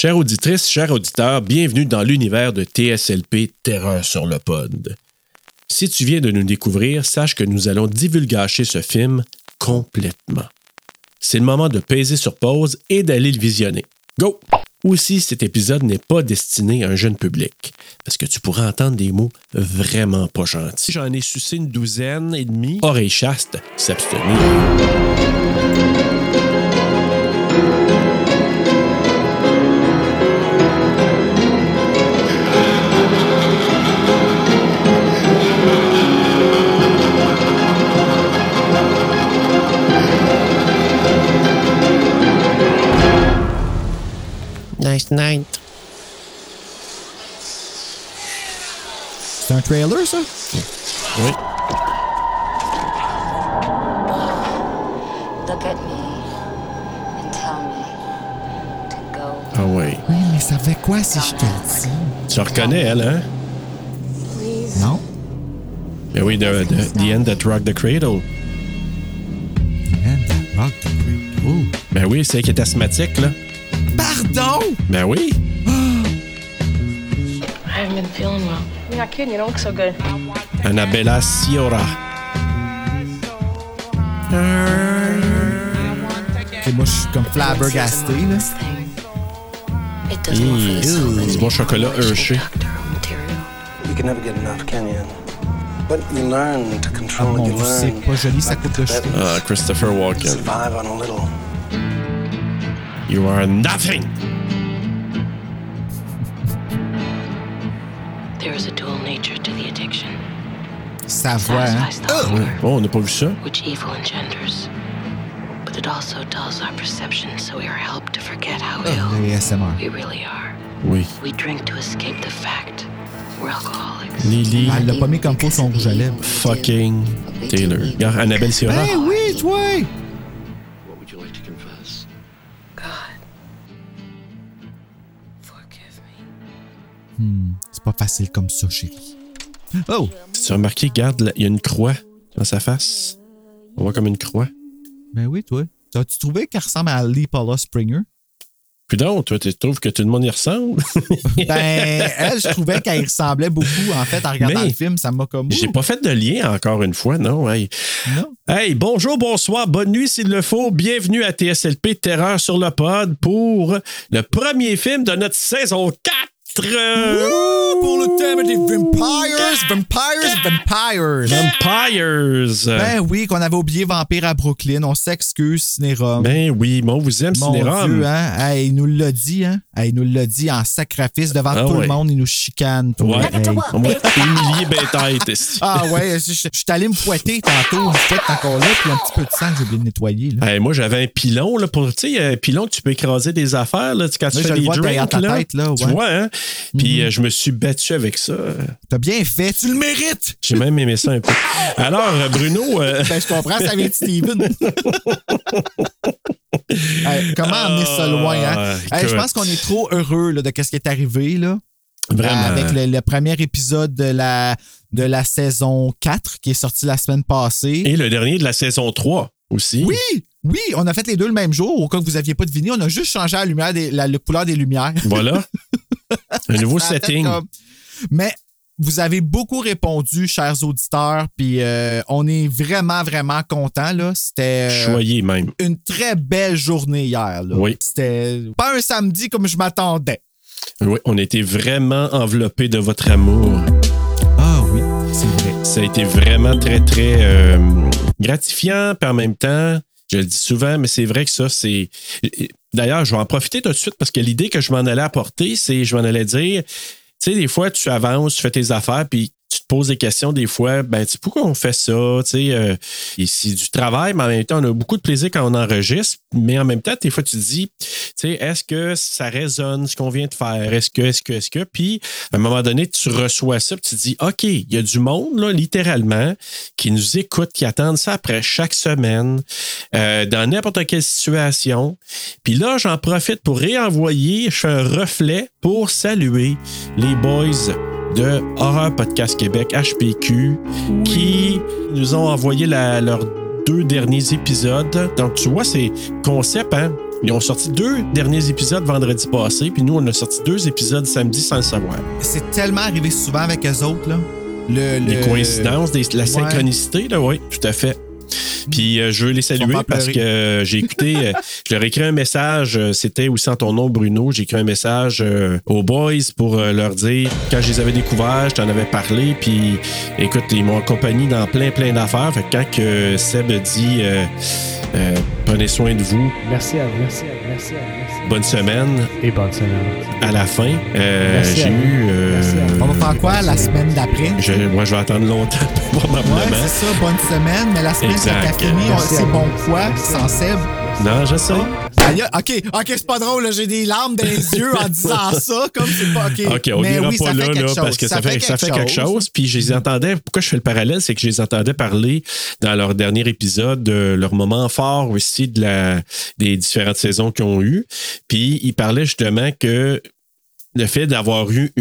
Chère auditrice, chers auditeurs, bienvenue dans l'univers de TSLP Terreur sur le pod. Si tu viens de nous découvrir, sache que nous allons divulgacher ce film complètement. C'est le moment de peser sur pause et d'aller le visionner. Go! Aussi, cet épisode n'est pas destiné à un jeune public, parce que tu pourras entendre des mots vraiment pas gentils. J'en ai sucé une douzaine et demie. Oreille chaste, s'abstenir. Nice night. C'est un trailer, ça? Oui. Look at me and tell me to go. Ah ouais. Oui, mais ça fait quoi si je te le dis? Tu reconnais, elle, hein? Please. Non? Mais oui, the, the, the End That Rock the Cradle. Rock the. Oh. Ben oui, c'est qui est asthmatique, là. Pardon? Ben oui. I haven't been feeling well. You're not kidding. You don't look so good. Annabella Sciorra. Ok, moi, je suis comme flabbergasté, là. Soul. Du bon chocolat Hershey. You can never get enough, can you? But you learn to Ah, control it. You c'est learn pas joli, ça le. Ah, Christopher to Walken. survive on a little. You are nothing. There is a dual nature to the addiction. Sa voix, hein? Hunger, Oh, on n'a pas vu ça. which evil engenders. But it also dulls our perception, so we are helped to forget how ill Les ASMR. we really are. Oui. We drink to escape the fact we're alcoholics. Lily Elle l'a pas mis comme pour son rouge à lèvres. fucking Taylor. Regarde, Annabelle Sciorra. Ben oui, me. C'est pas facile comme ça, chérie. Oh! Tu as remarqué, regarde, il y a une croix dans sa face? On voit comme une croix. Ben oui, toi. As-tu trouvé qu'elle ressemble à Lee Paula Springer? Puis donc, toi, tu trouves que tout le monde y ressemble? Ben, elle, je trouvais qu'elle ressemblait beaucoup, en fait, en regardant Mais le film. Ça m'a comme. J'ai pas fait de lien encore une fois, non? Hey, Non. Hey, bonjour, bonsoir, bonne nuit s'il le faut. Bienvenue à TSLP Terreur sur le pod pour le premier film de notre saison 4. Ouh, pour le thème des vampires, vampires, vampires. Vampires. Ben oui, qu'on avait oublié Vampire à Brooklyn. On s'excuse, Cinérum. Ben oui, on vous aime, Mon Cinérum. Dieu, hein? Hey, il nous l'a dit, hein? Hey, il nous l'a dit en sacrifice devant Ah tout ouais. le monde. Il nous chicane. toi. Ouais. Hey. On va humilier ben tête. ici. Ah ouais, je je- je suis allé me fouetter tantôt. Je suis encore là, puis un petit peu de sang que j'ai oublié de nettoyer. Là. Hey, moi, j'avais un pilon, là, pour, tu sais, un pilon que tu peux écraser des affaires, là, tu- quand tu Oui, fais je le des drinks, ta là. tête, là, Tu ouais. Mhm. vois, hein? Puis euh, je me suis battu avec ça. T'as bien fait, tu le mérites! J'ai même aimé ça un peu. Alors, euh, Bruno, euh, Ben, je comprends, ça vient de Steven. Hey, comment amener ça loin, hein? Ah, Hey, je pense qu'on est trop heureux là, de ce qui est arrivé, là. vraiment. Avec le, le premier épisode de la, de la saison 4 qui est sorti la semaine passée. Et le dernier de la saison 3 aussi. Oui, oui, on a fait les deux le même jour. Au cas que vous n'aviez pas deviné, on a juste changé la lumière, des, la, la couleur des lumières. Voilà. Un nouveau setting. comme- Mais vous avez beaucoup répondu, chers auditeurs, puis euh, on est vraiment, vraiment contents. là. C'était euh, Choyé même. une très belle journée hier. là. Oui. C'était pas un samedi comme je m'attendais. Oui, on a été vraiment enveloppés de votre amour. Ah oui, c'est vrai. Ça a été vraiment très, très euh, gratifiant, puis en même temps, je le dis souvent, mais c'est vrai que ça, c'est. D'ailleurs, je vais en profiter tout de suite parce que l'idée que je m'en allais apporter, c'est je m'en allais dire, tu sais, des fois, tu avances, tu fais tes affaires, puis tu te poses des questions des fois, ben, tu sais, pourquoi on fait ça? Tu sais, euh, c'est du travail, mais en même temps, on a beaucoup de plaisir quand on enregistre, mais en même temps, des fois, tu te dis, tu sais, est-ce que ça résonne ce qu'on vient de faire? Est-ce que, est-ce que, est-ce que? Puis, à un moment donné, tu reçois ça, puis tu te dis, OK, il y a du monde, là, littéralement, qui nous écoute, qui attendent ça après chaque semaine, euh, dans n'importe quelle situation. Puis là, j'en profite pour réenvoyer, je fais un reflet pour saluer les boys de Horror Podcast Québec, HPQ, qui nous ont envoyé la- leurs deux derniers épisodes. Donc, tu vois, c'est concept, hein? Ils ont sorti deux derniers épisodes vendredi passé, puis nous, on a sorti deux épisodes samedi sans le savoir. C'est tellement arrivé souvent avec eux autres, là. Le, Les le- coïncidences, des- la Ouais. synchronicité, là, oui, tout à fait. Puis euh, je veux les saluer parce pleurer. que euh, j'ai écouté, euh, je leur ai écrit un message, euh, c'était aussi en ton nom, Bruno. J'ai écrit un message euh, aux boys pour euh, leur dire, quand je les avais découverts, je t'en avais parlé, puis écoute, ils m'ont accompagné dans plein, plein d'affaires. Fait que quand que Seb dit, euh, euh, prenez soin de vous, Merci à vous. Merci à vous. Merci à vous. Bonne semaine, Et bonne semaine. à la fin, euh, j'ai eu. euh. On va faire quoi la semaine d'après? je- moi, je vais attendre longtemps pour voir ma Ouais, c'est ça, bonne semaine, mais la semaine à c'est bon quoi, sans Seb? Non, je sais. OK, OK, c'est pas drôle, j'ai des larmes dans les yeux en disant ça, comme c'est pas OK. OK, on mais n'ira oui, pas là, quelque là chose. parce que ça, fait, ça fait quelque chose. Puis je les entendais. Pourquoi je fais le parallèle, c'est que je les entendais parler dans leur dernier épisode de leur moment fort aussi de la, des différentes saisons qu'ils ont eues. Puis ils parlaient justement que le fait d'avoir eu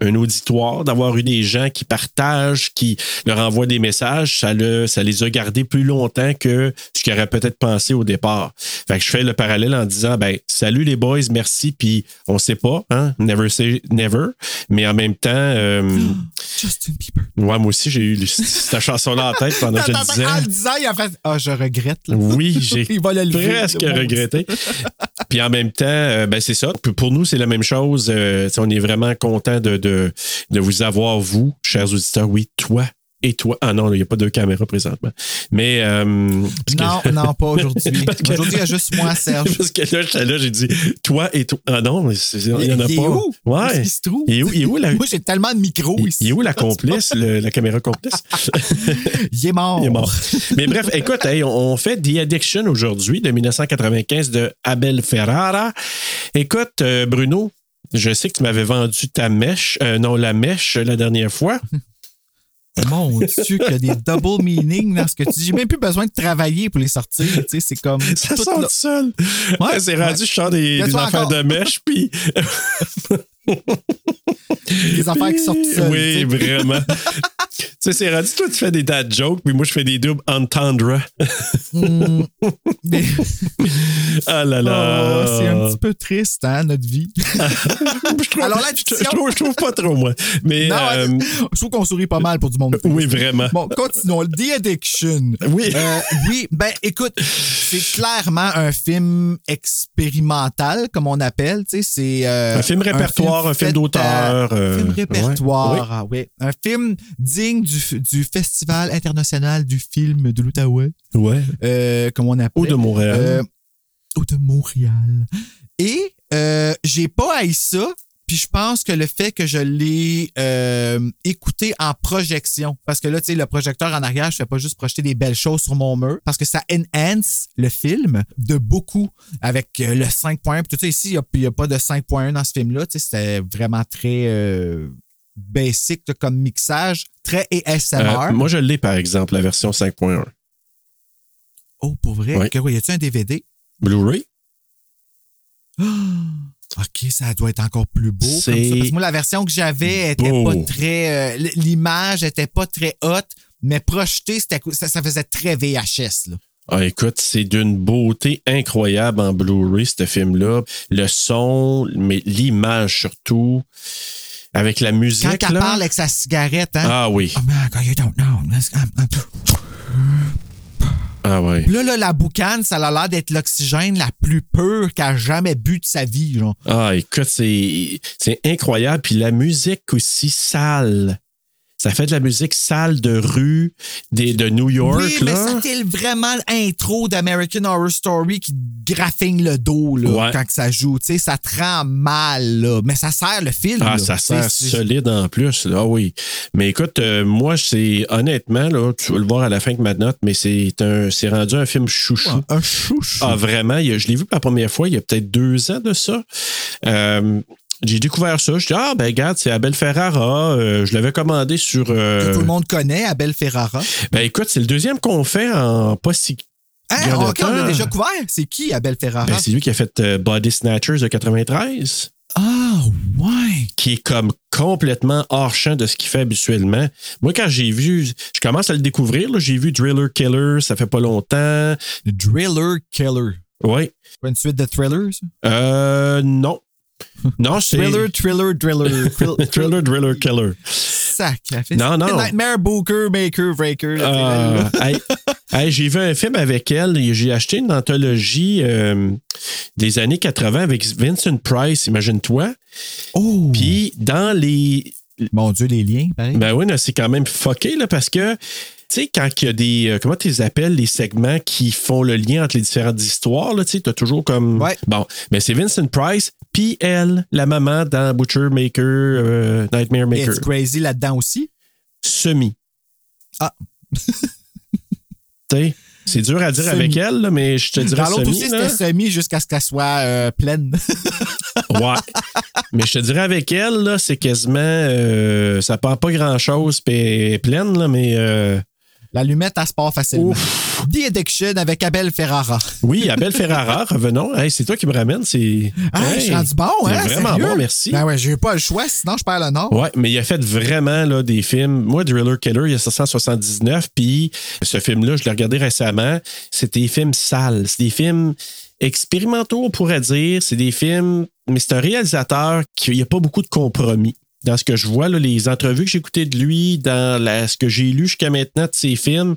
un, auditoire, d'avoir eu des gens qui partagent, qui leur envoient des messages, ça, le, ça les a gardés plus longtemps que ce qu'ils auraient peut-être pensé au départ. Fait que je fais le parallèle en disant, ben, salut les boys, merci, puis on sait pas, hein, never say never, mais en même temps, euh, Justin Bieber. ouais, moi aussi, j'ai eu cette chanson-là en tête pendant que je le disais. En le disant, il a fait Ah, je regrette. Là. Oui, j'ai presque regretté. Puis en même temps, euh, ben c'est ça. Pour nous, c'est la même chose. Euh, sais, on est vraiment content de, de, de vous avoir, vous, chers auditeurs. Oui, toi et toi. Ah non, il n'y a pas deux caméras présentement. Mais. euh, que- Non, non, pas aujourd'hui. Aujourd'hui, il y a juste moi, Serge. Parce que là, là, j'ai dit toi et toi. Ah non, il n'y en a il est pas. où? Ouais. Se trouve? Il est où, il est où la, Moi, j'ai tellement de micros il, ici. il est où la complice, le- la caméra complice? Il est mort. Il est mort. Mais bref, écoute, hey, on on fait The Addiction aujourd'hui de 1995 de Abel Ferrara. Écoute, euh, Bruno, je sais que tu m'avais vendu ta mèche, euh, non, la mèche la dernière fois. Mon Dieu, qu'il y a des double meanings dans ce que tu dis. J'ai même plus besoin de travailler pour les sortir. Tu sais, c'est comme. Ça sort tout seul. Ouais, c'est ouais. rendu, je sors des, des affaires encore? de mèche, puis. Des affaires qui sortent seules. Oui, vraiment. tu sais, c'est rendu, toi, tu fais des dad jokes, puis moi, je fais des doubles entendre. Mm. Ah là Oh, là. c'est un petit peu triste, hein, notre vie. Je trouve, Alors, je, l'addiction. je trouve, je trouve pas trop, moi. Mais. Non, euh, je trouve qu'on sourit pas mal pour du monde. oui, vraiment. Bon, continuons. The Addiction. Oui. Euh, oui, ben écoute, c'est clairement un film expérimental, comme on appelle. Tu sais, c'est euh, Un film répertoire, un film fait, d'auteur, euh, euh, un film répertoire, ouais. ah. Un film digne du, du Festival international du film de l'Outaouais, Ouais. euh, comme on appelle. Ou de Montréal. Euh, ou de Montréal. Et euh, j'ai pas haï ça. Puis je pense que le fait que je l'ai euh, écouté en projection, parce que là, tu sais, le projecteur en arrière, je fais pas juste projeter des belles choses sur mon mur, parce que ça enhance le film de beaucoup avec euh, le 5.1. Puis tout ça, ici, il n'y a, pas de 5.1 dans ce film-là. Tu sais, c'était vraiment très euh, basic comme mixage, très ASMR. Euh, moi, je l'ai, par exemple, la version 5.1. oh, pour vrai? Ouais. Que, y a-tu un DVD? Blu-ray? OK, ça doit être encore plus beau. comme ça, parce que moi, la version que j'avais était beau. pas très. euh, L'image était pas très haute, mais projeté, c'était cou- ça, ça faisait très VHS. Là. Ah, écoute, c'est d'une beauté incroyable en Blu-ray, ce film-là. Le son, mais l'image surtout. Avec la musique. Quand elle là. parle avec sa cigarette, hein? Ah oui. Oh man, God, you don't know. Ah. Là, là, la boucane, ça a l'air d'être l'oxygène la plus pure qu'elle a jamais bu de sa vie. Genre. Ah, écoute, c'est c'est incroyable. Puis la musique aussi sale. Ça fait de la musique sale de rue, des, de New York. oui, mais là. c'était vraiment intro d'American Horror Story qui graffigne le dos là, Ouais. quand que ça joue. Ça te rend mal, là. mais ça sert le film. Ah, là. ça sais, sert solide en plus. Là. Ah oui. Mais écoute, euh, moi, c'est honnêtement, là, tu vas le voir à la fin de ma note, mais c'est un c'est rendu un film chouchou. Un chouchou. Ah, vraiment. a- je l'ai vu pour la première fois il y a peut-être deux ans de ça. Euh, j'ai découvert ça. Je dis, ah, ben, regarde, c'est Abel Ferrara. Euh, je l'avais commandé sur. euh, que tout le monde connaît, Abel Ferrara. Ben, écoute, c'est le deuxième qu'on fait en pas si. Garde ok, on l'a déjà couvert. C'est qui, Abel Ferrara? Ben, c'est lui qui a fait euh, Body Snatchers de 93, ah, ouais. qui est comme complètement hors champ de ce qu'il fait habituellement. Moi, quand j'ai vu, je commence à le découvrir. là. J'ai vu Driller Killer, ça fait pas longtemps. Driller Killer. Oui. Pas une suite de thrillers? Euh, non. Non, c'est. Thriller, thriller, driller. Thrill- Thriller, Driller, Killer. Sac. Non, non. Nightmare, Booker, Maker, Breaker. Euh, hey, hey, j'ai vu un film avec elle. J'ai acheté une anthologie euh, des années 80 avec Vincent Price, imagine-toi. oh! Puis dans les. Mon Dieu, les liens, pareil. Ben oui, c'est quand même fucké là, parce que. Tu sais, quand il y a des. euh, comment tu les appelles, les segments qui font le lien entre les différentes histoires, tu sais, t'as toujours comme. Ouais. Bon, mais c'est Vincent Price, puis elle, la maman dans Butcher Maker, euh, Nightmare Maker. It's Crazy là-dedans aussi? Semi. Ah. Tu sais, c'est dur à dire Semi. avec elle, là, mais je te dirais Dans semi. aussi, c'était semi jusqu'à ce qu'elle soit euh, pleine. Ouais. Mais je te dirais avec elle, là, c'est quasiment. euh, ça prend pas grand-chose, puis elle est pleine, là, mais. L'allumette, elle se part facilement. Ouf. The Addiction avec Abel Ferrara. oui, Abel Ferrara, revenons. Hey, c'est toi qui me ramène. C'est. Ah, Hey, je suis rendu bon, hein? vraiment sérieux? bon, merci. Ben ouais, j'ai pas le choix, sinon je perds le nord. Ouais, mais il a fait vraiment là, des films. Moi, Driller Killer, il y a 1979, puis ce film-là, je l'ai regardé récemment. C'est des films sales. C'est des films expérimentaux, on pourrait dire. C'est des films. Mais c'est un réalisateur qui n'y a pas beaucoup de compromis. Dans ce que je vois, là, les entrevues que j'ai écoutées de lui, dans ce que j'ai lu jusqu'à maintenant de ses films,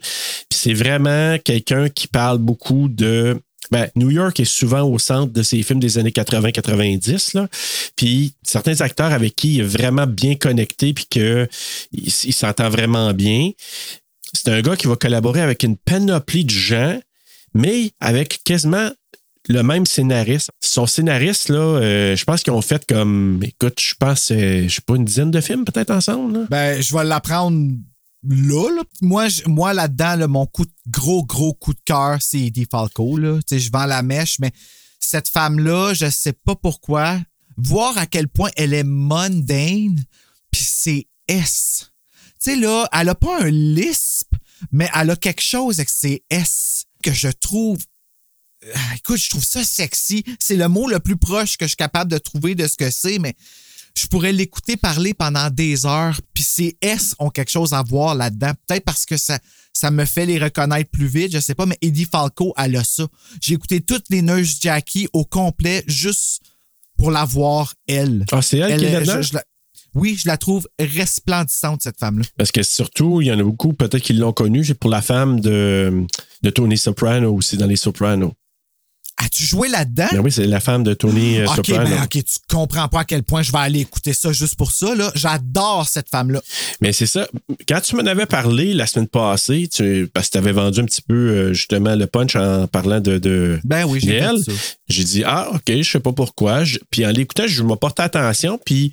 c'est vraiment quelqu'un qui parle beaucoup de. Ben, New York est souvent au centre de ses films des années 80-90. là. Puis certains acteurs avec qui il est vraiment bien connecté puis qu'il il s'entend vraiment bien. C'est un gars qui va collaborer avec une panoplie de gens, mais avec quasiment le même scénariste. Son scénariste, là, euh, je pense qu'ils ont fait comme, écoute, je pense, euh, je sais pas, une dizaine de films peut-être ensemble. Ben, je vais l'apprendre là, là. Moi, moi là-dedans, là, mon coup de, gros, gros coup de cœur, c'est Eddie Falco. Là. Tu sais, je vends la mèche, mais cette femme-là, je sais pas pourquoi, voir à quel point elle est mundane, puis c'est S. Tu sais, là, elle a pas un lisp, mais elle a quelque chose avec ses S que je trouve écoute, je trouve ça sexy. C'est le mot le plus proche que je suis capable de trouver de ce que c'est, mais je pourrais l'écouter parler pendant des heures. Puis ces S ont quelque chose à voir là-dedans. Peut-être parce que ça, ça me fait les reconnaître plus vite, je sais pas, mais Eddie Falco, elle a ça. J'ai écouté toutes les Nurse Jackie au complet juste pour la voir, elle. Ah, c'est elle, qui est là-dedans? je- je la- oui, je la trouve resplendissante, cette femme-là. Parce que surtout, il y en a beaucoup peut-être qui l'ont connue. Pour la femme de, de Tony Soprano aussi dans Les Sopranos. As-tu joué là-dedans? Ben oui, c'est la femme de Tony euh, OK, Soprano. ben, OK, tu comprends pas à quel point je vais aller écouter ça juste pour ça. là. J'adore cette femme-là. Mais c'est ça. Quand tu m'en avais parlé la semaine passée, tu, parce que tu avais vendu un petit peu euh, justement le punch en parlant de, de Ben oui, j'ai j'ai dit Ah, OK, je sais pas pourquoi. Je- puis en l'écoutant, je m'ai porté attention. Puis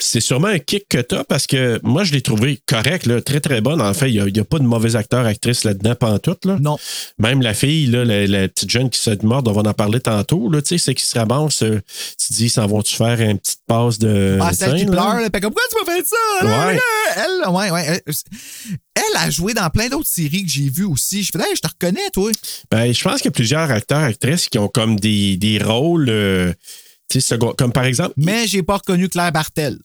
c'est sûrement un kick que tu as parce que moi, je l'ai trouvé correct, là, très, très bonne. En fait, il n'y a, pas de mauvais acteur, actrice là-dedans, pas en tout. Là. Non. Même la fille, là, la, la petite jeune qui se mord, on va en parler tantôt, là, tu sais, c'est qui se ramasse. euh, tu te dis, s'en vont-tu faire une petite passe de. Ah, celle qui pleure, là, fait pourquoi tu m'as fait ça? Là, Ouais. Elle, ouais, ouais. Elle, a joué dans plein d'autres séries que j'ai vues aussi. Je fais, hey, je te reconnais, toi. Ben, je pense qu'il y a plusieurs acteurs, actrices qui ont comme des, des rôles, euh, comme par exemple. Mais j'ai pas reconnu Claire Bartel.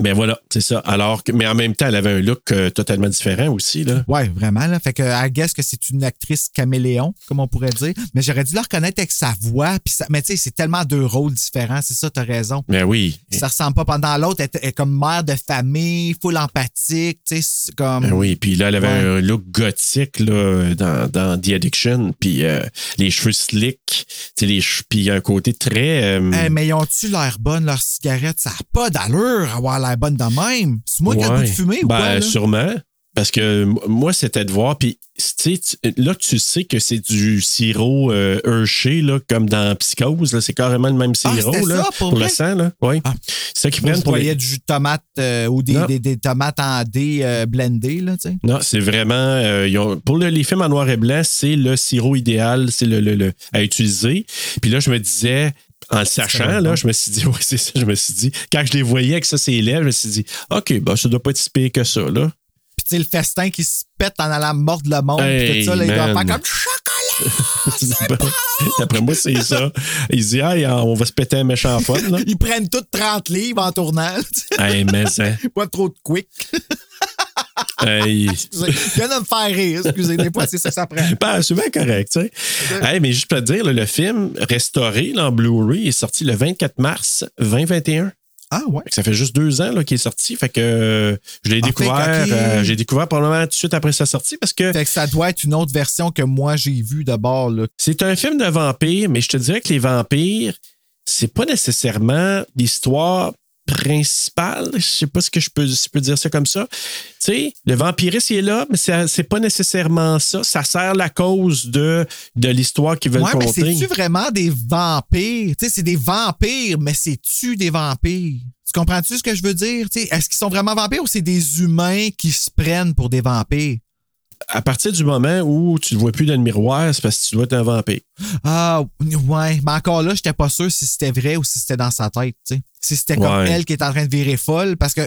Ben voilà, c'est ça. Alors que, mais en même temps, elle avait un look euh, totalement différent aussi, là. Ouais, vraiment. Là. Fait que, I guess que c'est une actrice caméléon, comme on pourrait dire. Mais j'aurais dû la reconnaître avec sa voix. Puis ça, mais tu sais, c'est tellement deux rôles différents. C'est ça, t'as raison. Ben oui. Ça ressemble pas pendant l'autre. Elle, est- comme mère de famille, full empathique. Tu sais, comme. Ben oui, puis là, elle avait Ouais. un look gothique là, dans, dans The Addiction, puis euh, les cheveux slick, tu sais, les puis un côté très... euh, Hey, mais ils ont-tu l'air bonnes, leurs cigarettes? Ça n'a pas d'allure avoir l'air bonne de même. C'est moi qui ai le goût de fumer ou ben, quoi? là? sûrement. Parce que moi, c'était de voir, puis là, tu sais que c'est du sirop euh, Hershey, là, comme dans Psychose, là, c'est carrément le même Ah, sirop là, ça, pour le vrai? sang. Là. Oui. Ah. C'est ça qu'ils prennent pour les... du jus de tomate euh, ou des, des, des tomates en dés euh, blendées, là, tu sais. Non, c'est vraiment. euh, ils ont- pour le- les films en noir et blanc, c'est le sirop idéal, c'est le, le- le- à utiliser. Puis là, je me disais, en le sachant, là, je me suis dit, oui, c'est ça, je me suis dit, quand je les voyais avec ça, ses lèvres, je me suis dit, OK, ben, ça doit pas être si pire que ça, là. Puis, tu sais, le festin qui se pète en allant mordre le monde, puis Hey, tout ça, là, il doit faire comme chocolat! D'après- moi, c'est ça. Il dit, hey, on va se péter un méchant fun, là. Ils prennent toutes 30 livres en tournant, hey, mais ça. pas trop de quick. Hey. Je viens de me faire rire, excusez, des fois, c'est ça que ça prend. Ben, c'est bien correct, tu sais. Hey, mais juste pour te dire, le film restauré là, en Blu-ray est sorti le 24 mars 2021. Ah ouais. Ça fait juste deux ans qu'il est sorti. Fait que euh, je l'ai Ah, découvert. fait que, ok. euh, j'ai découvert probablement tout de suite après sa sortie parce que Fait que ça doit être une autre version que moi j'ai vue d'abord. C'est un film de vampires, mais je te dirais que les vampires, c'est pas nécessairement l'histoire principale. Je sais pas ce que je peux, si je peux dire ça comme ça. Tu sais, le vampirisme il est là, mais c'est pas nécessairement ça. Ça sert la cause de, de l'histoire qu'ils veulent Ouais, mais conter. c'est-tu vraiment des vampires? Tu sais, c'est des vampires, mais c'est-tu des vampires? Tu comprends-tu ce que je veux dire? Est-ce qu'ils sont vraiment vampires ou c'est des humains qui se prennent pour des vampires? À partir du moment où tu ne vois plus dans le miroir, c'est parce que tu dois être un vampire. Ah, ouais. Mais encore là, j'étais pas sûr si c'était vrai ou si c'était dans sa tête. tu sais. Si c'était comme Ouais. elle qui est en train de virer folle. Parce que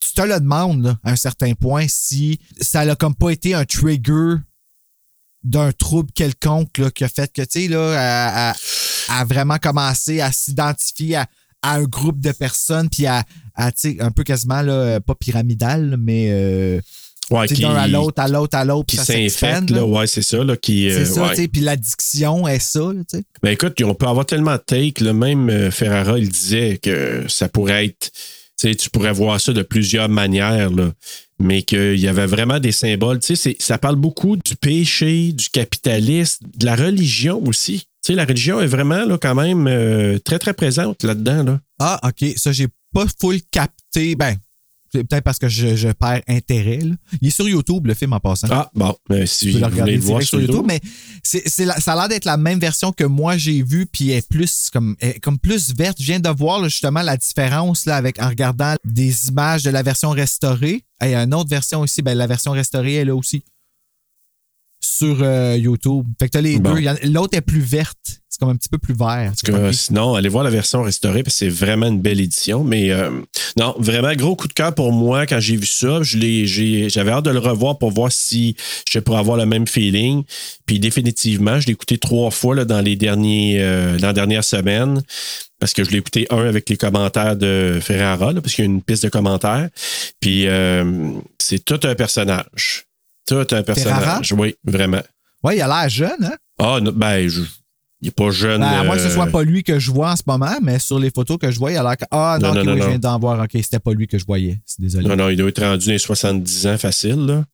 tu te le demandes là, à un certain point si ça n'a comme pas été un trigger d'un trouble quelconque là, qui a fait que, tu sais, là, à vraiment commencer à s'identifier à, à un groupe de personnes, puis à, à, tu sais, un peu quasiment, là, pas pyramidal, mais euh, Ouais, sais, d'un à l'autre, à l'autre, à l'autre, qui puis ça s'infecte, là. Ouais, c'est ça, là. Qui, C'est euh, ça, ouais. tu sais, puis l'addiction est ça, tu sais. Ben écoute, on peut avoir tellement de takes. là, même euh, Ferrara, il disait que ça pourrait être. Tu sais, tu pourrais voir ça de plusieurs manières, là, mais qu'il y avait vraiment des symboles. Tu sais, c'est- ça parle beaucoup du péché, du capitalisme, de la religion aussi. Tu sais, la religion est vraiment là, quand même euh, très, très présente là-dedans. Là. Ah, OK. Ça, j'ai pas full capté. Ben, c'est peut-être parce que je, je perds intérêt. là. Il est sur YouTube, le film en passant. Ah, bon, ben, si tu peux le regarder le voir sur YouTube. mais c'est, c'est la- ça a l'air d'être la même version que moi j'ai vue, puis elle est plus comme, est comme plus verte. Je viens de voir là, justement la différence là, avec, en regardant des images de la version restaurée. Et Il y a une autre version aussi, ben, la version restaurée elle est là aussi sur euh, YouTube. Fait que t'as les Bon. deux. L'autre est plus verte. C'est comme un petit peu plus vert. En tout cas, sinon, allez voir la version restaurée parce que c'est vraiment une belle édition. Mais euh, non, vraiment gros coup de cœur pour moi quand j'ai vu ça. Je l'ai- j'ai- J'avais hâte de le revoir pour voir si je pourrais avoir le même feeling. Puis définitivement, je l'ai écouté trois fois là, dans les derniers euh, dans la dernière semaine. Parce que je l'ai écouté un avec les commentaires de Ferrara, là, parce qu'il y a une piste de commentaires. Puis euh, c'est tout un personnage. Tout un personnage. Oui, vraiment. Ouais, il a l'air jeune, hein? Ah, non, ben, je- il n'est pas jeune. Ben, à moins que ce euh, soit pas lui que je vois en ce moment, mais sur les photos que je vois, il a l'air que. Ah non, Non, non, non, oui, je viens d'en voir. OK, c'était pas lui que je voyais. C'est désolé. Non, non, il doit être rendu dans les 70 ans facile, là.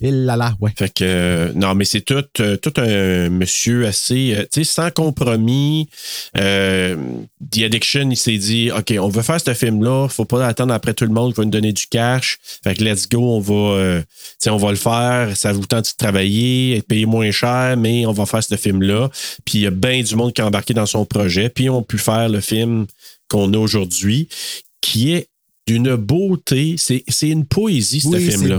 Il là là, ouais. Fait que, euh, non, mais c'est tout, euh, tout un monsieur assez, euh, tu sais, sans compromis. The Addiction, il s'est dit, OK, on veut faire ce film-là, faut pas attendre après tout le monde qui va nous donner du cash. Fait que let's go, on va, on va le faire. Ça vous tente de travailler, être payé moins cher, mais on va faire ce film-là. Puis il y a bien du monde qui a embarqué dans son projet. Puis on a pu faire le film qu'on a aujourd'hui, qui est d'une beauté. C'est une poésie, ce Oui, film-là.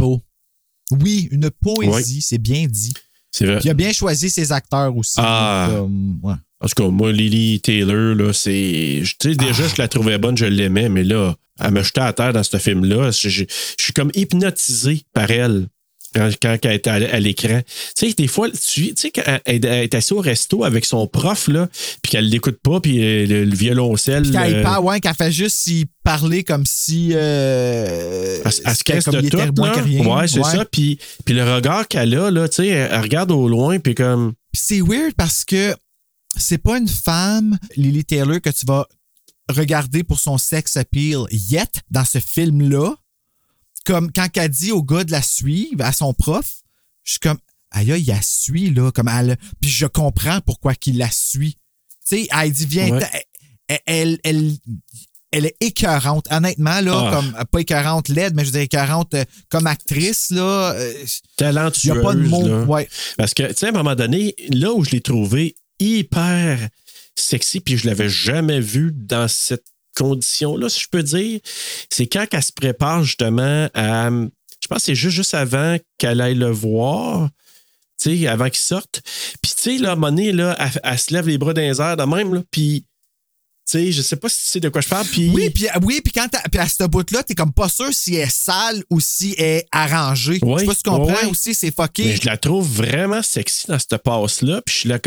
Oui, une poésie, c'est bien dit. C'est vrai. Puis il a bien choisi ses acteurs aussi. Ah. Comme, ouais. En tout cas, moi, Lily Taylor, là, c'est. Tu sais, déjà, Ah. je la trouvais bonne, je l'aimais, mais là, elle me jetait à terre dans ce film-là. Je, je- je suis comme hypnotisé par elle. Quand, quand elle est à, à l'écran. Tu sais, des fois, tu tu sais, quand elle, elle est assise au resto avec son prof, là, puis qu'elle l'écoute pas, puis euh, le, le violoncelle. Puis il euh, parle, ouais, qu'elle fait juste y parler comme si. Euh, Elle, elle se casse de tout. là. Ouais, c'est ça. Puis, puis le regard qu'elle a, là, tu sais, elle, regarde au loin, puis comme. C'est weird parce que c'est pas une femme, Lily Taylor, que tu vas regarder pour son sex appeal yet dans ce film-là. Comme quand elle dit au gars de la suivre, à son prof, je suis comme, aïe, il la suit, là. Comme elle, puis je comprends pourquoi qu'il la suit. Tu sais, elle dit, viens, Ouais. elle, elle, elle, elle est écœurante. Honnêtement, là, Ah. comme, pas écœurante laide, mais je veux dire écœurante euh, comme actrice, là. euh, Il talentueuse. n'y a pas de mots. Ouais. Parce que, tu sais, à un moment donné, là où je l'ai trouvé hyper sexy, puis je l'avais jamais vu dans cette condition-là, si je peux dire, c'est quand elle se prépare justement à. Je pense que c'est juste, juste avant qu'elle aille le voir. Avant qu'il sorte. Puis, tu sais, là, à là, elle, elle se lève les bras dans les airs de même, là, puis, tu sais, je sais pas si tu sais de quoi je parle, puis... Oui, puis oui, puis quand à ce bout-là, t'es comme pas sûr si elle est sale ou si elle est arrangée. Oui, je sais pas si tu comprends oui, oui. aussi, c'est fucké. Mais je la trouve vraiment sexy dans cette passe-là. Puis je suis là,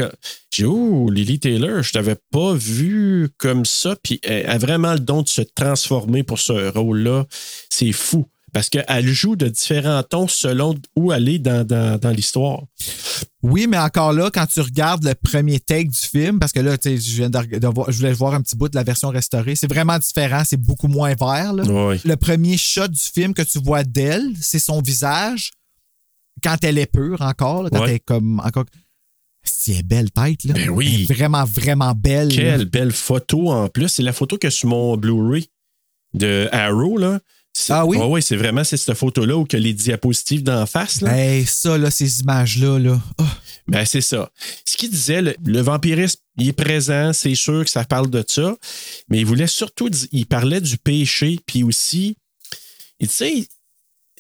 j'ai oh, Lily Taylor, je t'avais pas vu comme ça. Puis elle a vraiment le don de se transformer pour ce rôle-là. C'est fou. Parce qu'elle joue de différents tons selon où elle est dans, dans, dans l'histoire. Oui, mais encore là, quand tu regardes le premier take du film, parce que là, tu sais, je viens de, de voir- je voulais voir un petit bout de la version restaurée, c'est vraiment différent, c'est beaucoup moins vert. là. Oui. Le premier shot du film que tu vois d'elle, c'est son visage quand elle est pure encore, là, quand elle est comme encore. C'est une belle tête, là. Ben oui. Elle est vraiment, vraiment belle. là. Quelle belle photo en plus. C'est la photo que sur mon Blu-ray de Arrow, là. Ah oui? Ouais, ouais, c'est vraiment cette photo-là où que les diapositives d'en face, là. Hey, ça, là, ces images-là, là. Ah, Ben, c'est ça. Ce qu'il disait, le, le vampirisme, il est présent, c'est sûr que ça parle de ça, mais il voulait surtout, il parlait du péché, puis aussi, tu sais,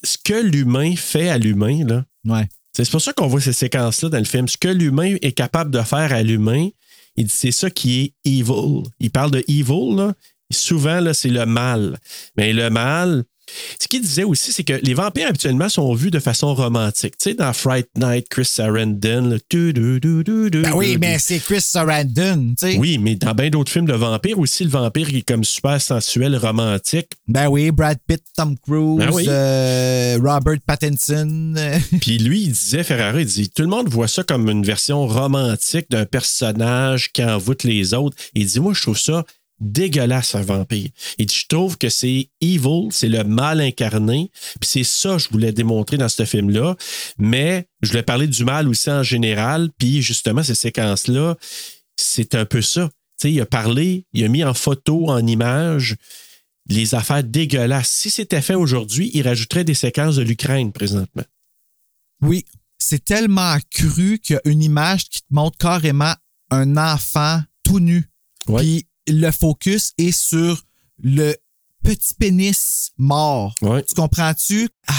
ce que l'humain fait à l'humain, là. ouais. C'est pour ça qu'on voit ces séquences-là dans le film. Ce que l'humain est capable de faire à l'humain, il dit c'est ça qui est evil. Il parle de evil, là. Souvent, là, c'est le mal. Mais le mal, ce qu'il disait aussi, c'est que les vampires, habituellement, sont vus de façon romantique. Tu sais, dans Fright Night, Chris Sarandon, tu, du, du, du, du, Ben oui, mais c'est Chris Sarandon, tu sais. Oui, mais dans bien d'autres films de vampires aussi, le vampire est comme super sensuel, romantique. Ben oui, Brad Pitt, Tom Cruise, Ben oui. euh, Robert Pattinson. Puis lui, il disait, Ferrara, il dit, tout le monde voit ça comme une version romantique d'un personnage qui envoûte les autres. Il dit, moi, je trouve ça dégueulasse, un vampire. Il dit, je trouve que c'est evil, c'est le mal incarné. Puis c'est ça que je voulais démontrer dans ce film-là. Mais je voulais parler du mal aussi en général. Puis justement, ces séquences-là, c'est un peu ça. Tu sais, il a parlé, il a mis en photo, en image, les affaires dégueulasses. Si c'était fait aujourd'hui, il rajouterait des séquences de l'Ukraine présentement. Oui, c'est tellement cru qu'il y a une image qui te montre carrément un enfant tout nu. Puis le focus est sur le petit pénis mort. Ouais. Tu comprends-tu? Ah,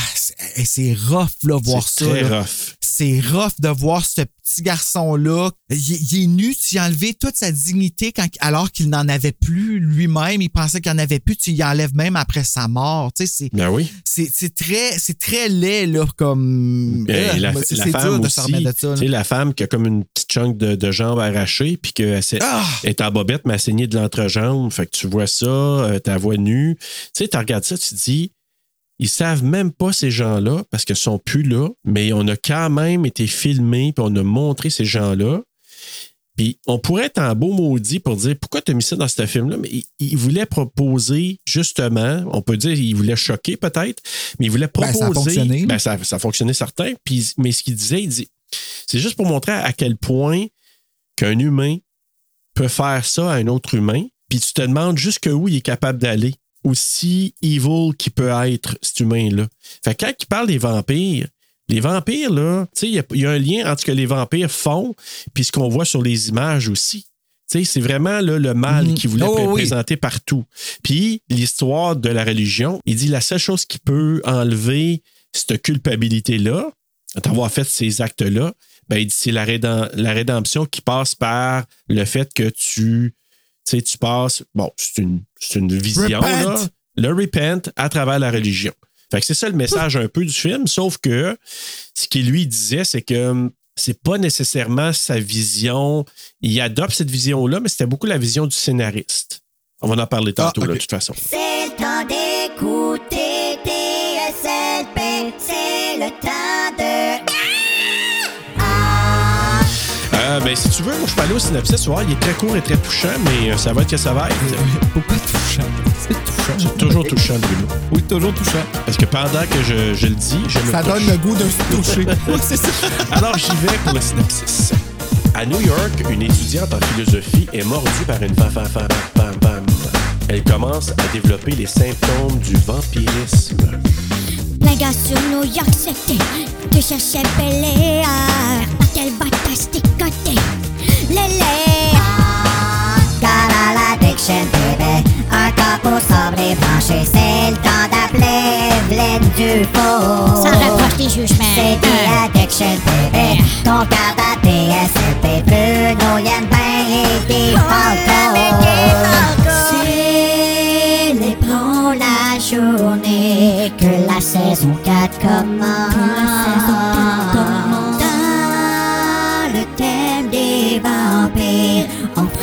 c'est c'est rough, là, voir C'est ça. très là. rough. C'est rough de voir ce petit garçon-là. Il, il est nu, tu y as enlevé toute sa dignité quand, alors qu'il n'en avait plus lui-même. Il pensait qu'il n'en avait plus. Tu y enlèves même après sa mort. Tu sais, c'est, Ben oui. c'est, c'est très, c'est très laid, là, comme. Et Euh, la, c'est, c'est dur de aussi, se remettre de ça. tu sais, la femme qui a comme une petite chunk de, de jambe arrachée, puis qu'elle s'est- Ah! est en bobette, mais elle de l'entrejambe. Fait que tu vois ça, euh, ta voix nue. Tu sais, tu regardes ça, tu te dis, ils savent même pas ces gens-là parce qu'ils sont plus là, mais on a quand même été filmés, puis on a montré ces gens-là. Puis on pourrait être en beau maudit pour dire pourquoi tu as mis ça dans ce film-là, mais il, il voulait proposer justement, on peut dire il voulait choquer peut-être, mais il voulait Ben, proposer. ça a fonctionné. Ben, ça, ça a fonctionné certain. Puis, mais ce qu'il disait, il dit c'est juste pour montrer à quel point qu'un humain peut faire ça à un autre humain, puis tu te demandes jusqu'où il est capable d'aller. Aussi evil qu'il peut être, cet humain-là. Fait que quand il parle des vampires, les vampires, là, tu sais, il y a- il y, a un lien entre ce que les vampires font puis ce qu'on voit sur les images aussi. Tu sais, c'est vraiment là, le mal Mhm. qu'il voulait Oh, pré- oui. présenter partout. Puis l'histoire de la religion, il dit la seule chose qui peut enlever cette culpabilité-là, d'avoir fait ces actes-là, ben, il dit c'est la, rédem- la rédemption qui passe par le fait que tu, tu sais, tu passes, bon, c'est une, c'est une vision, Repent. là, le repent à travers la religion. Fait que c'est ça le message un peu du film, sauf que ce qu'il lui disait, c'est que hum, c'est pas nécessairement sa vision. Il adopte cette vision-là, mais c'était beaucoup la vision du scénariste. On va en parler tantôt, Ah, là, ok. de toute façon. C'est le temps d'écouter Euh, ben, si tu veux, moi, je peux aller au synopsis. Il est très court et très touchant, mais euh, ça va être que ça va être. Pourquoi touchant? C'est touchant. C'est toujours touchant, Bruno. Oui, toujours touchant. Parce que pendant que je, je le dis, je me Ça touche. donne le goût de se toucher. Oui, c'est ça. Alors, j'y vais pour le synopsis. À New York, une étudiante en philosophie est mordue par une femme. Elle commence à développer les symptômes du vampirisme. plein gars sur New York City, tu cherchais Bel qu'elle va t'asticoter. Lélé. Car à l'addiction, bébé, un corps sobre branché, c'est le temps d'appeler Vled du faux. Ça rapproche les jugements. C'est des addiction, bébé, ton cœur à DSLP, Bruno, Yann, ben et des Célébrons la journée que la saison 4 commence.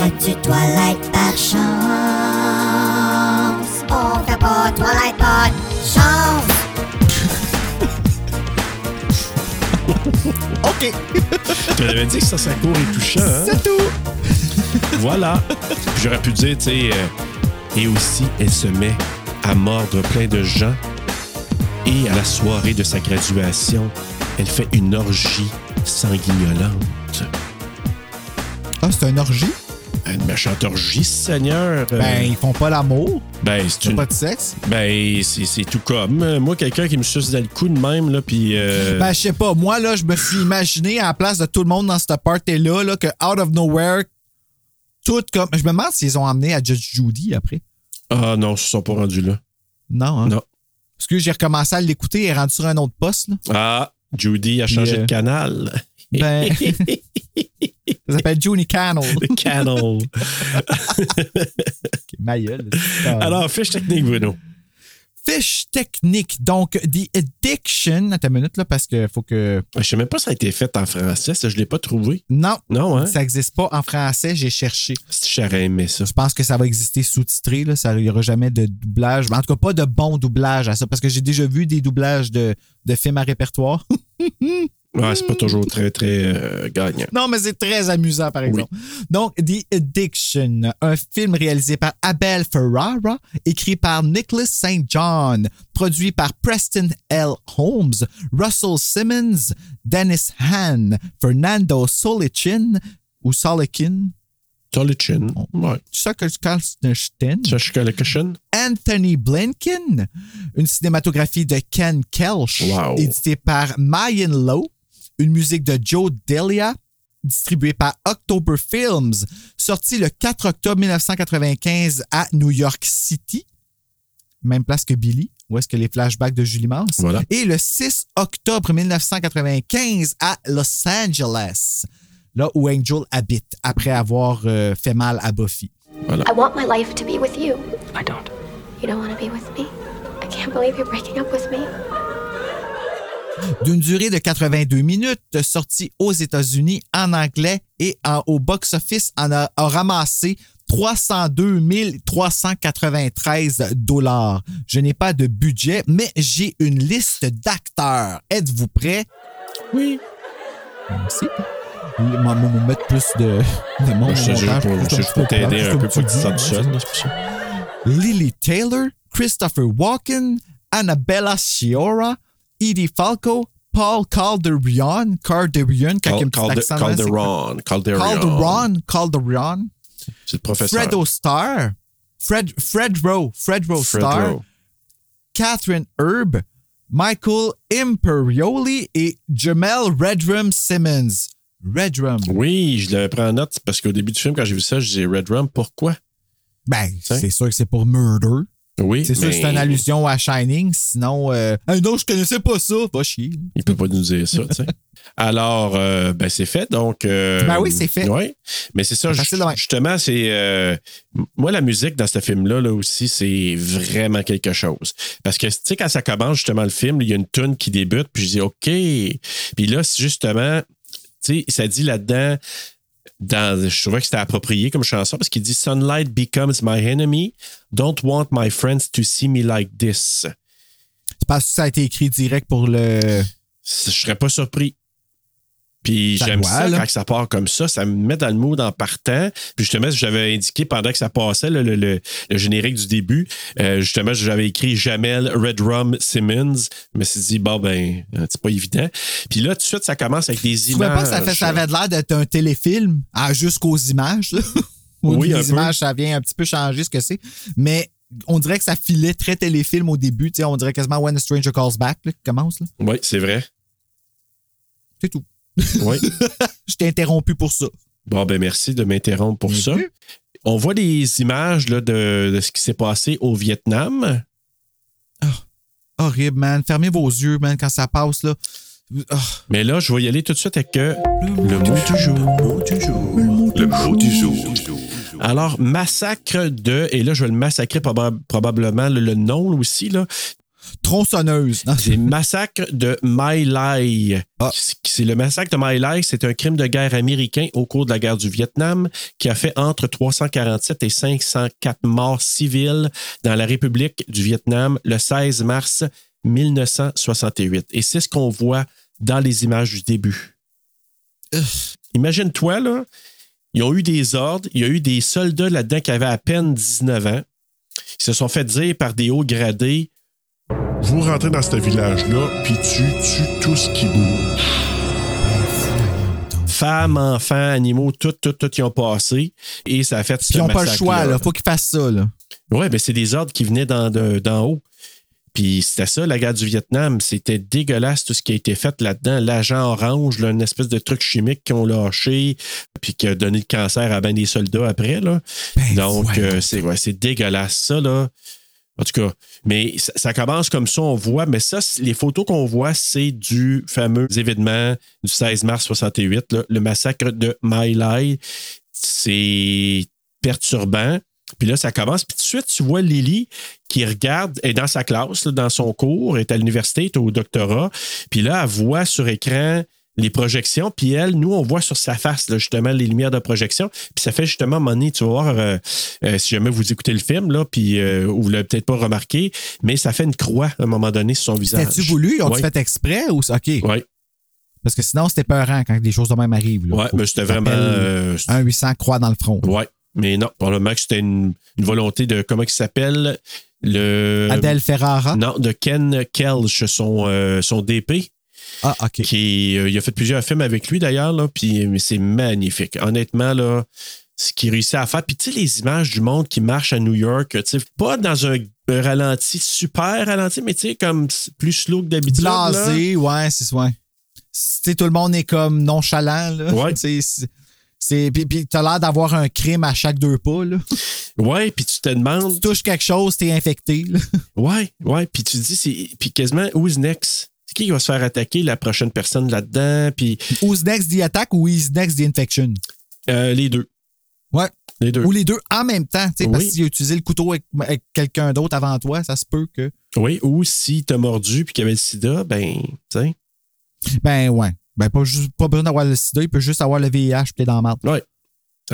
Vois-tu Twilight par chance? On t'a pas Twilight par chance! ok! Je l'avais dit que ça, ça court et touchant. Hein? C'est tout! voilà! J'aurais pu dire, tu sais, euh, et aussi, elle se met à mordre plein de gens. Et à la soirée de sa graduation, elle fait une orgie sanguignolante. Ah, c'est une orgie? Une méchante orgie, Seigneur. Euh, Ben, ils font pas l'amour. ben, c'est une- pas de sexe. ben, c'est c'est tout comme. Euh, Moi, quelqu'un qui me suce dans le cou de même, là, puis... euh, Ben, je sais pas. Moi, là, je me suis imaginé à la place de tout le monde dans cette party-là, là, que out of nowhere, tout comme. Je me demande s'ils ont amené à Judge Judy après. Ah non, ils se sont pas rendus là. Non, hein? Non. Parce que j'ai recommencé à l'écouter et rendu sur un autre poste, là. Ah, Judy a changé euh, de canal. Ben. Ça s'appelle Junie Cannell. Canal. Ma gueule. Alors, fiche technique, Bruno. Fiche technique. Donc, The Addiction. Attends une minute, là, parce que faut que. Je sais même pas si ça a été fait en français, ça, je l'ai pas trouvé. Non. Non, hein? Ça n'existe pas en français, j'ai cherché. Si j'aurais aimé ça. Je pense que ça va exister sous-titré. là. Ça- Il n'y aura jamais de doublage. En tout cas, pas de bon doublage à ça, parce que j'ai déjà vu des doublages de, de films à répertoire. Ouais, c'est pas toujours très, très euh, gagnant. non, mais c'est très amusant, par exemple. Donc, The Addiction, un film réalisé par Abel Ferrara, écrit par Nicholas St. John, produit par Preston L. Holmes, Russell Simmons, Dennis Hahn, Fernando Solichin, ou Solikin, Tolichin. Ouais. Anthony Blinken, une cinématographie de Ken Kelch, Wow. éditée par Mayan Lowe, une musique de Joe Delia, distribuée par October Films, sortie le 4 octobre 1995 à New York City, même place que Billy, où est-ce que les flashbacks de Julie Mars, Voilà. et le 6 octobre 1995 à Los Angeles, là où Angel habite, après avoir euh, fait mal à Buffy. I want my life to be with you. I don't. You don't want to be with me? I can't believe you're breaking up with me. D'une durée de 82 minutes, sorti aux États-Unis en anglais et en- au box-office en a, a ramassé 302 393 dollars. Je n'ai pas de budget, mais j'ai une liste d'acteurs. Êtes-vous prêts? Oui. Merci. Moi, moi, moi, mettre plus de, de monde Je juste pour, t'aider un peu pour que tu ça. Lily Taylor, Christopher Walken, Annabella Sciorra, Edie Falco, Paul Calderion, Calderion, quand il y a un petit Calde- accent, là, c'est quoi? Calderon. Calderon. Calderon, Calderon, C'est le professeur. Fredo Star, Fred, Fred Rowe, Fred Rowe Fred Star, Rowe. Catherine Herb, Michael Imperioli et Jamel Redrum Simmons. Redrum. Oui, je l'avais pris en note parce qu'au début du film, quand j'ai vu ça, je disais Red Rum, pourquoi? Ben, c'est sûr que c'est pour Murder. Oui, C'est sûr c'est une allusion à Shining, sinon. Euh, Ah non, je connaissais pas ça. Pas chier. Il peut pas nous dire ça, tu sais. Alors, euh, ben c'est fait, donc. euh, Ben oui, c'est fait. Oui, mais c'est ça, justement, c'est. euh, moi, la musique dans ce film-là, là aussi, c'est vraiment quelque chose. Parce que, tu sais, quand ça commence, justement, le film, il y a une tune qui débute, puis je dis, OK. Puis là, justement, tu sais, ça dit là-dedans. Dans, je trouvais que c'était approprié comme chanson parce qu'il dit Sunlight becomes my enemy. Don't want my friends to see me like this. C'est parce que ça a été écrit direct pour le. Je serais pas surpris. Puis j'aime ça là. quand ça part comme ça, ça me met dans le mood en partant. Puis justement, j'avais indiqué pendant que ça passait le, le- le- le générique du début, euh, justement, j'avais écrit Jamel Redrum Simmons. Je me suis dit, bon, ben, euh, c'est pas évident. Puis là, tout de suite, ça commence avec des Tu images. pas que ça, fait, ça avait l'air d'être un téléfilm jusqu'aux images? là? Au Oui, peu. images, ça vient un petit peu changer ce que c'est. Mais on dirait que ça filait très téléfilm au début. On dirait quasiment When a Stranger Calls Back là, qui commence. là. Oui, c'est vrai. C'est tout. Oui. Je t'ai interrompu pour ça. Bon, ben, merci de m'interrompre pour ça. On voit des images là, de, de ce qui s'est passé au Vietnam. Horrible, man. Fermez vos yeux, man, quand ça passe. là. Ah. Mais là, je vais y aller tout de suite avec euh, le mot du jour. Le mot du jour. Alors, massacre de, et là, je vais le massacrer proba- probablement le, le nom aussi, là. Tronçonneuse. C'est massacre de My Lai. Ah. C'est le massacre de My Lai, c'est un crime de guerre américain au cours de la guerre du Vietnam qui a fait entre 347 et 504 morts civiles dans la République du Vietnam le 16 mars 1968. Et c'est ce qu'on voit dans les images du début. Imagine-toi, là, ils ont eu des ordres, il y a eu des soldats là-dedans qui avaient à peine 19 ans. Ils se sont fait dire par des hauts gradés Vous rentrez dans ce village-là, puis tu tues tout ce qui bouge. femmes, enfants, animaux, tout, tout, tout, ils ont passé. Et ça a fait ce ils n'ont pas le choix, là. Faut qu'ils fassent ça, là. Ouais, ben c'est des ordres qui venaient d'en de- d'en haut. Puis c'était ça, la guerre du Vietnam. C'était dégueulasse tout ce qui a été fait là-dedans. L'agent orange, là, une espèce de truc chimique qu'ils ont lâché, puis qui a donné le cancer à ben des soldats après. Là. Ben, Donc, euh, c'est ouais, c'est dégueulasse, ça. Là. En tout cas, mais ça, commence comme ça, on voit. Mais ça, les photos qu'on voit, c'est du fameux événement du 16 mars 68, là, le massacre de My Lai. C'est perturbant. Puis là, ça commence. Puis tout de suite, tu vois Lily qui regarde, est dans sa classe, dans son cours, est à l'université, est au doctorat. Puis là, elle voit sur écran les projections. Puis elle, nous, on voit sur sa face, là, justement, les lumières de projection. Puis ça fait justement, donné, tu vas voir, euh, euh, si jamais vous écoutez le film, là, puis euh, ou vous l'avez peut-être pas remarqué, mais ça fait une croix à un moment donné sur son visage. C'était-tu voulu? Ont-tu Ouais. fait exprès? Ou... OK. Oui, Parce que sinon, c'était peurant quand des choses de même arrivent. Faut mais c'était vraiment. Un 800 croix dans le front. ouais. Mais non, probablement que c'était une, une volonté de. Comment il s'appelle? Le. Adèle Ferrara? Non, de Ken Kelch, son, euh, son DP. Ah, OK. Qui, euh, il a fait plusieurs films avec lui d'ailleurs, là, puis mais c'est magnifique. Honnêtement, là, ce qu'il réussit à faire. Puis tu sais, les images du monde qui marche à New York, tu sais, pas dans un, ralenti super ralenti, mais tu sais, comme plus slow que d'habitude. là. Blasé, ouais, c'est ouais. Tu sais, tout le monde est comme nonchalant, là. Ouais. C'est- c'est puis, puis t'as l'air d'avoir un crime à chaque deux pas là. Ouais, puis tu te demandes. Tu touches quelque chose, t'es infecté. Là. Ouais, ouais, puis tu te dis, c'est, puis quasiment, who's next? C'est qui qui va se faire attaquer la prochaine personne là-dedans? Puis Who's next the attack ou who's next the infection? euh, les deux. Ouais. Les deux. Ou les deux en même temps, parce Oui. qu'il a utilisé le couteau avec, avec quelqu'un d'autre avant toi, ça se peut que. Oui, ou si t'as mordu puis qu'il y avait le sida, ben, tu sais. Ben ouais. Ben pas, juste, pas besoin d'avoir le sida, il peut juste avoir le VIH puis dans la marde. Ouais.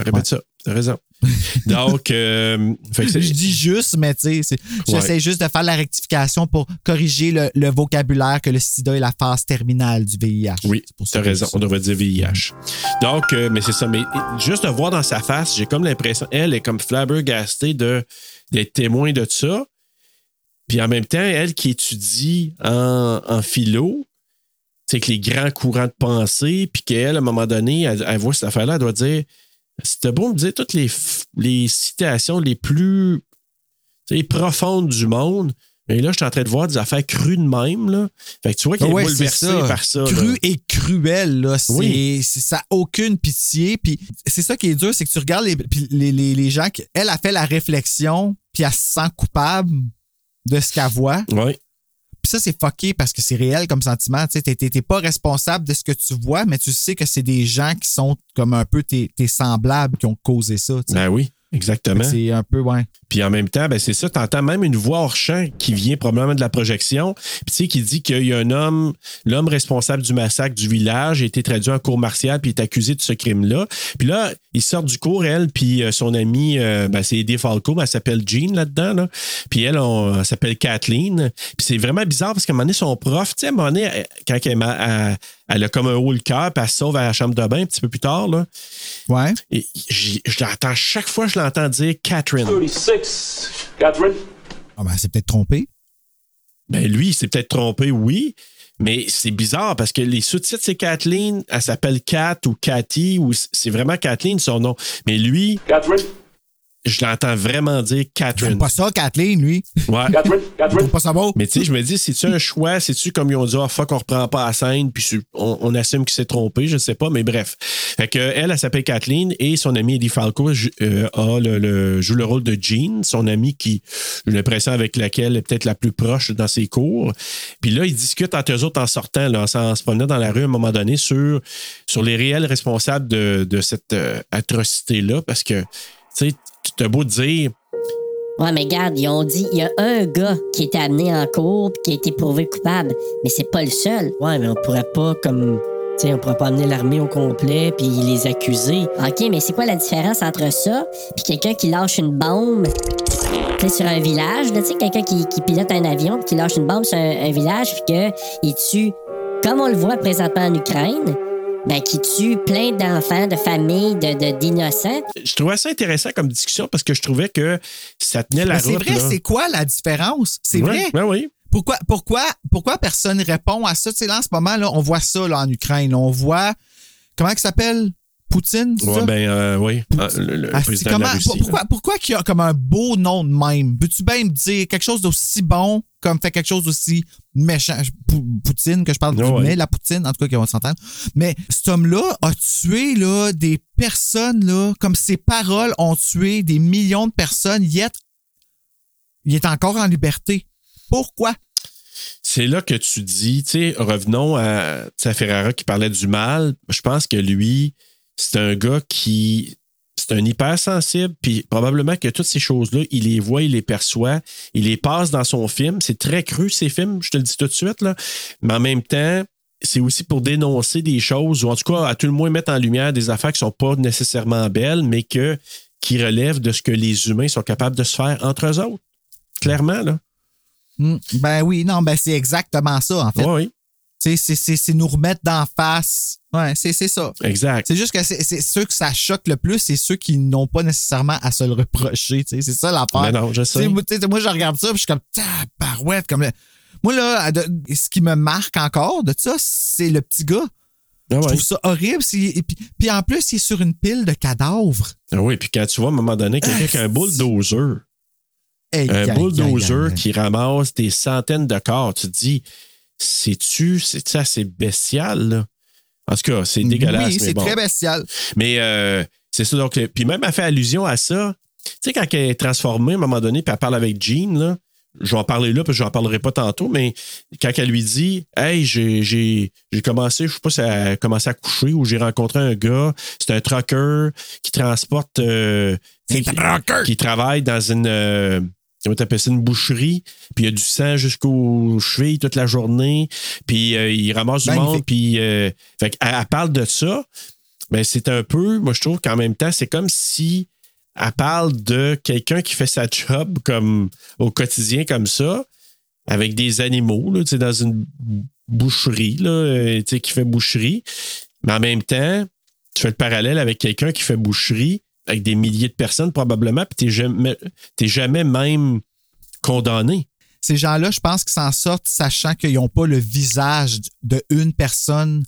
Répète Ouais. ça. T'as raison. Donc, euh, fait que c'est- Je dis juste, mais tu sais, j'essaie juste de faire la rectification pour corriger le, le vocabulaire que le sida est la phase terminale du VIH. Oui, C'est pour ça t'as raison. On devrait dire VIH. Donc, euh, mais c'est ça. Mais juste de voir dans sa face, j'ai comme l'impression, elle est comme flabbergastée d'être témoin de ça. Puis en même temps, elle qui étudie en, en philo, c'est que les grands courants de pensée, puis qu'elle, à un moment donné, elle, elle voit cette affaire-là, elle doit dire c'était beau me dire toutes les, les citations les plus profondes du monde. Mais là, je suis en train de voir des affaires crues de même. Là. Fait que tu vois qu'elle ouais, est c'est bouleversée ça. par ça. là. Cru et cruel, là. Oui. ça n'a aucune pitié. Puis c'est ça qui est dur, c'est que tu regardes les, les, les, les gens, qui, elle a fait la réflexion, puis elle se sent coupable de ce qu'elle voit. Ouais. Puis ça, c'est fucké parce que c'est réel comme sentiment. Tu sais, t'es- pas responsable de ce que tu vois, mais tu sais que c'est des gens qui sont comme un peu tes, tes semblables qui ont causé ça. tu sais. Ben oui, exactement. C'est un peu, ouais. Puis en même temps, ben c'est ça, t'entends même une voix hors champ qui vient probablement de la projection, puis tu sais, qui dit qu'il y a un homme, l'homme responsable du massacre du village a été traduit en cour martiale puis est accusé de ce crime-là. Puis là, il sort du cours, elle, puis euh, son amie, euh, ben, c'est Eddie Falco, mais elle s'appelle Jean là-dedans, là. Puis elle, on, elle s'appelle Kathleen. Puis c'est vraiment bizarre parce qu'à un moment donné, son prof, tu sais, à un moment donné, quand elle, m'a- elle- elle a comme un haut le cœur, puis elle se sauve à la chambre de bain un petit peu plus tard, là. Ouais. Et je l'entends, chaque fois, je l'entends dire Catherine. 36, Catherine? Ah ben, c'est peut-être trompé. Ben lui, il s'est peut-être trompé, oui. Mais c'est bizarre parce que les sous-titres, c'est Kathleen, elle s'appelle Kat ou Cathy, ou c'est vraiment Kathleen son nom. Mais lui, Catherine? Je l'entends vraiment dire J'aime Catherine. pas ça, Kathleen, lui. Ouais. Catherine. Catherine. Pas ça beau. Mais tu sais, je me dis, c'est-tu un choix? C'est-tu comme ils ont dit, ah, fuck, on reprend pas la scène, puis c'est- on, on assume qu'il s'est trompé, je sais pas, mais bref. Fait que elle, elle s'appelle Kathleen et son ami Eddie Falco euh, a le, le- joue le rôle de Jean, son ami qui, j'ai l'impression, avec laquelle elle est peut-être la plus proche dans ses cours. Puis là, ils discutent entre eux autres en sortant, là, en, se promenant dans la rue à un moment donné sur, sur les réels responsables de, de cette euh, atrocité-là, parce que, tu sais, tu as beau dire, Ouais, mais regarde, ils ont dit, il y a un gars qui a été amené en cours puis qui a été prouvé coupable, mais c'est pas le seul. Ouais, mais on pourrait pas, comme. Tu sais, on pourrait pas amener l'armée au complet puis les accuser. OK, mais c'est quoi la différence entre ça puis quelqu'un qui lâche une bombe sur un village, là, tu sais, quelqu'un qui, qui pilote un avion puis qui lâche une bombe sur un, un village puis qu'il tue, comme on le voit présentement en Ukraine, ben, qui tue plein d'enfants, de familles, de, de- d'innocents. Je trouvais ça intéressant comme discussion parce que je trouvais que ça tenait la Mais c'est route. vrai, là. c'est quoi la différence? C'est Ouais, vrai? ben oui. Pourquoi, pourquoi, pourquoi personne répond à ça? Tu sais, là, en ce moment, là, on voit ça là, en Ukraine. on voit. Comment il s'appelle? Poutine, c'est Ouais, ça? ben euh, oui. Ah, Le, le Ah, de comment- la Russie. pour- pourquoi, pourquoi qu'il y a comme un beau nom de même? Peux-tu bien me dire quelque chose d'aussi bon comme fait quelque chose d'aussi méchant? Pou- Poutine, que je parle de ouais. la Poutine, en tout cas, qui va s'entendre. Mais cet homme-là a tué là, des personnes, là, comme ses paroles ont tué des millions de personnes, yet il est encore en liberté. Pourquoi? C'est là que tu dis, tu sais, revenons à, à Ferrara qui parlait du mal. Je pense que lui, c'est un gars qui. C'est un hypersensible, puis probablement que toutes ces choses-là, il les voit, il les perçoit, il les passe dans son film. C'est très cru, ces films, je te le dis tout de suite, là. Mais en même temps, c'est aussi pour dénoncer des choses, ou en tout cas, à tout le moins mettre en lumière des affaires qui sont pas nécessairement belles, mais que, qui relèvent de ce que les humains sont capables de se faire entre eux autres. Clairement, là. Hmm, Ben oui, non, ben c'est exactement ça, en fait. Oui, oui. C'est nous remettre d'en face. Ouais, c'est ça. Exact. C'est juste que c'est ceux que ça choque le plus, c'est ceux qui n'ont pas nécessairement à se le reprocher. C'est ça l'affaire. Mais non, je sais. Moi, je regarde ça, puis je suis comme, tabarouette. Comme le- Moi, là, de- ce qui me marque encore de ça, c'est le petit gars. Ah Je trouve ça horrible. Et puis, puis en plus, il est sur une pile de cadavres. Ah oui, puis quand tu vois à un moment donné quelqu'un qui a un bulldozer, Hey, un bulldozer qui ramasse des centaines de corps, tu te dis, c'est-tu, c'est ça, c'est bestial, là? En tout cas, c'est dégueulasse. Oui, c'est bon. très bestial. Mais euh, c'est ça, donc, puis même elle fait allusion à ça. Tu sais, quand elle est transformée à un moment donné, puis elle parle avec Jean, là, je vais en parler là, que je n'en parlerai pas tantôt, mais quand elle lui dit Hey, j'ai commencé, je sais pas si elle a commencé à coucher ou j'ai rencontré un gars, c'est un trucker qui transporte. euh, qui, qui travaille dans une. euh, comment t'appelles ça, une boucherie, puis il y a du sang jusqu'aux chevilles toute la journée, puis euh, il ramasse du Magnifique. monde, puis euh, fait elle parle de ça, mais c'est un peu, moi je trouve qu'en même temps, c'est comme si elle parle de quelqu'un qui fait sa job comme au quotidien comme ça, avec des animaux, là, dans une boucherie, là, euh, qui fait boucherie. Mais en même temps, tu fais le parallèle avec quelqu'un qui fait boucherie avec des milliers de personnes probablement, puis t'es jamais, t'es jamais même condamné. Ces gens-là, je pense qu'ils s'en sortent sachant qu'ils n'ont pas le visage de une personne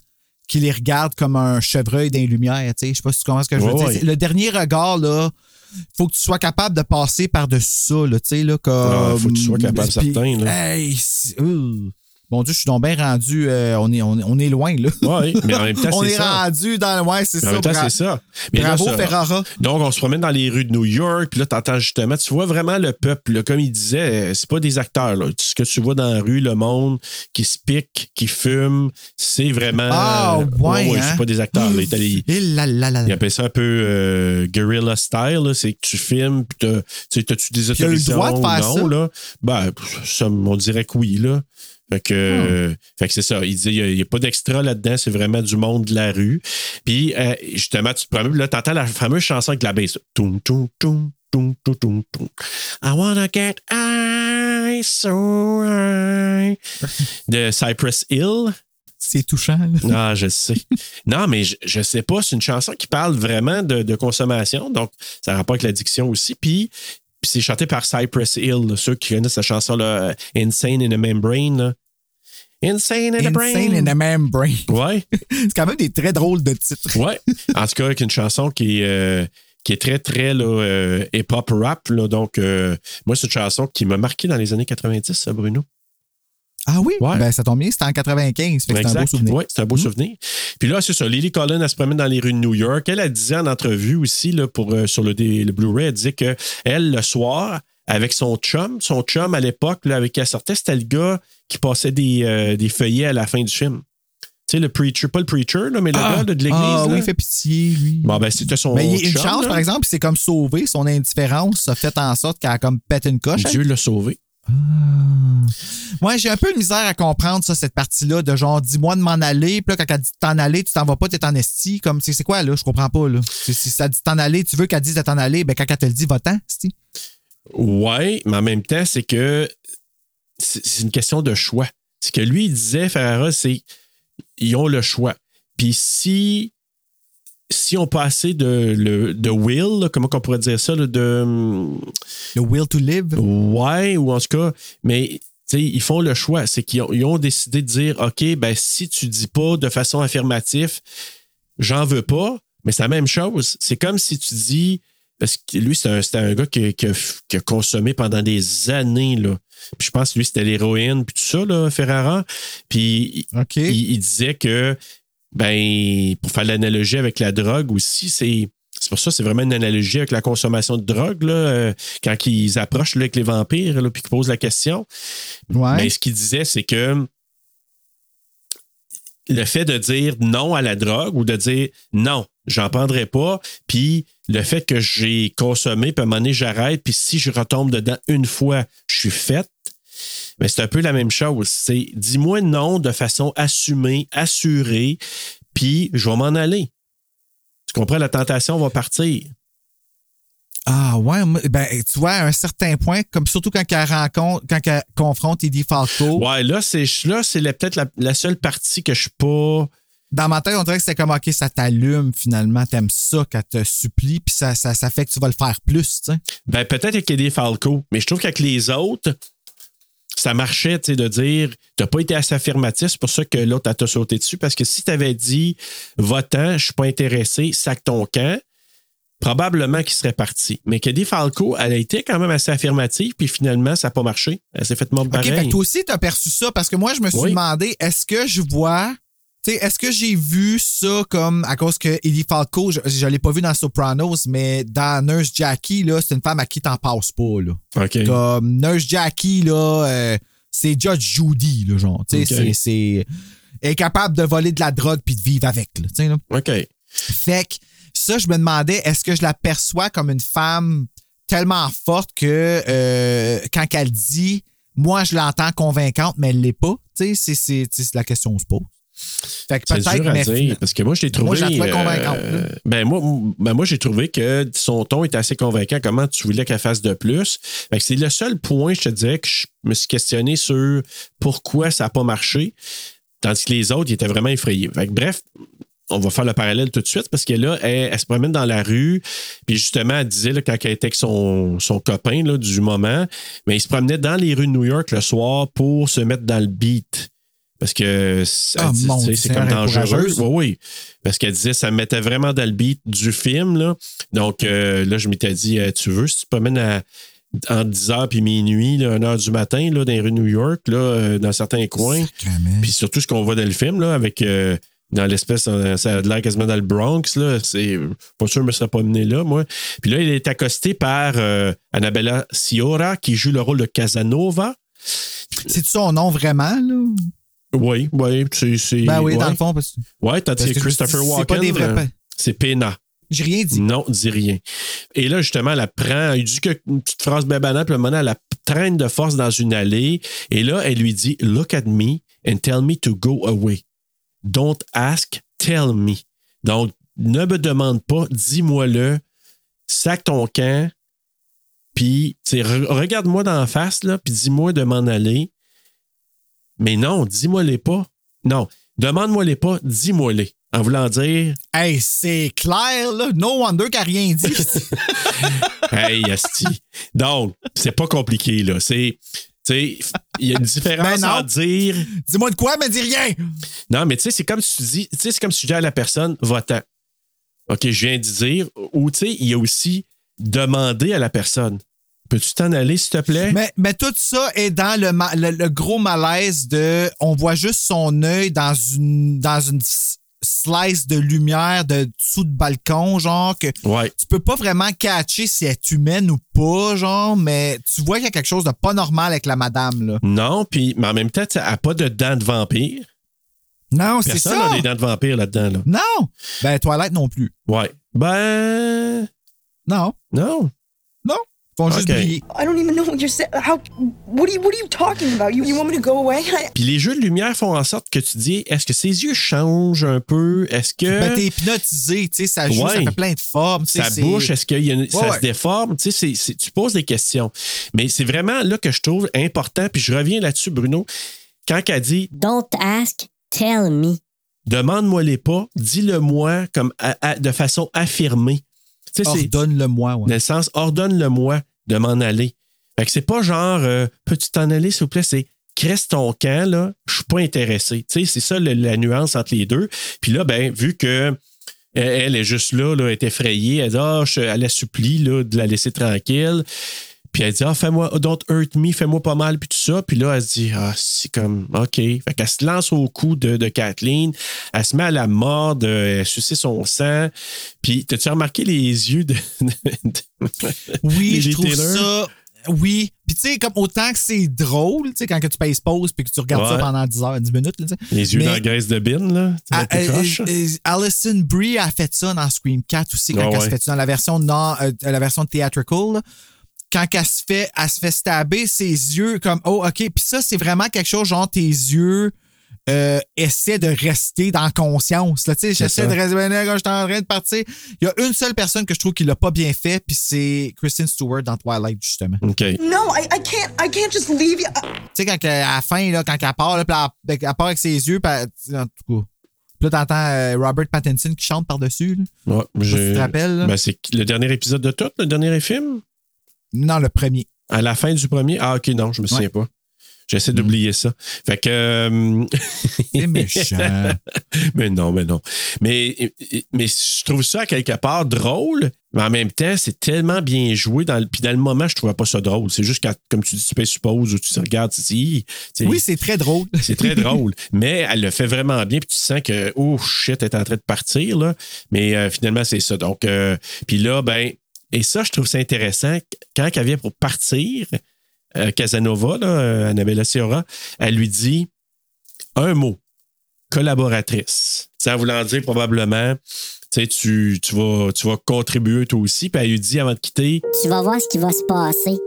qui les regarde comme un chevreuil tu sais. Je sais pas si tu comprends ce que je veux Ouais, dire. ouais. Le dernier regard, là, faut que tu sois capable de passer par-dessus ça, là, tu sais, là, comme... Ah, faut que tu sois capable, certain, là. Hey, euh, Mon Dieu, je suis donc bien rendu... euh, on, est, on, est- on est loin, là. Oui, mais en même temps, on est ça. rendu dans... Ouais, c'est En ça. même temps, c'est ça. Mais là, Bravo, ça- Ferrara. Donc, on se promène dans les rues de New York, puis là, t'entends justement, tu vois vraiment le peuple, là, comme il disait, euh, c'est pas des acteurs, là. Ce que tu vois dans la rue, le monde qui se pique, qui fume, c'est vraiment. Ah, euh, ouais, hein? c'est pas des acteurs, là. Il, Et là, là, là. il appelle ça un peu euh, guerrilla style, là. c'est que tu filmes, puis t'as- tu des Puis il a eu le autorisations droit de faire non, ça? là? Ben, on dirait que oui, là. Fait que, Hmm. euh, fait que c'est ça. Il dit, il n'y a, pas d'extra là-dedans, c'est vraiment du monde de la rue. Puis, euh, justement, tu te promènes, là, t'entends la fameuse chanson avec la baisse. Toum, toum, toum, toum, toum, toum, toum. I wanna get high, so high. De Cypress Hill. C'est touchant, là. Ah, je sais. Non, mais je, je sais pas. C'est une chanson qui parle vraiment de, de consommation. Donc, ça a rapport avec l'addiction aussi. Puis, puis c'est chanté par Cypress Hill. là. Ceux qui connaissent cette chanson-là, euh, Insane in a Membrane. là. Insane in a Brain. Insane in a membrane. Ouais. c'est quand même des très drôles de titres. Ouais. En tout cas, avec une chanson qui est, euh, qui est très, très là, euh, hip-hop rap. là. Donc, moi, c'est une chanson qui m'a marqué dans les années 90, ça, Bruno. Ah oui? Ouais. Ben, ça tombe bien, c'était en 95. Fait que c'est un beau souvenir. Oui, c'est un beau souvenir. Puis là, c'est ça. Lily Collin, elle se promène dans les rues de New York. Elle, elle disait en entrevue aussi, là, pour, euh, sur le, Blu-ray, elle disait que elle, le soir, avec son chum, son chum à l'époque, avec qui elle sortait, c'était le gars qui passait des, euh, des feuillets à la fin du film. Tu sais, le preacher, pas le preacher, là, mais le Ah, gars de l'église. ah là. oui, il fait pitié, lui. Bon, ben, c'était son. Mais il y a une chance, là. par exemple, c'est comme sauvé. Son indifférence a fait en sorte qu'elle a comme pété une coche. Dieu l'a sauvé. Moi, j'ai un peu de misère à comprendre ça, cette partie-là, de genre, dis-moi de m'en aller, puis là, quand elle dit t'en aller, tu t'en vas pas, t'es en esti. Comme, c'est quoi, là? Je comprends pas, là. Si ça dit t'en aller, tu veux qu'elle dise t'en aller, ben, quand elle te le dit, va-t'en, esti. Ouais, mais en même temps, c'est que c'est c'est une question de choix. Ce que lui, il disait, Ferrara, c'est ils ont le choix. Puis si, si on passait de, le, de will, là, comment on pourrait dire ça, là, de. Le will to live? Ouais, ou en tout cas, mais tu sais, ils font le choix. C'est qu'ils ont, décidé de dire OK, ben si tu dis pas de façon affirmative, j'en veux pas, mais c'est la même chose. C'est comme si tu dis. Parce que lui, c'était un, gars qui, qui a, qui a consommé pendant des années. Là. Puis je pense que lui, c'était l'héroïne, puis tout ça, là, Ferrara. Puis il disait que, ben, pour faire l'analogie avec la drogue aussi, c'est. C'est pour ça, c'est vraiment une analogie avec la consommation de drogue, là, euh, quand ils approchent là, avec les vampires, là, puis qu'ils posent la question. Ouais. Mais ce qu'il disait, c'est que le fait de dire non à la drogue ou de dire non, j'en prendrai pas, puis le fait que j'ai consommé, puis à un moment donné, j'arrête, puis si je retombe dedans une fois, je suis faite. Mais c'est un peu la même chose. C'est dis-moi non de façon assumée, assurée, puis je vais m'en aller. Tu comprends? La tentation va partir. Ah ouais, ben tu vois, à un certain point, comme surtout quand elle rencontre, quand elle confronte Eddie Falco, Ouais, là, c'est là, c'est peut-être la, la seule partie que je suis pas. dans ma tête, on dirait que c'était comme OK, ça t'allume finalement, t'aimes ça qu'elle te supplie, puis ça, ça, ça fait que tu vas le faire plus, tu sais. Ben, peut-être avec Eddie Falco, mais je trouve qu'avec les autres, ça marchait, tu sais, de dire, t'as pas été assez affirmatif, c'est pour ça que l'autre, elle t'a sauté dessus, parce que si t'avais dit, va-t'en, je suis pas intéressé, sac ton camp, probablement qu'il serait parti. Mais qu'Eddie Falco, elle a été quand même assez affirmative, puis finalement, ça n'a pas marché. Elle s'est fait mordre OK, fait pareil. que toi aussi, t'as perçu ça, parce que moi, je me suis Oui. demandé, est-ce que je vois. Est-ce que j'ai vu ça comme à cause que Eddie Falco, je, je l'ai pas vu dans Sopranos, mais dans Nurse Jackie, là, c'est une femme à qui t'en passes pas. Là. Comme Nurse Jackie, là, euh, c'est Judge Judy, là, genre. Tu sais, Ok. c'est-. Elle est capable de voler de la drogue puis de vivre avec, là. tu sais, là. OK. Fait que ça, je me demandais, est-ce que je la perçois comme une femme tellement forte que euh, quand elle dit, moi, je l'entends convaincante, mais elle l'est pas? Tu sais, c'est- c'est c'est la question qu'on se pose. Fait que peut-être, dur à mais dire, parce que moi, je l'ai trouvé. Moi, je la trouvais euh, convaincante, là. ben, moi, ben, moi j'ai trouvé que son ton était assez convaincant. Comment tu voulais qu'elle fasse de plus? C'est le seul point, je te dirais, que je me suis questionné sur pourquoi ça n'a pas marché. Tandis que les autres, ils étaient vraiment effrayés. Fait que, bref, on va faire le parallèle tout de suite parce que là, elle, elle se promène dans la rue. Puis justement, elle disait, là, quand elle était avec son, son copain là, du moment, mais il se promenait dans les rues de New York le soir pour se mettre dans le beat. Parce que dit, Dieu, c'est comme dangereux. Oui, oui. Parce qu'elle disait ça me mettait vraiment dans le beat du film. Là. Donc euh, là, je m'étais dit, euh, tu veux, si tu te promènes à, entre 10h puis minuit, là, 1h du matin, là, dans les rues de New York, là, euh, dans certains coins. Puis surtout ce qu'on voit dans le film, là, avec dans l'espèce, ça a l'air quasiment dans le Bronx, là. C'est pas sûr, je me serais pas mené là, moi. Puis là, il est accosté par euh, Annabella Sciorra, qui joue le rôle de Casanova. C'est son nom vraiment, là? Oui, oui, c'est. c'est- Ben oui, ouais. dans le fond, parce. Ouais, que que Christopher c'est Walken. pas des vrais euh, c'est Pena. J'ai rien dit. Non, dis rien. Et là, justement, elle prend, elle dit que une petite phrase bien banale, puis à un moment elle la traîne de force dans une allée. Et là, elle lui dit Look at me and tell me to go away. Don't ask, tell me. Donc, ne me demande pas, dis-moi-le, sac ton camp, puis regarde-moi dans la face, là, puis dis-moi de m'en aller. Mais non, dis-moi-les pas. Non, demande-moi-les pas, dis-moi-les. En voulant dire Hey, c'est clair, là. No wonder qu'elle a rien dit. Hey, Asti. Donc, c'est pas compliqué, là. C'est. Tu sais, il y a une différence Ben à dire. Dis-moi de quoi, mais dis rien. Non, mais tu sais, c'est comme si tu dis. Tu sais, c'est comme si tu dis à la personne, va-t'en. OK, je viens de dire. Ou, tu sais, il y a aussi demander à la personne. Peux-tu t'en aller, s'il te plaît? Mais, mais tout ça est dans le, le, le gros malaise de. On voit juste son œil dans une, dans une slice de lumière de dessous de balcon, genre, que Ouais. tu peux pas vraiment catcher si elle est humaine ou pas, genre, mais tu vois qu'il y a quelque chose de pas normal avec la madame, là. Non, puis, mais en même temps, elle n'a pas de dents de vampire. Non, c'est Personne ça. n'a des dents de vampire là-dedans, là. Non. Ben, Twilight non plus. Ouais. Ben. Non. Non. Font juste briller. I don't even know what you're saying. How? What are you? What are you talking about? You, you want me to go away? Puis les jeux de lumière font en sorte que tu dis est-ce que ses yeux changent un peu? Est-ce que. Ben, t'es hypnotisé, tu sais, ça joue, ça Ouais. fait plein de formes. Sa bouche, est-ce qu'il y a une- ça Ouais, se déforme? Tu sais, tu poses des questions. Mais c'est vraiment là que je trouve important, puis je reviens là-dessus, Bruno. Quand elle dit Don't ask, tell me. demande-moi les pas, dis-le-moi comme à- à- de façon affirmée. Ordonne-le-moi. Ouais. dans le sens, ordonne-le-moi de m'en aller. Fait que c'est pas genre, euh, peux-tu t'en aller, s'il vous plaît? C'est, cresse ton camp, là, je suis pas intéressé. Tu sais, c'est ça le- la nuance entre les deux. Puis là, ben, vu que elle, elle est juste là, là, elle est effrayée, elle dit, ah, je- elle la supplie, là, de la laisser tranquille. Puis elle dit, ah, fais-moi, don't hurt me, fais-moi pas mal, puis tout ça. Puis là, elle se dit, ah, c'est comme, OK. Fait qu'elle se lance au cou de, de Kathleen. Elle se met à la mort, elle sucer son sang. Puis, t'as-tu remarqué les yeux de. de- Oui, je trouve ça. Oui. Puis tu sais, comme autant que c'est drôle, tu sais, quand que tu payes pause puis que tu regardes ça pendant 10 heures, 10 minutes, là. Les yeux Mais- dans la graisse de bin, là. Peu Ah, euh, euh, Alison Brie a fait ça dans Scream 4 aussi, quand elle ouais. se fait dans la version non, euh, la version theatrical. là. Quand elle se fait, elle se fait stabber ses yeux comme oh ok, puis ça c'est vraiment quelque chose genre tes yeux euh, essaient de rester dans conscience. Là, tu sais, j'essaie de rester ben là, quand je suis en train de partir. Il y a une seule personne que je trouve qui l'a pas bien fait, puis c'est Kristen Stewart dans Twilight justement. OK. No, I, I can't. I can't just leave you. Tu sais, quand à la fin, là, quand elle part, là, puis elle, elle part avec ses yeux, puis en tout cas. Puis là, t'entends euh, Robert Pattinson qui chante par-dessus. là. Ouais, si j'ai- tu te rappelles. Ben, c'est le dernier épisode de tout, le dernier film? Non, le premier. À la fin du premier? Ah, OK, non, je me souviens pas. J'essaie d'oublier ça. Fait que. euh, C'est méchant. mais non, mais non. Mais, mais je trouve ça quelque part drôle, mais en même temps, c'est tellement bien joué. Dans le, puis dans le moment, je trouvais pas ça drôle. C'est juste quand, comme tu dis, tu payes suppose ou tu te regardes, tu te dis. Oui, c'est très drôle. c'est très drôle. Mais elle le fait vraiment bien. Puis tu sens que, oh shit, elle est en train de partir. Là. Mais euh, finalement, c'est ça. Donc, euh, puis là, ben, et ça, je trouve ça intéressant. Quand elle vient pour partir, euh, Casanova, là, euh, Annabella Sciorra, elle lui dit un mot collaboratrice. Ça voulant dire probablement. Tu vas contribuer toi aussi. Puis elle lui dit avant de quitter Tu vas voir ce qui va se passer.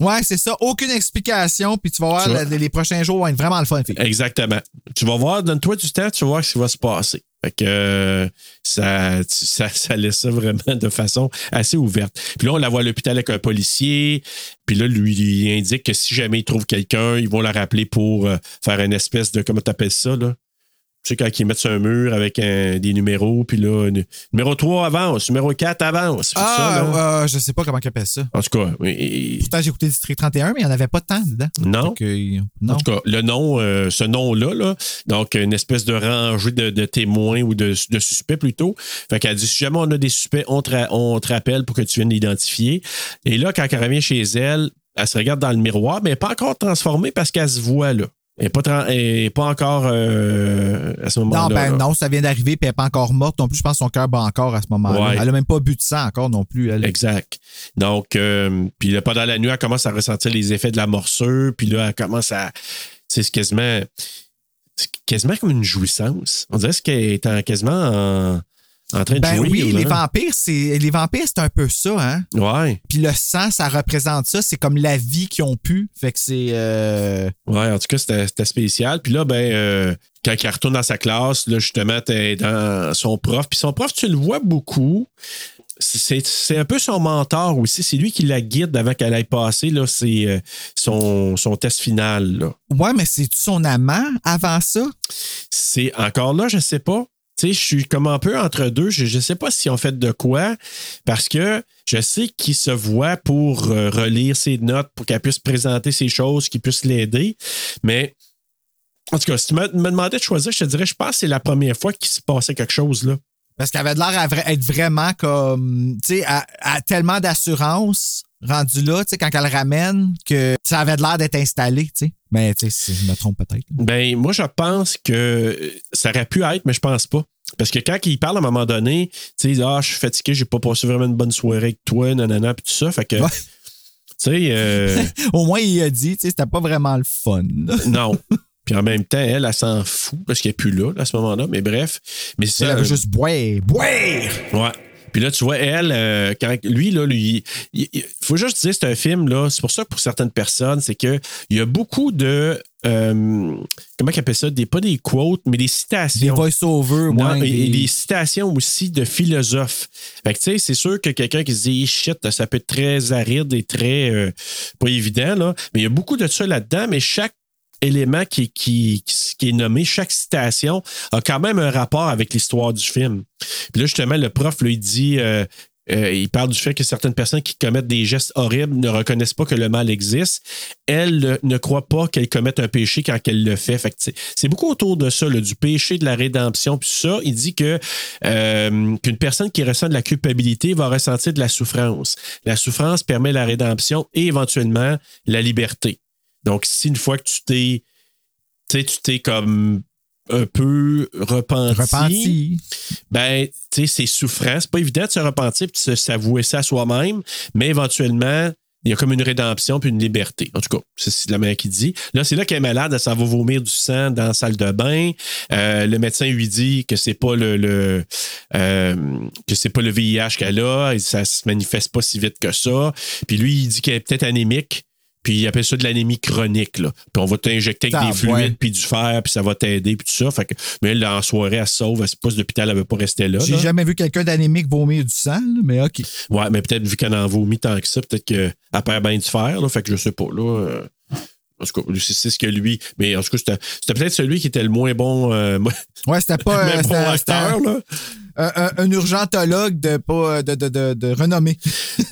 Ouais, c'est ça. Aucune explication, puis tu vas voir, Tu les prochains jours vont être vraiment le fun. Exactement. Tu vas voir, donne-toi du temps, tu vas voir ce qui va se passer. Fait que euh, ça, ça laisse ça vraiment de façon assez ouverte. Puis là, on la voit à l'hôpital avec un policier. Puis là, lui, il indique que si jamais il trouve quelqu'un, ils vont la rappeler pour euh, faire une espèce de. Comment t'appelles ça, là? Tu sais, quand ils mettent sur un mur avec un- des numéros, puis là, nu- numéro 3 avance, numéro 4 avance. Tout ça. Ah, euh, je sais pas comment ils appellent ça. En tout cas, oui, Pourtant, j'ai écouté District 31, mais il n'y en avait pas tant dedans. Non. Que, non. En tout cas, le nom, euh, ce nom-là, là, donc une espèce de rangée de, de témoins ou de, de suspects plutôt. Fait qu'elle dit si jamais on a des suspects, on te, on te rappelle pour que tu viennes l'identifier. Et là, quand elle revient chez elle, elle se regarde dans le miroir, mais elle n'est pas encore transformée parce qu'elle se voit là. Elle n'est pas, est encore euh, à ce moment-là. Non, ben non, ça vient d'arriver, puis elle n'est pas encore morte non plus. Je pense que son cœur bat encore à ce moment-là. Ouais. Elle n'a même pas bu de sang encore non plus. Elle. Exact. Donc, euh, puis là, pendant la nuit, elle commence à ressentir les effets de la morsure, puis là, elle commence à. tu sais, C'est quasiment. C'est quasiment comme une jouissance. On dirait qu'elle est en- quasiment en, en train de Ben oui, là. les vampires, c'est les vampires, c'est un peu ça, hein. Ouais. Puis le sang, ça représente ça. C'est comme la vie qu'ils ont pu. Fait que c'est. euh, Ouais, en tout cas, c'était spécial. Puis là, ben, euh, quand elle retourne dans sa classe, là, justement, t'es dans son prof. Puis son prof, tu le vois beaucoup. C'est un peu son mentor aussi. C'est lui qui la guide avant qu'elle aille passer là, c'est, euh, son, son test final. Là. Ouais, mais c'est son amant avant ça? C'est encore là, je sais pas. Tu je suis comme un peu entre deux. Je ne sais pas si on fait de quoi, parce que je sais qu'il se voit pour euh, relire ses notes, pour qu'elle puisse présenter ses choses, qu'il puisse l'aider. Mais en tout cas, si tu me, me demandais de choisir, je te dirais, je pense que c'est la première fois qu'il se passait quelque chose là. Parce qu'elle avait de l'air à vra- être vraiment comme, tu sais, à, tellement d'assurance rendue là, tu sais, quand elle le ramène, que ça avait de l'air d'être installé, tu sais. Mais, tu sais, si je me trompe peut-être. Ben, moi, je pense que ça aurait pu être, mais je pense pas. Parce que quand il parle à un moment donné, tu sais, ah, je suis fatigué, j'ai pas passé vraiment une bonne soirée avec toi, nanana, puis tout ça. Fait que, tu sais, euh, Au moins, il a dit, tu sais, c'était pas vraiment le fun. non. Puis en même temps, elle, elle s'en fout parce qu'elle n'est plus là, là, à ce moment-là. Mais bref. Mais ça, Elle veut juste boire, boire! Ouais. Puis là, tu vois, elle, euh, quand lui, là, lui, il, il- faut juste dire, c'est un film, là. C'est pour ça que pour certaines personnes, c'est que il y a beaucoup de. euh, comment ils appellent ça? Des, pas des quotes, mais des citations. Des voice-over, ouais, et, et des- des citations aussi de philosophes. Fait que, tu sais, c'est sûr que quelqu'un qui se dit shit, ça peut être très aride et très euh, pas évident, là. Mais il y a beaucoup de ça là-dedans, mais chaque élément qui, qui, qui est nommé, chaque citation a quand même un rapport avec l'histoire du film. Puis là, justement, le prof lui dit euh, euh, il parle du fait que certaines personnes qui commettent des gestes horribles ne reconnaissent pas que le mal existe. Elle euh, ne croit pas qu'elle commette un péché quand elle le fait. fait c'est- beaucoup autour de ça, du péché, de la rédemption. Puis ça, il dit que euh, qu'une personne qui ressent de la culpabilité va ressentir de la souffrance. La souffrance permet la rédemption et éventuellement la liberté. Donc, si une fois que tu t'es, tu sais, tu t'es comme un peu repenti, Repenti. ben, tu sais, c'est souffrant. C'est pas évident de se repentir et de s'avouer ça à soi-même, mais éventuellement, il y a comme une rédemption puis une liberté. En tout cas, c'est la manière qui dit. Là, c'est là qu'elle est malade, elle s'en va vomir du sang dans la salle de bain. Euh, le médecin lui dit que c'est pas le, le, euh, que c'est pas le VIH qu'elle a, et ça se manifeste pas si vite que ça. Puis lui, il dit qu'elle est peut-être anémique. Puis il appelle ça de l'anémie chronique. Là. Puis on va t'injecter avec Ah, des fluides, ouais. puis du fer, puis ça va t'aider, puis tout ça. Fait que, mais elle, en soirée, elle se sauve, elle se passe d'hôpital, elle veut pas rester là. J'ai jamais vu quelqu'un d'anémique vomir du sang, là, mais OK. Ouais, mais peut-être vu qu'elle en vomit tant que ça, peut-être qu'elle perd bien du fer, là, fait que je sais pas, là. euh, en tout cas, c'est ce que lui. Mais en tout cas, c'était peut-être celui qui était le moins bon. euh, Ouais, c'était pas moins euh, bon acteur, là. Un, urgentologue de, pas, de, de, de, de renommée.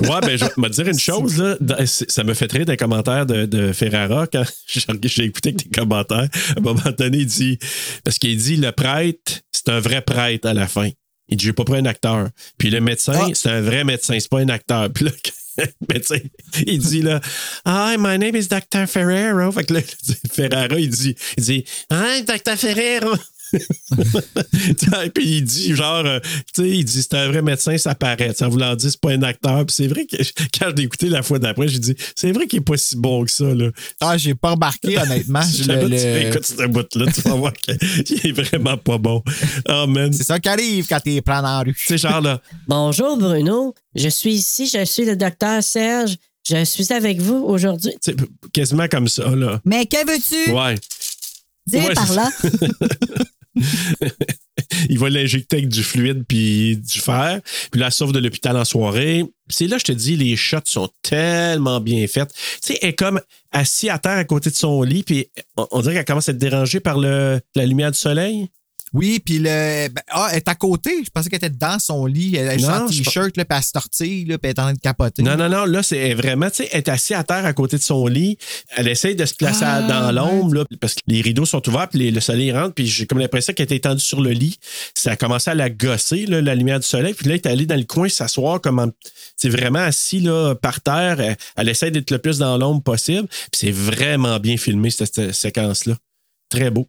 Ouais, ben, je vais me dire une chose, là. Ça me fait très des commentaires de, de Ferrara quand j'ai écouté tes commentaires. À un moment donné, il dit. Parce qu'il dit le prêtre, c'est un vrai prêtre à la fin. Il dit J'ai pas pris un acteur. Puis le médecin, c'est un vrai médecin, c'est pas un acteur. Puis là, le médecin, il dit là Hi, my name is Dr. Ferrero. Fait que là, Ferrara, il dit, il dit Hi, Dr. Ferrero. Et puis il dit genre, euh, tu sais, il dit c'est un vrai médecin, ça paraît. En voulant dire, c'est pas un acteur. Puis c'est vrai que quand je l'ai écouté la fois d'après, j'ai dit, c'est vrai qu'il est pas si bon que ça. Là. Ah, j'ai pas remarqué, honnêtement. Si Je le- tu le- écoutes ce bout-là, tu vas voir qu'il est vraiment pas bon. Oh man. C'est ça qui arrive quand t'es prends dans la rue. C'est genre là. Bonjour Bruno, je suis ici, je suis le docteur Serge. Je suis avec vous aujourd'hui. C'est quasiment comme ça, là. Mais que veux-tu? Ouais. Dis Ouais, par là. il va l'injecter avec du fluide puis du fer. Puis elle sauve de l'hôpital en soirée. C'est là, je te dis, les shots sont tellement bien faits. Tu sais, elle est comme assise à terre à côté de son lit, puis on, on dirait qu'elle commence à être dérangée par le, la lumière du soleil. Oui, puis le. ben, ah, elle est à côté. Je pensais qu'elle était dans son lit. Elle est en t-shirt, là, puis elle se tortille, là, puis elle est en train de capoter. Non, non, non, là, c'est vraiment, tu sais, elle est assise à terre à côté de son lit. Elle essaye de se placer Ah, dans l'ombre, là, parce que les rideaux sont ouverts, puis les- le soleil rentre, puis j'ai comme l'impression qu'elle était étendue sur le lit. Ça a commencé à la gosser, là, la lumière du soleil, puis là, elle est allée dans le coin s'asseoir comme en- c'est vraiment assis là, par terre. Elle, elle essaie d'être le plus dans l'ombre possible. Puis c'est vraiment bien filmé, cette, cette séquence-là. Très beau.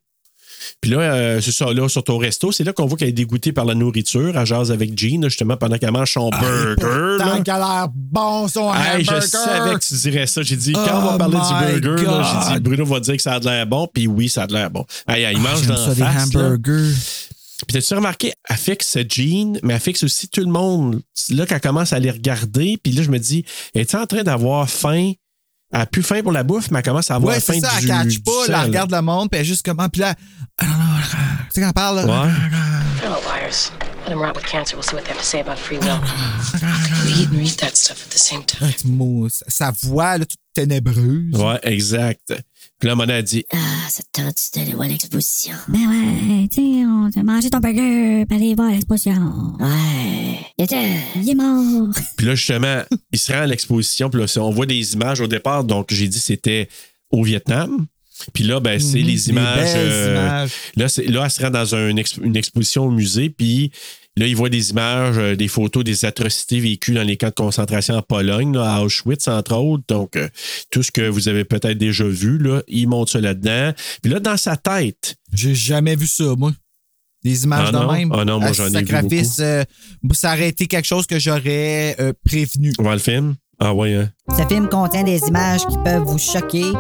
Puis là, euh, c'est ça, là, sur ton resto, c'est là qu'on voit qu'elle est dégoûtée par la nourriture. Elle jase avec Jean, justement, pendant qu'elle mange son burger. là. Tant qu'elle a l'air bon, son Hey, je savais que tu dirais ça. J'ai dit, quand on va Oh parler du burger, j'ai dit. Bruno va dire que ça a de l'air bon, puis oui, ça a de l'air bon. Hey, il Ah, mange j'aime dans ça, la des là. hamburgers. Puis t'as-tu remarqué, elle fixe Jean, mais elle fixe aussi tout le monde. C'est là qu'elle commence à les regarder, puis là, je me dis, es-tu en train d'avoir faim? Elle a plus faim pour la bouffe, mais elle commence à avoir Ouais, faim c'est ça, du elle catch du pas, elle là. regarde le monde, puis elle juste comment, puis là, ah, non, tu sais quand elle parle, là, Ouais. They're not liars. Let them rot with cancer. We'll see what they have to say about free will. We eat and read that stuff at the same time. Un petit mot, sa- sa voix, là, toute ténébreuse. Ouais, exact. Puis là, Mona a dit, Ah, ça te tente d'aller voir l'exposition? Ben ouais, tu sais, on t'a mangé ton burger, puis aller voir l'exposition. Ouais. Il était... Il est mort. Puis là, justement, il se rend à l'exposition. Puis là, on voit des images au départ. Donc, j'ai dit c'était au Vietnam. Puis là, ben, c'est Mhm, les des images. euh, images. Là, c'est, là, elle se rend dans un une exposition au musée. Puis là, il voit des images, euh, des photos des atrocités vécues dans les camps de concentration en Pologne, là, à Auschwitz, entre autres. Donc, euh, tout ce que vous avez peut-être déjà vu, là, il montre ça là-dedans. Puis là, dans sa tête, J'ai jamais vu ça, moi. Des images Ah de même. Ah non, moi, j'en ai vu sacrifice, euh, ça aurait été quelque chose que j'aurais prévenu. on voit le film? Ah ouais, hein? Ce film contient des images qui peuvent vous choquer.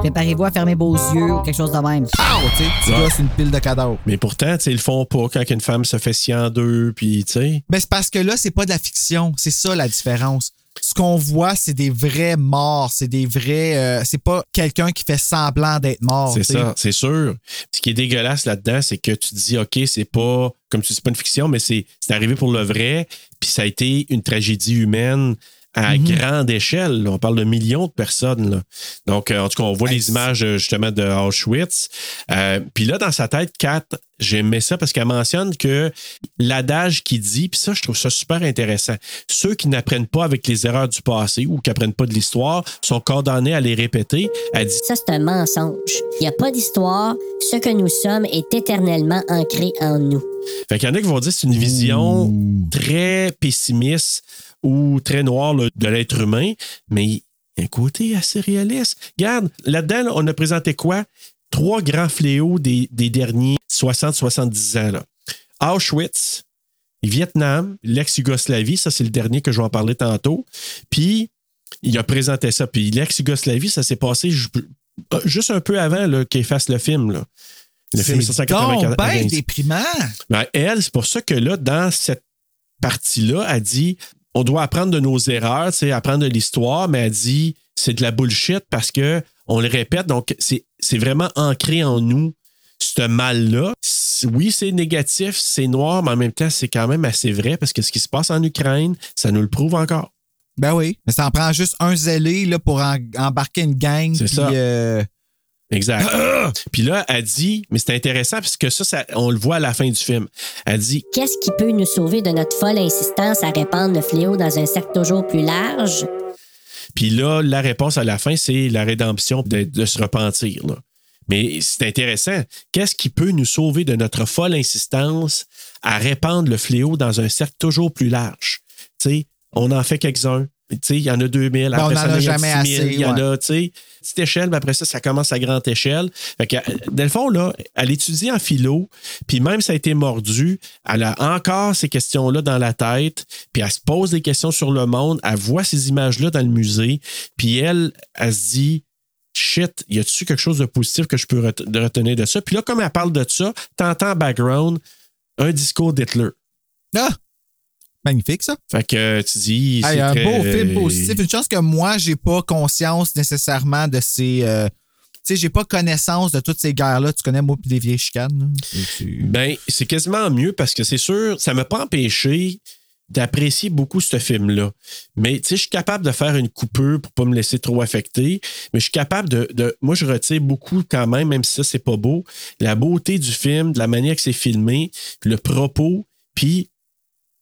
Préparez-vous à fermer vos yeux ou quelque chose de même. Ah, tu sais, tu Ouais. une pile de cadavres. Mais pourtant, tu sais, ils le font pas quand une femme se fait scier en deux, puis tu sais. Ben, c'est parce que là, c'est pas de la fiction. C'est ça la différence. Ce qu'on voit, c'est des vrais morts. C'est des vrais. euh, c'est pas quelqu'un qui fait semblant d'être mort. C'est ça, c'est sûr. Ce qui est dégueulasse là-dedans, c'est que tu te dis, OK, c'est pas, comme tu dis, c'est pas une fiction, mais c'est c'est arrivé pour le vrai, puis ça a été une tragédie humaine à Mhm. grande échelle. On parle de millions de personnes. là. Donc, euh, en tout cas, on voit les images euh, justement de Auschwitz. Euh, puis là, dans sa tête, Kat, j'aimais ça parce qu'elle mentionne que l'adage qui dit, puis ça, je trouve ça super intéressant. Ceux qui n'apprennent pas avec les erreurs du passé ou qui n'apprennent pas de l'histoire sont condamnés à les répéter. Elle dit Ça, c'est un mensonge. Il n'y a pas d'histoire. Ce que nous sommes est éternellement ancré en nous. Fait qu'il y en a qui vont dire que c'est une vision très pessimiste ou très noire là, de l'être humain, mais il y a un côté assez réaliste. Regarde, là-dedans, là, on a présenté quoi? Trois grands fléaux des, des derniers 60-70 ans. là. Auschwitz, Vietnam, l'ex-Yougoslavie, ça c'est le dernier que je vais en parler tantôt. Puis, il a présenté ça. Puis l'ex-Yougoslavie, ça s'est passé euh, juste un peu avant qu'il fasse le film. Là. Le film est C'est sorti en donc 94. ben déprimant. Ben, elle, c'est pour ça que là, dans cette partie-là, elle dit on doit apprendre de nos erreurs, tu sais, apprendre de l'histoire, mais elle dit c'est de la bullshit parce que on le répète, donc c'est vraiment ancré en nous, ce mal-là. Oui, c'est négatif, c'est noir, mais en même temps, c'est quand même assez vrai parce que ce qui se passe en Ukraine, ça nous le prouve encore. Ben oui. Mais ça en prend juste un zélé là, pour en- embarquer une gang. C'est ça. euh, Exact. Puis là, elle dit, mais c'est intéressant parce que ça, ça, on le voit à la fin du film. Elle dit Qu'est-ce qui peut nous sauver de notre folle insistance à répandre le fléau dans un cercle toujours plus large? Puis là, la réponse à la fin, c'est la rédemption de, de se repentir. là. Mais c'est intéressant. Qu'est-ce qui peut nous sauver de notre folle insistance à répandre le fléau dans un cercle toujours plus large? Tu sais, on en fait quelques-uns. Il y en a 2000, Ben, après on ça, en a il y en a jamais 10 000, assez, il y en ouais. a, tu sais, petite échelle, mais après ça, ça commence à grande échelle. Fait que, euh, dans le fond, là, elle étudie en philo, puis même ça a été mordu, elle a encore ces questions-là dans la tête, puis elle se pose des questions sur le monde, elle voit ces images-là dans le musée, puis elle, elle se dit, shit, y a-tu quelque chose de positif que je peux retenir de ça? Puis là, comme elle parle de ça, t'entends en background un discours d'Hitler. Ah! Magnifique, ça. Fait que tu dis. Hey, c'est un très- beau film positif. Une chance que moi, j'ai pas conscience nécessairement de ces. euh, tu sais, j'ai pas connaissance de toutes ces guerres-là. Tu connais, moi, puis les vieilles chicanes. Ben, c'est quasiment mieux parce que c'est sûr, ça m'a pas empêché d'apprécier beaucoup ce film-là. Mais tu sais, je suis capable de faire une coupure pour pas me laisser trop affecter. Mais je suis capable de. de- moi, je retire beaucoup quand même, même si ça, c'est pas beau. La beauté du film, de la manière que c'est filmé, le propos, puis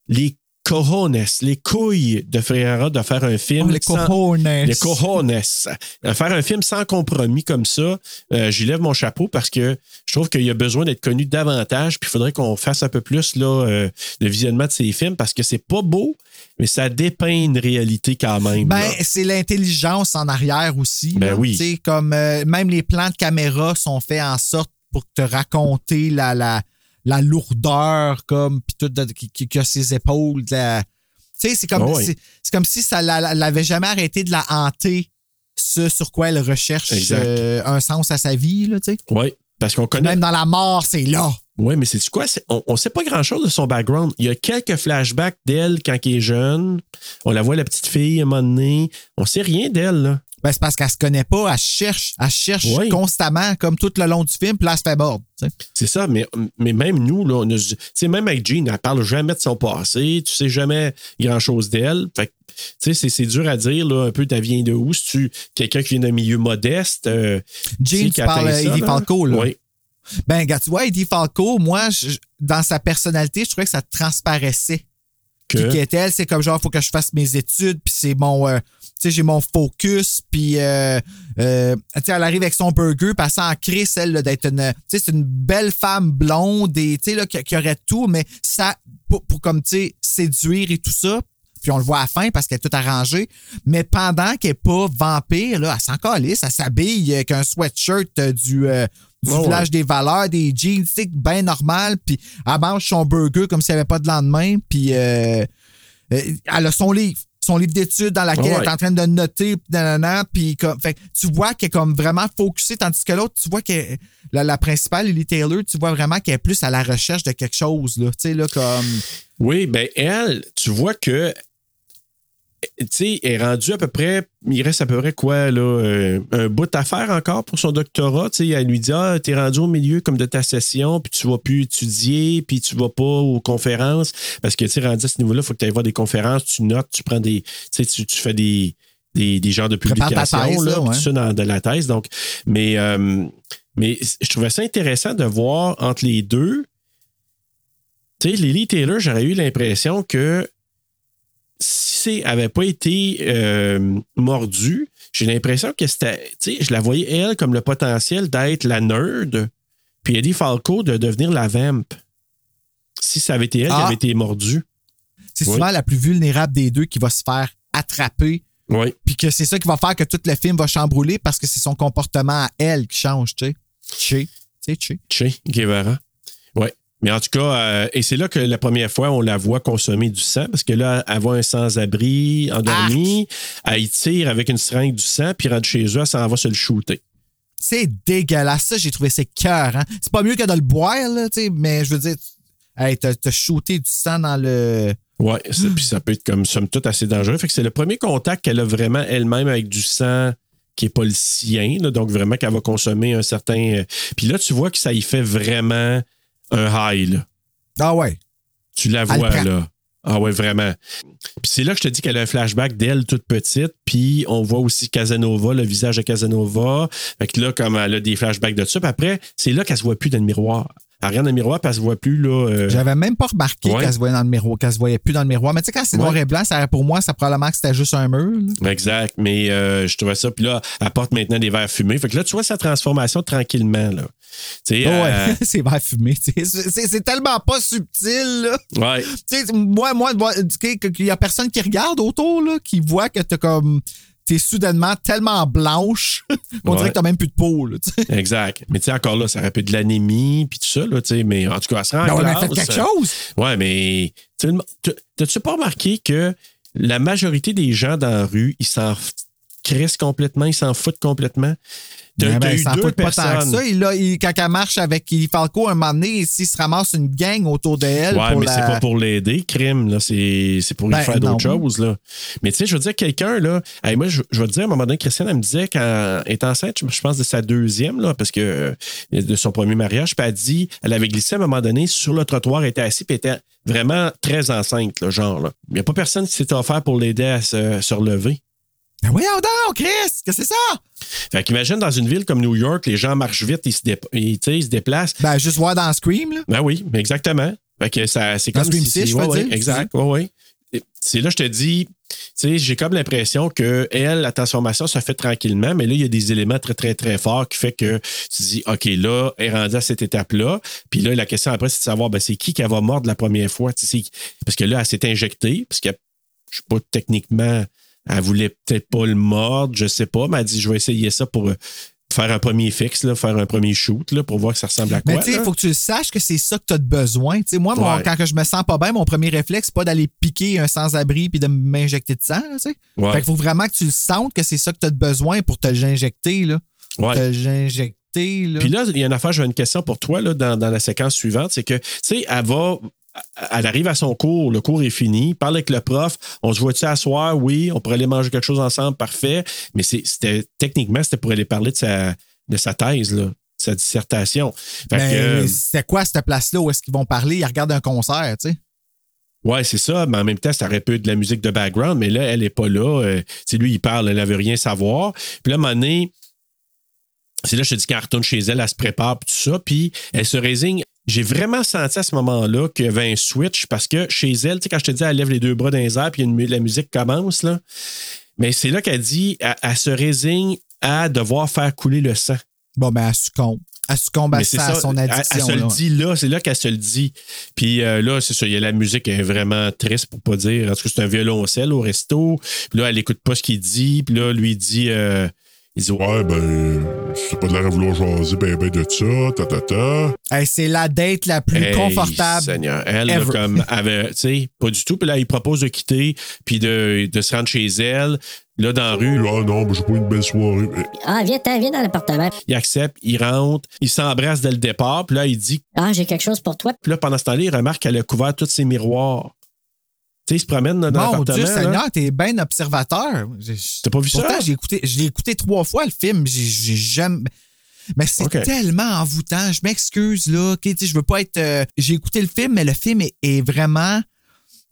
les cojones, les couilles de Ferreira de faire un film. Oh, les sans- cojones. Les cojones. Euh, Faire un film sans compromis comme ça, euh, j'y lève mon chapeau parce que je trouve qu'il y a besoin d'être connu davantage. Puis il faudrait qu'on fasse un peu plus là, euh, de visionnement de ces films parce que c'est pas beau, mais ça dépeint une réalité quand même. Ben, c'est l'intelligence en arrière aussi. Ben là. oui. Comme euh, même les plans de caméra sont faits en sorte pour te raconter la, la, la lourdeur, comme, puis tout de- qui, a ses épaules. Tu sais, c'est comme, c'est, comme si ça la- la- l'avait jamais arrêté de la hanter, ce sur quoi elle recherche euh, un sens à sa vie, là, tu sais. Oui, parce qu'on connaît. Même dans la mort, c'est là. Oui, mais c'est quoi? C'est- On ne sait pas grand-chose de son background. Il y a quelques flashbacks d'elle quand elle est jeune. On la voit, la petite fille, à un moment donné. On sait rien d'elle, là. Ben, c'est parce qu'elle se connaît pas, elle cherche, elle cherche Oui. constamment, comme tout le long du film, puis là, elle se fait mordre. C'est ça, mais, mais même nous, là, on a- même avec Jean, elle parle jamais de son passé, tu sais jamais grand-chose d'elle. Fait que, tu sais, c'est- c'est dur à dire, là, un peu, t'as vient de où? Si tu quelqu'un qui vient d'un milieu modeste. euh, Jean, tu parles Eddie. Falco, là. Oui. Ben, regarde, tu vois, Eddie Falco, moi, je- dans sa personnalité, je trouvais que ça transparaissait. Que? Qui, qui est elle, c'est comme genre, il faut que je fasse mes études, puis c'est mon. euh, sais, j'ai mon focus, puis. Euh, euh, tu sais, elle arrive avec son burger, puis elle s'en crée, celle là, d'être une. Tu sais, c'est une belle femme blonde, et, tu sais, là, qui, qui aurait tout, mais ça. Pour, pour comme, tu sais, séduire et tout ça. Puis on le voit à la fin parce qu'elle est tout arrangée. Mais pendant qu'elle n'est pas vampire, là, elle s'en calisse, elle s'habille avec un sweatshirt euh, du, euh, du village des valeurs, des jeans, tu sais, bien normal. Puis elle mange son burger comme s'il n'y avait pas de lendemain. Puis euh, elle a son livre. Son livre d'études dans laquelle elle est en train de noter, puis comme, fait, tu vois qu'elle est comme vraiment focusée, tandis que l'autre, tu vois que la, la principale, Lily Taylor, tu vois vraiment qu'elle est plus à la recherche de quelque chose, là, tu sais, là, comme... Oui, ben elle, tu vois que sais, est rendu à peu près, il reste à peu près quoi, là, euh, un bout à faire encore pour son doctorat. Tu sais, elle lui dit, ah, t'es rendu au milieu comme de ta session, puis tu vas plus étudier, puis tu vas pas aux conférences. Parce que, tu sais, rendu à ce niveau-là, il faut que tu ailles voir des conférences, tu notes, tu prends des, tu sais, tu, tu fais des, des, des genres de ta publications, thèse, là, ouais. tout ça dans, de la thèse. Donc, mais, euh, mais je trouvais ça intéressant de voir entre les deux. Tu sais, Lily Taylor, j'aurais eu l'impression que si elle n'avait pas été euh, mordue, j'ai l'impression que c'était. Tu sais, je la voyais, elle, comme le potentiel d'être la nerd, puis Eddie Falco de devenir la vamp. Si ça avait été elle qui Ah. avait été mordue. C'est Oui. souvent la plus vulnérable des deux qui va se faire attraper. Oui. Puis que c'est ça qui va faire que tout le film va chambrouler parce que c'est son comportement à elle qui change, tu sais. Che. Tu sais, Che. Che Guevara. Mais en tout cas, euh, et c'est là que la première fois, on la voit consommer du sang, parce que là, elle voit un sans-abri endormi, elle y tire avec une seringue du sang, puis rentre chez eux, elle s'en va se le shooter. C'est dégueulasse. Ça, j'ai trouvé c'est cœur. Hein? C'est pas mieux que de le boire, là, tu sais, mais je veux dire, hey, t'as t'as shooté du sang dans le. Oui, puis ça peut être comme somme toute assez dangereux. Fait que c'est le premier contact qu'elle a vraiment elle-même avec du sang qui n'est pas le sien, là, donc vraiment qu'elle va consommer un certain. euh, Puis là, tu vois que ça y fait vraiment un high. Là. Ah ouais. Tu la vois là. Ah ouais, vraiment. Puis c'est là que je te dis qu'elle a un flashback d'elle toute petite. Puis on voit aussi Casanova, le visage de Casanova. Fait que là, comme elle a des flashbacks de ça. Puis après, c'est là qu'elle se voit plus dans le miroir. Elle regarde dans le miroir, puis elle se voit plus là. euh, J'avais même pas remarqué Ouais. qu'elle se voyait dans le miroir, qu'elle se voyait plus dans le miroir. Mais tu sais, quand c'est noir Ouais. et blanc, ça, pour moi, ça probablement que c'était juste un mur. là. Exact. Mais euh, je trouvais ça. Puis là, elle porte maintenant des verres fumés. Fait que là, tu vois sa transformation tranquillement. Là. Ouais, euh, c'est vert fumé. C'est tellement pas subtil. Là. ouais. Moi, qu'il y a personne qui regarde autour, là, qui voit que t'as comme. T'es soudainement tellement blanche qu'on Ouais. dirait que t'as même plus de peau. Là. Exact. Mais tu sais, encore là, ça rappelle de l'anémie, puis tout ça, là. Mais en tout cas, elle se rend Ben mais classe. faites quelque chose. Ouais, mais t'as-tu pas remarqué que la majorité des gens dans la rue, ils s'en crissent complètement, ils s'en foutent complètement? T'as Ben, ben, eu deux pas personnes. ça. Il, a- il- quand elle marche avec Illy Falco, un moment donné, s'il se ramasse une gang autour d'elle. Ouais, pour mais la- c'est pas pour l'aider, crime, là. C'est c'est pour lui Ben, faire d'autres choses, là. Mais tu sais, je veux dire, quelqu'un, là. hey, moi, je, te dire, à un moment donné, Christiane, elle me disait, quand elle est enceinte, je je pense de sa deuxième, là, parce que euh, de son premier mariage, puis elle dit, elle avait glissé à un moment donné sur le trottoir, elle était assise, puis elle était vraiment très enceinte, là, genre, là. Il n'y a pas personne qui s'est offert pour l'aider à se, se relever. Ben voyons donc, Chris, qu'est-ce que c'est ça? Fait qu'imagine dans une ville comme New York, les gens marchent vite, ils se, dé- ils, se déplacent. Ben, juste voir dans Scream, là. Ben oui, exactement. Fait que ça, c'est Dans comme Scream si- 6, c'est- je ouais, dire. exact, ouais. Et C'est là, je te dis, tu sais, j'ai comme l'impression que elle, la transformation se fait tranquillement, mais là, il y a des éléments très, très, très forts qui fait que tu dis, OK, là, elle est rendue à cette étape-là. Puis là, la question après, c'est de savoir, ben, c'est qui qui va mordre la première fois? Parce que là, elle s'est injectée, parce que je sais pas, techniquement, elle voulait peut-être pas le mordre, je sais pas, mais elle dit, je vais essayer ça pour euh, faire un premier fixe, là, faire un premier shoot, là, pour voir que ça ressemble à quoi. Mais tu sais, il faut que tu le saches que c'est ça que tu as de besoin. Moi, quand je me sens pas bien, mon premier réflexe, c'est pas d'aller piquer un sans-abri puis de m'injecter de sang. là, tu sais. Ouais. Fait qu'il faut vraiment que tu le sentes que c'est ça que tu as de besoin pour te l'injecter. Là. Ouais. Te l'injecter. Puis là, il y a une affaire, j'avais une question pour toi là, dans, dans la séquence suivante. C'est que, tu sais, elle va. Elle arrive à son cours, le cours est fini, parle avec le prof, on se voit-tu à soir? Oui, on pourrait aller manger quelque chose ensemble, parfait. Mais c'est- c'était techniquement, c'était pour aller parler de sa, de sa thèse, là, de sa dissertation. Euh, c'était quoi cette place-là où est-ce qu'ils vont parler? Ils regardent un concert, tu sais. Ouais, c'est ça, mais en même temps, ça aurait pu être de la musique de background, mais là, elle n'est pas là. Euh, c'est lui, il parle, elle ne veut rien savoir. Puis là, à un moment donné, c'est là, je te dis, quand elle retourne chez elle, elle se prépare, puis tout ça, puis elle se résigne. J'ai vraiment senti à ce moment-là qu'il y avait un switch parce que chez elle, tu sais, quand je te dis, elle lève les deux bras dans les airs, puis la musique commence, là. Mais c'est là qu'elle dit, elle, elle se résigne à devoir faire couler le sang. Bon, ben, elle succombe. Elle succombe à, c'est ça, à ça, son addiction. Elle, se là. le dit là, c'est là qu'elle se le dit. Puis euh, là, c'est ça, il y a la musique est vraiment triste pour pas dire. En tout cas, c'est un violoncelle au resto. Puis là, elle écoute pas ce qu'il dit. Puis là, lui il dit, euh, il dit Ouais, ben, c'est pas de l'air à vouloir jaser ben ben de ça, ta ta ta. Hey, c'est la date la plus Hey, confortable. Seigneur, elle, là, comme, avait, tu sais, pas du tout. Puis là, il propose de quitter, puis de, de se rendre chez elle. Là, dans la rue, Ah non, mais j'ai pas eu une belle soirée. Ah, viens, viens dans l'appartement. il accepte, il rentre, il s'embrasse dès le départ. Puis là, il dit, Ah, j'ai quelque chose pour toi. puis là, pendant ce temps-là, il remarque qu'elle a couvert tous ses miroirs. Tu sais, il se promène dans Mon. Dieu. Seigneur, t'es bien observateur. T'as pas vu ça? Pourtant, j'ai écouté, je l'ai écouté trois fois, le film. J'ai jamais. Mais c'est tellement envoûtant. Je m'excuse, là. OK, tu sais, je veux pas être. euh, J'ai écouté le film, mais le film est, est vraiment.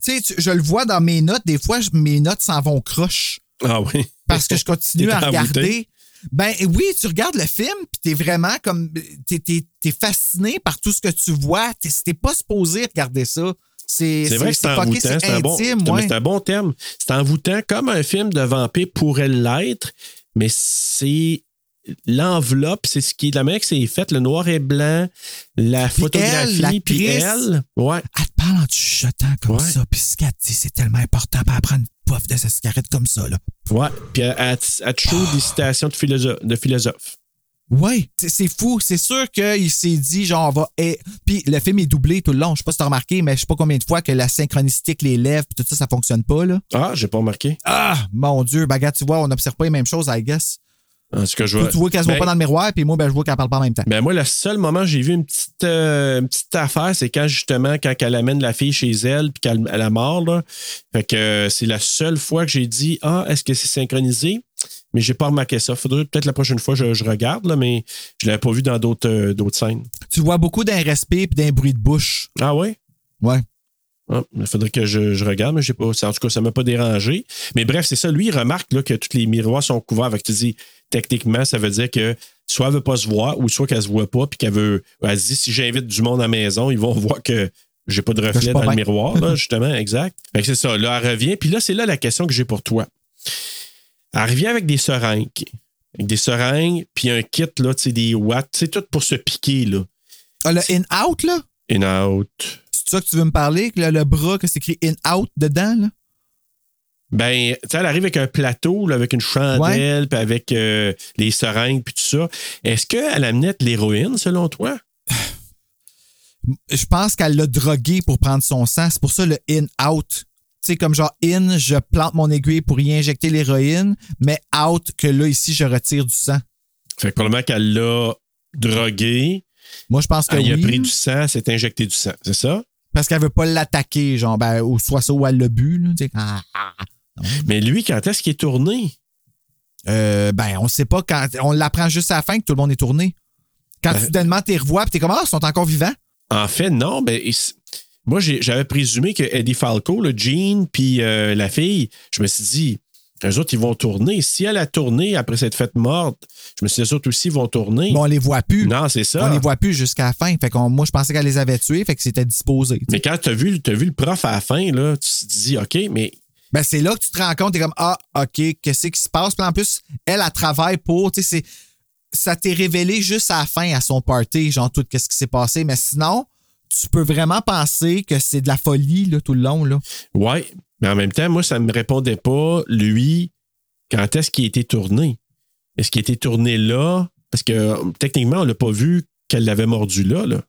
Tu sais, je le vois dans mes notes. Des fois, mes notes s'en vont croche Ah oui. parce que je continue à envoûté. regarder. Ben oui, tu regardes le film, puis t'es vraiment comme. T'es t'es fasciné par tout ce que tu vois. T'es pas supposé regarder ça. C'est vrai que c'est envoûtant. c'est un, bon, intime, c'est un- ouais. un bon terme. C'est envoûtant comme un film de vampire pourrait l'être, mais c'est l'enveloppe, c'est ce qui est de la manière que c'est fait, le noir et blanc, la Puis photographie, elle, puis elle. Ouais. Elle te parle en te chuchotant comme Ouais. ça. Puis ce qu'elle dit, c'est tellement important pour prendre une puff de sa cigarette comme ça. Là. Ouais. Puis elle, elle, te- elle te show des citations de philosophes. De philosophes. Oui, c'est fou. C'est sûr qu'il s'est dit, genre, on va. eh, Puis le film est doublé tout le long. Je sais pas si t'as remarqué, mais je sais pas combien de fois que la synchronicité avec les lèvres, puis tout ça, ça fonctionne pas. là. Ah, j'ai pas remarqué. Ah, mon Dieu. Ben, regarde, tu vois, on n'observe pas les mêmes choses, I guess. En tout cas, je Toi, vois. tu vois qu'elle se voit Ben, pas dans le miroir, puis moi, ben, je vois qu'elle parle pas en même temps. Ben moi, le seul moment où j'ai vu une petite, euh, une petite affaire, c'est quand justement, quand elle amène la fille chez elle, puis qu'elle elle a mort, là. Fait que euh, c'est la seule fois que j'ai dit Ah, est-ce que c'est synchronisé? Mais j'ai pas remarqué ça. Faudrait peut-être la prochaine fois je, je regarde, là, mais je l'avais pas vu dans d'autres euh, d'autres scènes. Tu vois beaucoup d'un respect puis d'un bruit de bouche. Ah ouais? Ouais. Ah, il faudrait que je, je regarde, mais j'ai pas. En tout cas, ça m'a pas dérangé. Mais bref, c'est ça. Lui, il remarque là, que tous les miroirs sont couverts. Avec tu dis, techniquement, ça veut dire que soit elle veut pas se voir, ou soit qu'elle se voit pas, puis qu'elle veut. Elle se dit, si j'invite du monde à la maison, ils vont voir que j'ai pas de reflet pas dans le miroir, là, justement, exact. C'est ça. Là, elle revient. Puis là, c'est là la question que j'ai pour toi. Elle revient avec des seringues. Avec des seringues, puis un kit, là, tu sais, des watts. C'est tout pour se piquer, là. Ah, le in-out, là? In out. C'est ça que tu veux me parler? Que le, le bras, que c'est écrit in-out dedans, là? Ben, tu sais, elle arrive avec un plateau, là, avec une chandelle, puis avec euh, les seringues, puis tout ça. Est-ce qu'elle amenait de l'héroïne, selon toi? je pense qu'elle l'a drogué pour prendre son sang. C'est pour ça le in-out. Tu sais, comme genre in, je plante mon aiguille pour y injecter l'héroïne, mais out, que là, ici, je retire du sang. Fait que probablement qu'elle l'a drogué. Moi, je pense que Elle a pris du sang, s'est injecté du sang, c'est ça? Parce qu'elle veut pas l'attaquer, genre, ben, ou soit ça ou elle l'a bu, là. tu sais. Ah, ah. Mais lui, quand est-ce qu'il est tourné? Euh, ben, on sait pas quand. On l'apprend juste à la fin que tout le monde est tourné. Quand Ben- soudainement, t'es revois, t'es comme, ah, ils sont encore vivants. En fait, non. Ben, moi, j'avais présumé que Eddie Falco, le Jean, puis euh, la fille, je me suis dit, eux autres, ils vont tourner. Si elle a tourné après cette fête morte, je me suis dit, eux autres aussi vont tourner. Bon, on les voit plus. Non, c'est ça. On les voit plus jusqu'à la fin. Fait moi, je pensais qu'elle les avait tués, fait que c'était disposé. Mais quand tu as vu, t'as vu le prof à la fin, là, tu te dis, OK, mais Ben, c'est là que tu te rends compte, t'es comme, ah, OK, qu'est-ce qui se passe? Puis en plus, elle, elle travaille pour, tu sais, c'est- ça t'est révélé juste à la fin, à son party, genre, tout qu'est-ce qui s'est passé. Mais sinon, tu peux vraiment penser que c'est de la folie, là, tout le long, là. ouais. Mais en même temps, moi, ça ne me répondait pas, lui, quand est-ce qu'il a été tourné? Est-ce qu'il a été tourné là? Parce que techniquement, on l'a pas vu qu'elle l'avait mordu là, là.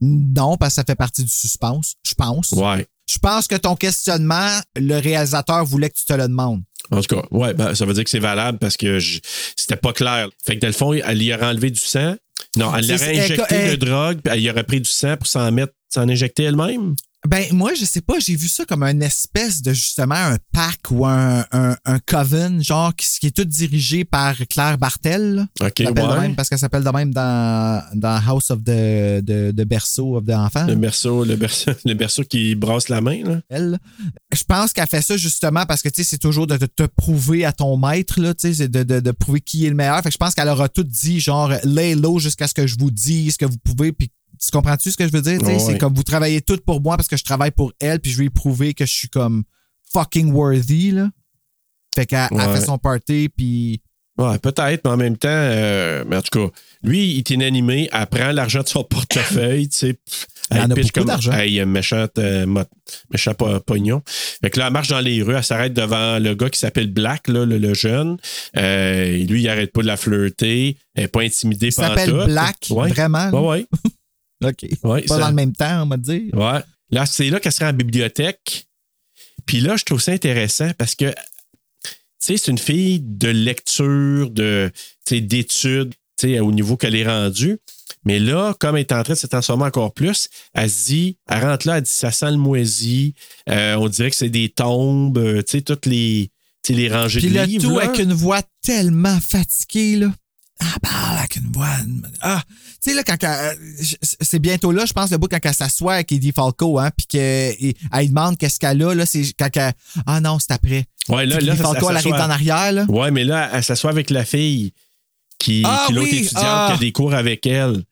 Non, parce que ça fait partie du suspense, je pense. Ouais. Je pense que ton questionnement, le réalisateur voulait que tu te le demandes. En tout cas, ouais, ben, ça veut dire que c'est valable parce que je- c'était pas clair. Fait que dans le fond, elle y aurait enlevé du sang. Non, elle C'est- aurait c'est- injecté de drogue, puis elle y aurait pris du sang pour s'en mettre, s'en injecter elle-même? Ben, moi, je sais pas, j'ai vu ça comme une espèce de, justement, un pack ou un, un, un coven, genre, qui, qui est tout dirigé par Claire Bartel. OK, de même parce qu'elle s'appelle de même dans, dans House of the, de, de Berceau of the Enfant. Le berceau, le berceau, le berceau qui brasse la main, là. Elle. Je pense qu'elle fait ça justement parce que, tu sais, c'est toujours de te, te prouver à ton maître, là, tu sais, c'est de, de, de prouver qui est le meilleur. Fait que je pense qu'elle aura tout dit, genre, lay low jusqu'à ce que je vous dise ce que vous pouvez, puis tu comprends-tu ce que je veux dire? C'est comme vous travaillez tout pour moi parce que je travaille pour elle, puis je vais lui prouver que je suis comme fucking worthy, là. Fait qu'elle elle Ouais. fait son party, puis Ouais, peut-être, mais en même temps, euh, mais en tout cas, lui, il est inanimé, elle prend l'argent de son portefeuille, tu sais. pff, Il en elle a beaucoup d'argent. Hey, méchante, euh, méchant po- pognon. Fait que là, elle marche dans les rues, elle s'arrête devant le gars qui s'appelle Black, là, le, le jeune. Euh, lui, il arrête pas de la flirter. Elle n'est pas intimidée il par s'appelle Black, vraiment. là. Ouais, ouais. OK. Ouais, Pas ça- dans le même temps, on va dire. Ouais. Là, c'est là qu'elle sera en bibliothèque. Puis là, je trouve ça intéressant parce que, tu sais, c'est une fille de lecture, de, d'études, tu sais, au niveau qu'elle est rendue. Mais là, comme elle est en train de se transformer encore plus, elle se dit, elle rentre là, elle dit, ça sent le moisi. Euh, on dirait que c'est des tombes, euh, tu sais, toutes les, les rangées Puis de le livres. tout là. avec une voix tellement fatiguée, là. Elle parle avec une voix. Ah, sais, là, quand elle- c'est bientôt là, je pense, le bout quand elle s'assoit avec Eddie Falco, hein, puis qu'elle lui demande qu'est-ce qu'elle a, là, c'est quand elle. Ah non, c'est après. Ouais, là, là, Eddie Falco, ça elle arrive s'assoit. en arrière, là. Ouais, mais là, elle s'assoit avec la fille qui, Ah qui est l'autre oui, étudiante ah. qui a des cours avec elle.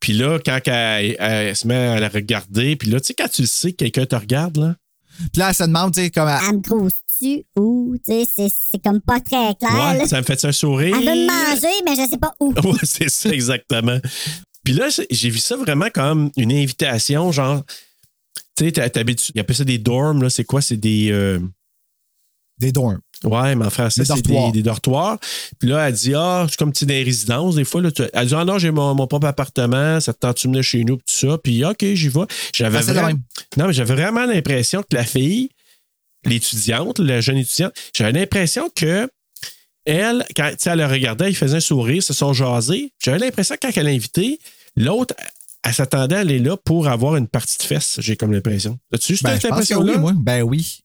Puis là, quand elle, elle se met à la regarder, puis là, tu sais, quand tu sais que quelqu'un te regarde, là. Puis là, elle se demande, tu sais, comme. elle- Elle me Tu sais, c'est- c'est comme pas très clair. Ouais, là. ça me fait un sourire? Elle veut me manger, mais je sais pas où. Ouais, c'est ça, exactement. Puis là, j'ai- vu ça vraiment comme une invitation, genre, tu sais, t'as- t'habitues, il appelle ça des dorms, là, c'est quoi? C'est des. euh, Des dorms. Ouais, mais en français, Des c'est dortoirs. des, des dortoirs. Puis là, elle dit Ah, je suis comme petit dans les résidences, des fois. Là, tu- elle dit Ah non, j'ai mon, mon propre appartement, ça te tente de venir chez nous, puis tout ça? Puis OK, j'y vais. J'avais de vraiment, non, mais j'avais vraiment l'impression que la fille, l'étudiante, la jeune étudiante, j'avais l'impression que elle, quand elle le regardait, il faisait un sourire, se sont jasés. J'avais l'impression que quand elle l'a invité, l'autre, elle s'attendait à aller là pour avoir une partie de fesses, j'ai comme l'impression. As-tu eu Ben, cette impression-là? oui. Ben oui.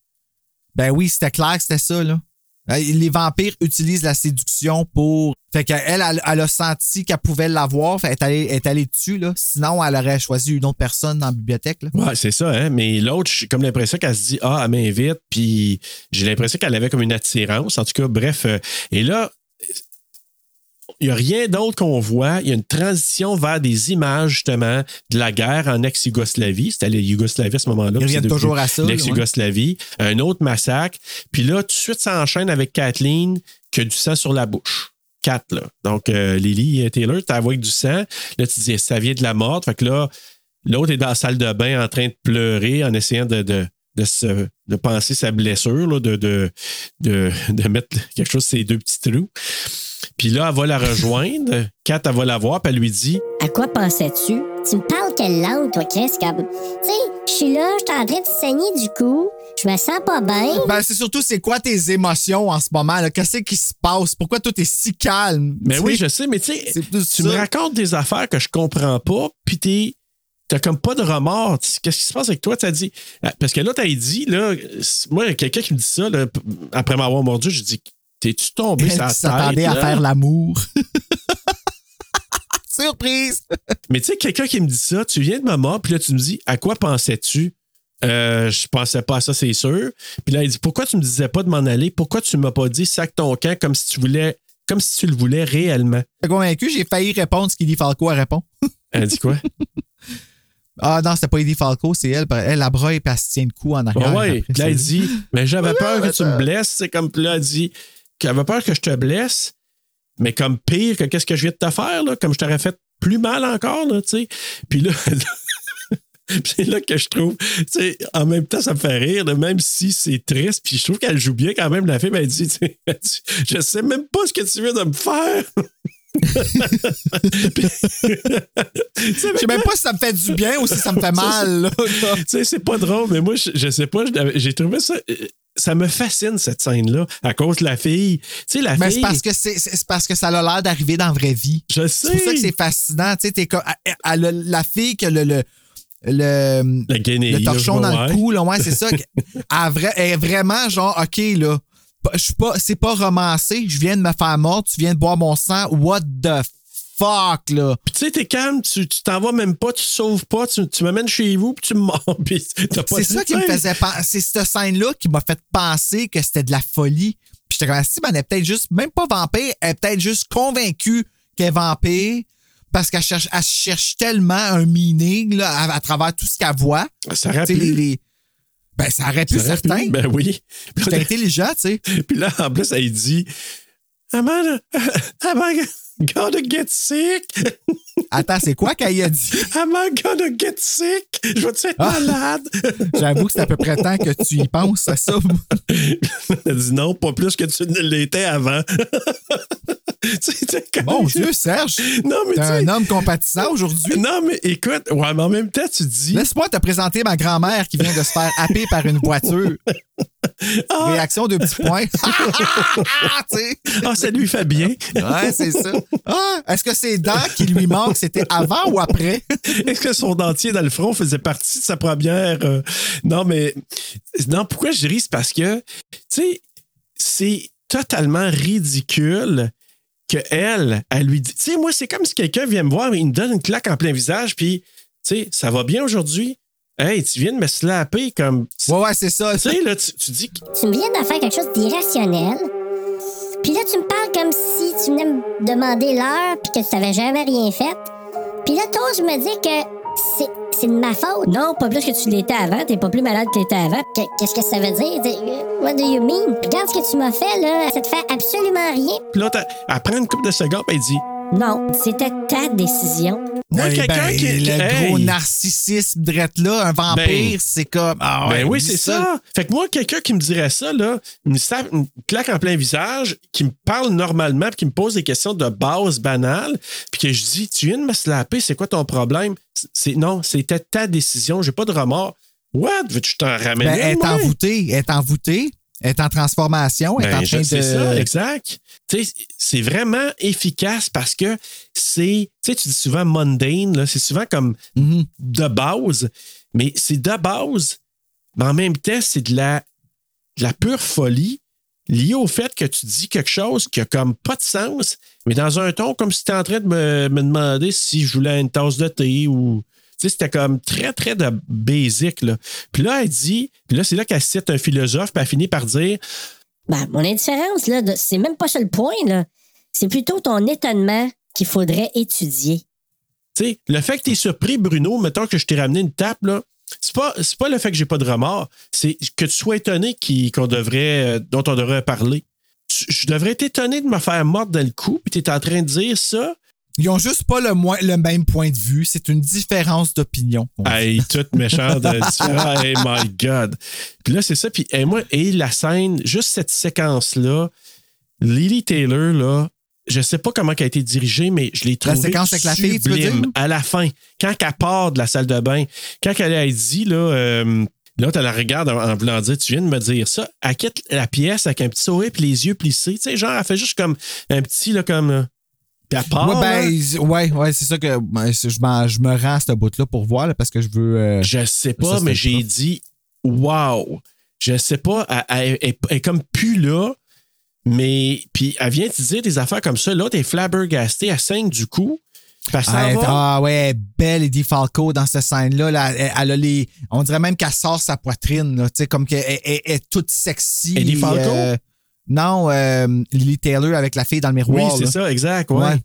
Ben oui, c'était clair que c'était ça, là. Euh, Les vampires utilisent la séduction pour. Fait qu'elle, elle, elle a senti qu'elle pouvait l'avoir. Elle est allée dessus, là. Sinon, elle aurait choisi une autre personne dans la bibliothèque. Ouais, c'est ça, hein. Mais l'autre, j'ai comme l'impression qu'elle se dit Ah, elle m'invite, puis j'ai l'impression qu'elle avait comme une attirance. En tout cas, bref. euh, et là, il n'y a rien d'autre qu'on voit. Il y a une transition vers des images, justement, de la guerre en ex-Yougoslavie. C'était la Yougoslavie à ce moment-là. Ils reviennent toujours à ça, L'ex-Yougoslavie. Un autre massacre. Puis là, tout de suite, ça enchaîne avec Kathleen qui a du sang sur la bouche. Quatre, là. Donc, euh, Lily Taylor, tu avec du sang. Là, tu dis, ça vient de la mort. Fait que là, l'autre est dans la salle de bain en train de pleurer en essayant de, de, de, se, de penser sa blessure, là, de, de, de, de mettre quelque chose sur ses deux petits trous. Puis là, elle va la rejoindre. Kat, elle va la voir, puis elle lui dit À quoi pensais-tu? Tu me parles quelle langue, toi, Chris? Comme... Tu sais, je suis là, je suis en train de saigner du cou, je me sens pas bien. Ben, c'est surtout, c'est quoi tes émotions en ce moment, là? Qu'est-ce qui se passe? Pourquoi tout est si calme? Mais Tu oui, je sais, mais tu sais, tu me racontes des affaires que je comprends pas, puis t'es. T'as comme pas de remords. Qu'est-ce qui se passe avec toi? T'as dit. Parce que là, t'as dit, là, moi, quelqu'un qui me dit ça, là, après m'avoir mordu, je dis T'es-tu tombé Elle la qui s'attendait tête, à faire l'amour. Surprise! Mais tu sais, quelqu'un qui me dit ça, tu viens de me mordre, puis là, tu me dis À quoi pensais-tu? Euh, je pensais pas à ça, c'est sûr. Puis là, il dit Pourquoi tu me disais pas de m'en aller? Pourquoi tu m'as pas dit sac ton camp comme si tu voulais. Comme si tu le voulais réellement? Convaincu, j'ai failli répondre ce qu'Eddie Falco a répondu. Elle dit quoi? Ah non, c'était pas Eddie Falco, c'est elle. Elle, la broye, puis elle se tient le cou en arrière. Ouais, ouais. Après, là, il dit, mais j'avais peur que tu me blesses. C'est comme, puis là, elle dit qu'elle avait peur que je te blesse, mais comme pire que qu'est-ce que je viens de te faire, là, comme je t'aurais fait plus mal encore, là, tu sais. Puis là, c'est là que je trouve, tu sais, en même temps, ça me fait rire, là, même si c'est triste, puis je trouve qu'elle joue bien quand même. La fille, elle dit, je sais même pas ce que tu viens de me faire. Je sais même pas si ça me fait du bien ou si ça me fait mal. tu sais, c'est pas drôle, mais moi, je, je sais pas, j'ai trouvé ça. Ça me fascine, cette scène-là, à cause de la fille. Tu sais, la Mais fille. c'est parce que c'est c'est parce que ça a l'air d'arriver dans la vraie vie. Je C'est pour ça que sais. c'est fascinant. Tu sais, t'es comme- elle- elle a la fille qui a le, le, le, le torchon dans ouais. le cou, là, ouais, c'est ça. Elle, a vra- elle est vraiment genre, OK, là, je suis pas, c'est pas romancé, je viens de me faire mordre, tu viens de boire mon sang, what the fuck, là. Puis tu sais, t'es calme, tu t'en vas même pas, tu sauves pas, tu, tu m'amènes chez vous, puis tu me puis t'as pas C'est ça qui me faisait penser. C'est cette scène-là qui m'a fait penser que c'était de la folie. Puis j'étais comme, si, ben, elle est peut-être juste, même pas vampire, elle est peut-être juste convaincue qu'elle est vampire parce qu'elle cherche, elle cherche tellement un meaning là, à, à travers tout ce qu'elle voit. Ça aurait pu. les- les- Ben, ça aurait pu, Ça aurait pu, certain. Ben oui. Puis intelligent, tu sais. Puis là, en plus, elle dit am I gonna get sick? Attends, c'est quoi qu'elle a dit? Am I gonna get sick? Je vais-tu être Ah. malade? J'avoue que c'est à peu près temps que tu y penses à ça. Elle dit non, pas plus que tu ne l'étais avant. Mon Dieu, Serge, Non, mais t'es un homme compatissant aujourd'hui. Non, mais écoute, ouais, mais en même temps, tu dis. Laisse-moi te présenter ma grand-mère qui vient de se faire happer par une voiture. Réaction de petits points. Sais. Ah, ça lui fait bien. Ouais, c'est ça. Ah, est-ce que ses dents qui lui manquent, c'était avant ou après? Est-ce que son dentier dans le front faisait partie de sa première. euh, Non, mais. Non, pourquoi je ris? C'est parce que, tu sais, c'est totalement ridicule que elle, elle lui dit. Tu sais, moi, c'est comme si quelqu'un vient me voir et il me donne une claque en plein visage, puis, tu sais, ça va bien aujourd'hui? Hey, tu viens de me slapper comme. Ouais, ouais, c'est ça. Tu sais, là, tu, tu dis. que- Tu me viens de faire quelque chose d'irrationnel. Puis là, tu me parles comme si tu venais me demander l'heure puis que tu n'avais jamais rien fait. Puis là, toi, je me dis que c'est, c'est de ma faute. Non, pas plus que tu l'étais avant. T'es pas plus malade que t'étais avant. Que- Qu'est-ce que ça veut dire? What do you mean? Regarde ce que tu m'as fait, là. Ça te fait absolument rien. Puis là, t'as- elle prend une couple de secondes, puis elle dit. Non, c'était ta décision. Moi, Ouais, quelqu'un ben, qui. Le Hey! gros narcissisme drette là, un vampire, Ben, c'est comme. Ah ouais, ben oui, c'est ça. Fait que moi, quelqu'un qui me dirait ça, là, une claque en plein visage, qui me parle normalement, puis qui me pose des questions de base banales, puis que je dis, tu viens de me slapper, c'est quoi ton problème? C'est non, c'était ta décision, j'ai pas de remords. What? Veux-tu que je t'en ramène Ben, elle est envoûtée, elle est envoûtée, est en transformation, est en Ben, train de. c'est ça, exact. C'est vraiment efficace parce que c'est, tu sais, tu dis souvent mundane, c'est souvent comme Mhm. de base, mais c'est de base, mais en même temps, c'est de la, de la pure folie liée au fait que tu dis quelque chose qui a comme pas de sens, mais dans un ton comme si tu étais en train de me, me demander si je voulais une tasse de thé ou. Sais, c'était comme très, très de basic. Là. Puis là, elle dit, puis là, c'est là qu'elle cite un philosophe, puis elle finit par dire Ben, mon indifférence, là, c'est même pas ça le point, là. C'est plutôt ton étonnement qu'il faudrait étudier. Tu sais, le fait que tu es surpris, Bruno, mettons que je t'ai ramené une tape, là, c'est pas, c'est pas le fait que j'ai pas de remords, c'est que tu sois étonné qui- qu'on devrait, euh, dont on devrait parler. Tu- Je devrais être étonné de me faire mordre dans le cou, puis tu es en train de dire ça. Ils ont juste pas le, moins, le même point de vue. C'est une différence d'opinion. Hey, toute méchante, euh. Hey, my God. Puis là, c'est ça. Puis et moi, et la scène, juste cette séquence-là, Lily Taylor, là, je sais pas comment elle a été dirigée, mais je l'ai La trouvée séquence avec la fille, tu veux dire? À la fin, quand elle part de la salle de bain, quand elle a dit, là, euh, là, tu la regardes en, en voulant dire, tu viens de me dire ça, elle quitte la pièce avec un petit sourire puis les yeux plissés. Tu sais, genre, elle fait juste comme un petit, là, comme... Puis part, Ouais, là. ben, ouais, ouais, c'est ça que ben, je, je me rends à ce bout-là pour voir, là, parce que je veux. euh, Je sais pas, mais j'ai dit wow. Je sais pas, elle, elle- elle- elle est comme plus là, mais puis elle vient te dire des affaires comme ça. Là, t'es flabbergasté, elle saigne du cou. Puis elle s'en Ah, va. ah ouais, belle Eddie Falco dans cette scène-là. là. elle, elle a les, on dirait même qu'elle sort sa poitrine, là, tu sais, comme qu'elle elle- elle est toute sexy. Eddie Falco? euh, non, euh, Lily Taylor avec la fille dans le oui, miroir. c'est là. ça, exact. Ouais. Ouais.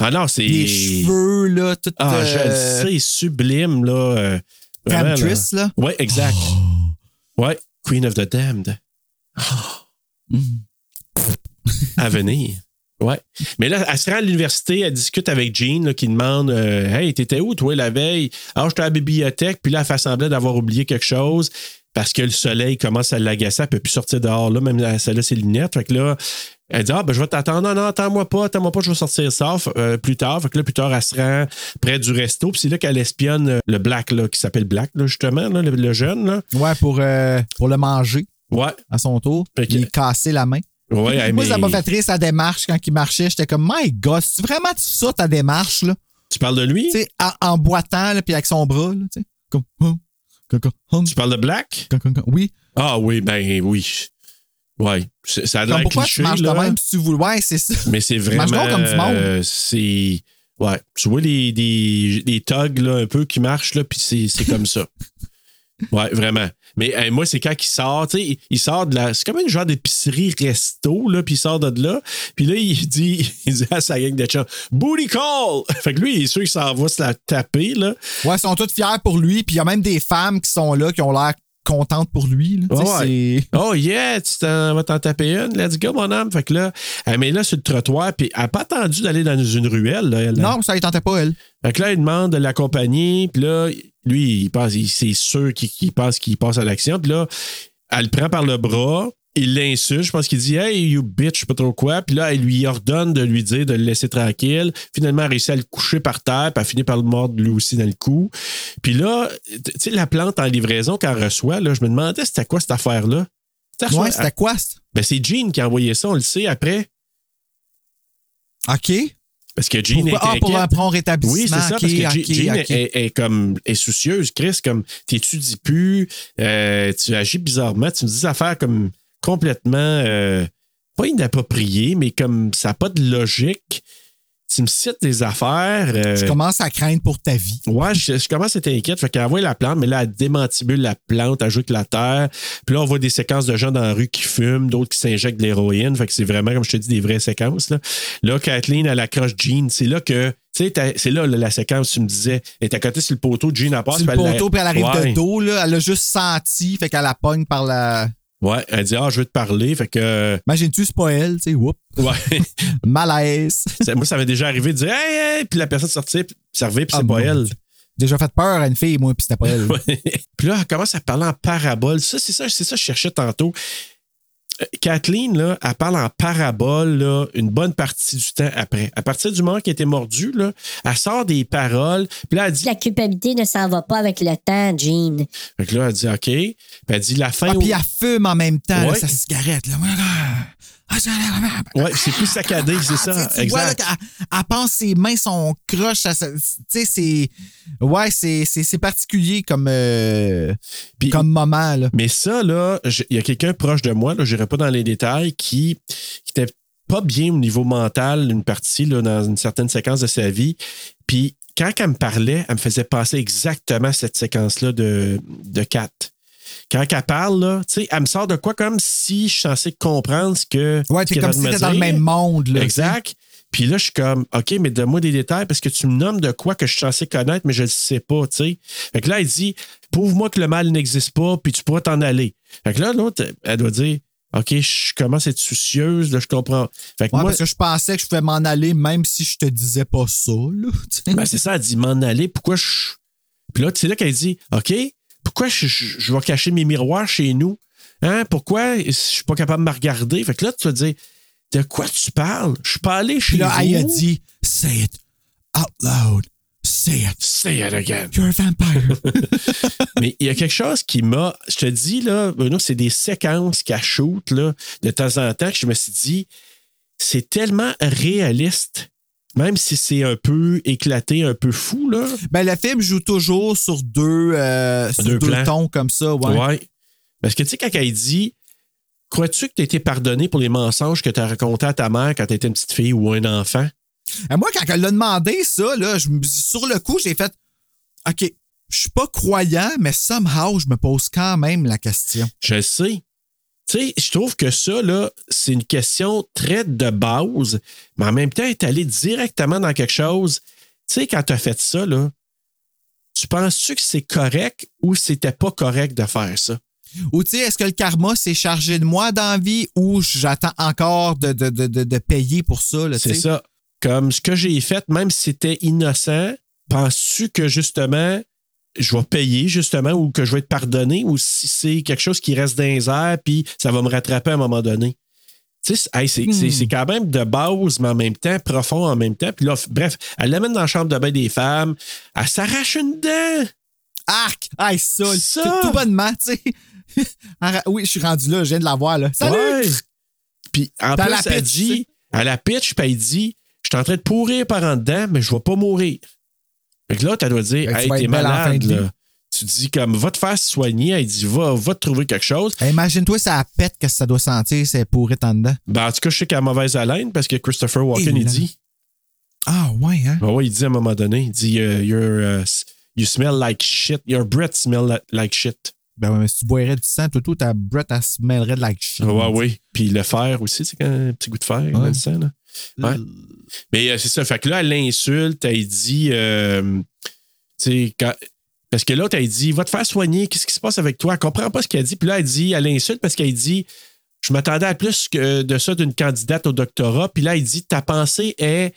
Ah non, c'est. Les cheveux, là, tout. Ah, je euh, le sais, sublime, là. euh, Temptress, là. Ouais, exact. Ouais, Queen of the Damned. à venir. Ouais. Mais là, elle se rend à l'université, elle discute avec Jean là, qui demande euh, Hey, t'étais où, toi, la veille? Alors, j'étais à la bibliothèque, puis là, elle fait semblant d'avoir oublié quelque chose parce que le soleil commence à l'agacer, elle peut plus sortir dehors, là, même celle-là, ses lunettes. Fait que là, elle dit Ah, ben, je vais t'attendre. Non, non, attends-moi pas, attends-moi pas, je vais sortir ça euh, plus tard. Fait que là, plus tard, elle se rend près du resto, puis c'est là qu'elle espionne euh, le Black, là, qui s'appelle Black, là, justement, là, le, le jeune, là. Ouais, pour, euh, pour le manger Ouais. à son tour. Fait que- Il cassé la main. Ouais, Moi, mais- ça m'a fait rire sa démarche quand il marchait. J'étais comme, my God, c'est vraiment ça ta démarche, là? Tu parles de lui? Tu sais, en, en boitant, là, puis avec son bras, là, tu sais. Comme, hum, Tu parles de Black? Oui. Ah oui, ben oui. Ouais. Ça a l'air pourquoi cliché, tu marches de là, même si tu veux. Ouais, c'est ça. mais c'est vraiment... donc comme du monde. euh, c'est... Ouais. Tu vois les, les, les thugs, là, un peu, qui marchent, là, puis c'est c'est comme ça. Ouais, vraiment. Mais euh, moi, c'est quand il sort, tu sais, il- sort de la. C'est comme une genre d'épicerie resto, là, puis il sort de là. Puis là, il dit, il dit à sa gang de chums, Booty call! Fait que lui, il est sûr qu'il s'en va se la taper, là. Ouais, ils sont tous fiers pour lui. Puis il y a même des femmes qui sont là, qui ont l'air contentes pour lui. là. Ouais. Oh yeah, tu t'en vas t'en taper une, let's go, mon homme. Fait que là, elle met là sur le trottoir, puis elle n'a pas attendu d'aller dans une ruelle. Là, elle, Non, ça ne tentait pas, elle. Fait que là, il demande de l'accompagner, puis là, lui, il pense, il- c'est sûr qu'il qu'il pense qu'il passe à l'action. Puis là, elle le prend par le bras, il l'insulte, je pense qu'il dit Hey, you bitch, je sais pas trop quoi. Puis là, elle lui ordonne de lui dire de le laisser tranquille. Finalement, elle réussit à le coucher par terre, puis elle finit par le mordre lui aussi dans le cou. Puis là, tu sais, la plante en livraison qu'elle reçoit, là, je me demandais c'était quoi cette affaire-là? Ouais, c'était quoi? Ben, c'est Jean qui a envoyé ça, on le sait après. OK. Parce que Jean Pourquoi? est Ah, pour un prompt rétablissement. Oui, c'est ça, parce que Jean. Est, est comme est soucieuse. Chris, comme t'étudies plus, euh, tu agis bizarrement, tu me dis affaires comme complètement euh, pas inappropriées, mais comme ça n'a pas de logique. Tu me cites des affaires. euh, Je commence à craindre pour ta vie. Ouais, je, je commence à être inquiète. Fait qu'elle envoie la plante, mais là, elle démantibule la plante, elle ajoute la terre. Puis là, on voit des séquences de gens dans la rue qui fument, d'autres qui s'injectent de l'héroïne. Fait que c'est vraiment, comme je te dis, des vraies séquences. Là, là Kathleen, elle accroche Jean. C'est là que. Tu sais, c'est là, là, la séquence, tu me disais. Elle est à côté sur le poteau, Jean elle passe. Sur le la- poteau, puis elle arrive Ouais. de dos, là. Elle a juste senti, fait qu'elle la pogne par la. Ouais, elle dit, ah, je veux te parler. Fait que. Imagine-tu, c'est pas elle, tu sais, whoop. Ouais. Malaise. Moi, ça m'est déjà arrivé de dire, hey, hey, puis la personne sortit, puis ça revient, puis Ah, c'est pas elle. Déjà fait peur à une fille, moi, puis c'était pas elle. Puis là, elle commence à parler en parabole. Ça, c'est ça, c'est ça que je cherchais tantôt. Euh, Kathleen, là, elle parle en parabole là, une bonne partie du temps après. À partir du moment qu'elle était mordue, là, elle sort des paroles. Puis là, elle dit. La culpabilité ne s'en va pas avec le temps, Jean. Fait que là, elle dit OK. Puis elle dit la fin. Ah, au- puis elle fume en même temps, là, sa cigarette, là. Ah, Ouais, c'est plus saccadé, c'est ça. Tu vois, là, exact. qu'elle- elle pense ses mains sont croches. Tu sais, c'est. Ouais, c'est- particulier comme, euh, Puis- comme moment, là. Mais ça, là, il y a quelqu'un proche de moi, je n'irai pas dans les détails, qui qui était pas bien au niveau mental, une partie, là, dans une certaine séquence de sa vie. Puis quand elle me parlait, elle me faisait passer exactement cette séquence-là de, de Kat. Quand elle parle, là, elle me sort de quoi comme si je suis censé comprendre ce que. Ouais, ce c'est comme si t'étais dans le même monde, là. Exact. Puis là, je suis comme, OK, mais donne-moi des détails parce que tu me nommes de quoi que je suis censé connaître, mais je ne sais pas, tu sais. Fait que là, elle dit, prouve-moi que le mal n'existe pas, puis tu pourras t'en aller. Fait que là, l'autre, elle doit dire, OK, je commence à être soucieuse, là, je comprends. Fait que Ouais, moi, parce que je pensais que je pouvais m'en aller même si je te disais pas ça, là. ben, c'est ça, elle dit, m'en aller, pourquoi je. Puis là, c'est là qu'elle dit, OK, pourquoi je, je- je vais cacher mes miroirs chez nous? Hein? Pourquoi je suis pas capable de me regarder? Fait que là, tu vas dire, de quoi tu parles? Je suis pas allé chez là, vous. elle a dit, say it out loud. Say it. Say it again. You're a vampire. Mais il y a quelque chose qui m'a. Je te dis, là, Bruno, c'est des séquences qu'elle shoot, là, de temps en temps, que je me suis dit, c'est tellement réaliste, même si c'est un peu éclaté, un peu fou, là. ben, le film joue toujours sur deux, euh, sur Deux tons comme ça, ouais. Ouais. Parce que, tu sais, quand elle dit, crois-tu que tu as été pardonné pour les mensonges que tu as racontés à ta mère quand tu étais une petite fille ou un enfant? Et moi, quand elle l'a demandé, ça, là, je me- sur le coup, j'ai fait OK, je suis pas croyant, mais somehow, je me pose quand même la question. Je sais. Tu sais, je trouve que ça, là, c'est une question très de base, mais en même temps, est allé directement dans quelque chose. Tu sais, quand tu as fait ça, là, tu penses-tu que c'est correct ou c'était pas correct de faire ça? Ou tu sais, est-ce que le karma s'est chargé de moi dans la vie ou j'attends encore de, de, de, de- de payer pour ça? C'est ça. Comme ce que j'ai fait, même si c'était innocent, penses-tu que justement, je vais payer justement ou que je vais être pardonné ou si c'est quelque chose qui reste dans les airs puis ça va me rattraper à un moment donné? Tu sais, c'est hey, c'est- c'est- Hmm. quand même de base, mais en même temps, profond en même temps. Puis là, bref, elle l'amène dans la chambre de bain des femmes, elle s'arrache une dent. Arc! Hey, ça, Ça! tout, bonnement, tu sais. Oui, je suis rendu là, je viens de la voir, là. Salut! Ouais. Puis en plus, la elle dit, à la pitch, puis elle dit, je suis en train de pourrir par en dedans, mais je vais pas mourir. Fait que là, tu dois dire, hey, t'es malade, là. Tu dis comme, va te faire soigner. Elle dit, va, va te trouver quelque chose. Hey, Imagine-toi, ça pète, qu'est-ce que ça doit sentir, c'est pourri en dedans. Ben, en tout cas, je sais qu'elle a mauvaise haleine parce que Christopher Walken, il dit, Ah, ouais, hein? ben ouais, il dit à un moment donné, il dit, euh, You're, uh, you smell like shit. Your breath smell li- like shit. Ben ouais, mais si tu boirais du sang, tout, ta breath, elle se mêlerait de like shit. Ouais, oui. Puis le fer aussi, c'est quand un petit goût de fer dans le sang, là. Ouais. Mais euh, c'est ça. Fait que là, elle l'insulte, elle dit, euh, quand- parce que l'autre, elle dit, va te faire soigner, qu'est-ce qui se passe avec toi? Elle comprend pas ce qu'elle dit. Puis là, elle dit, elle l'insulte parce qu'elle dit, je m'attendais à plus que de ça d'une candidate au doctorat. Puis là, elle dit, ta pensée est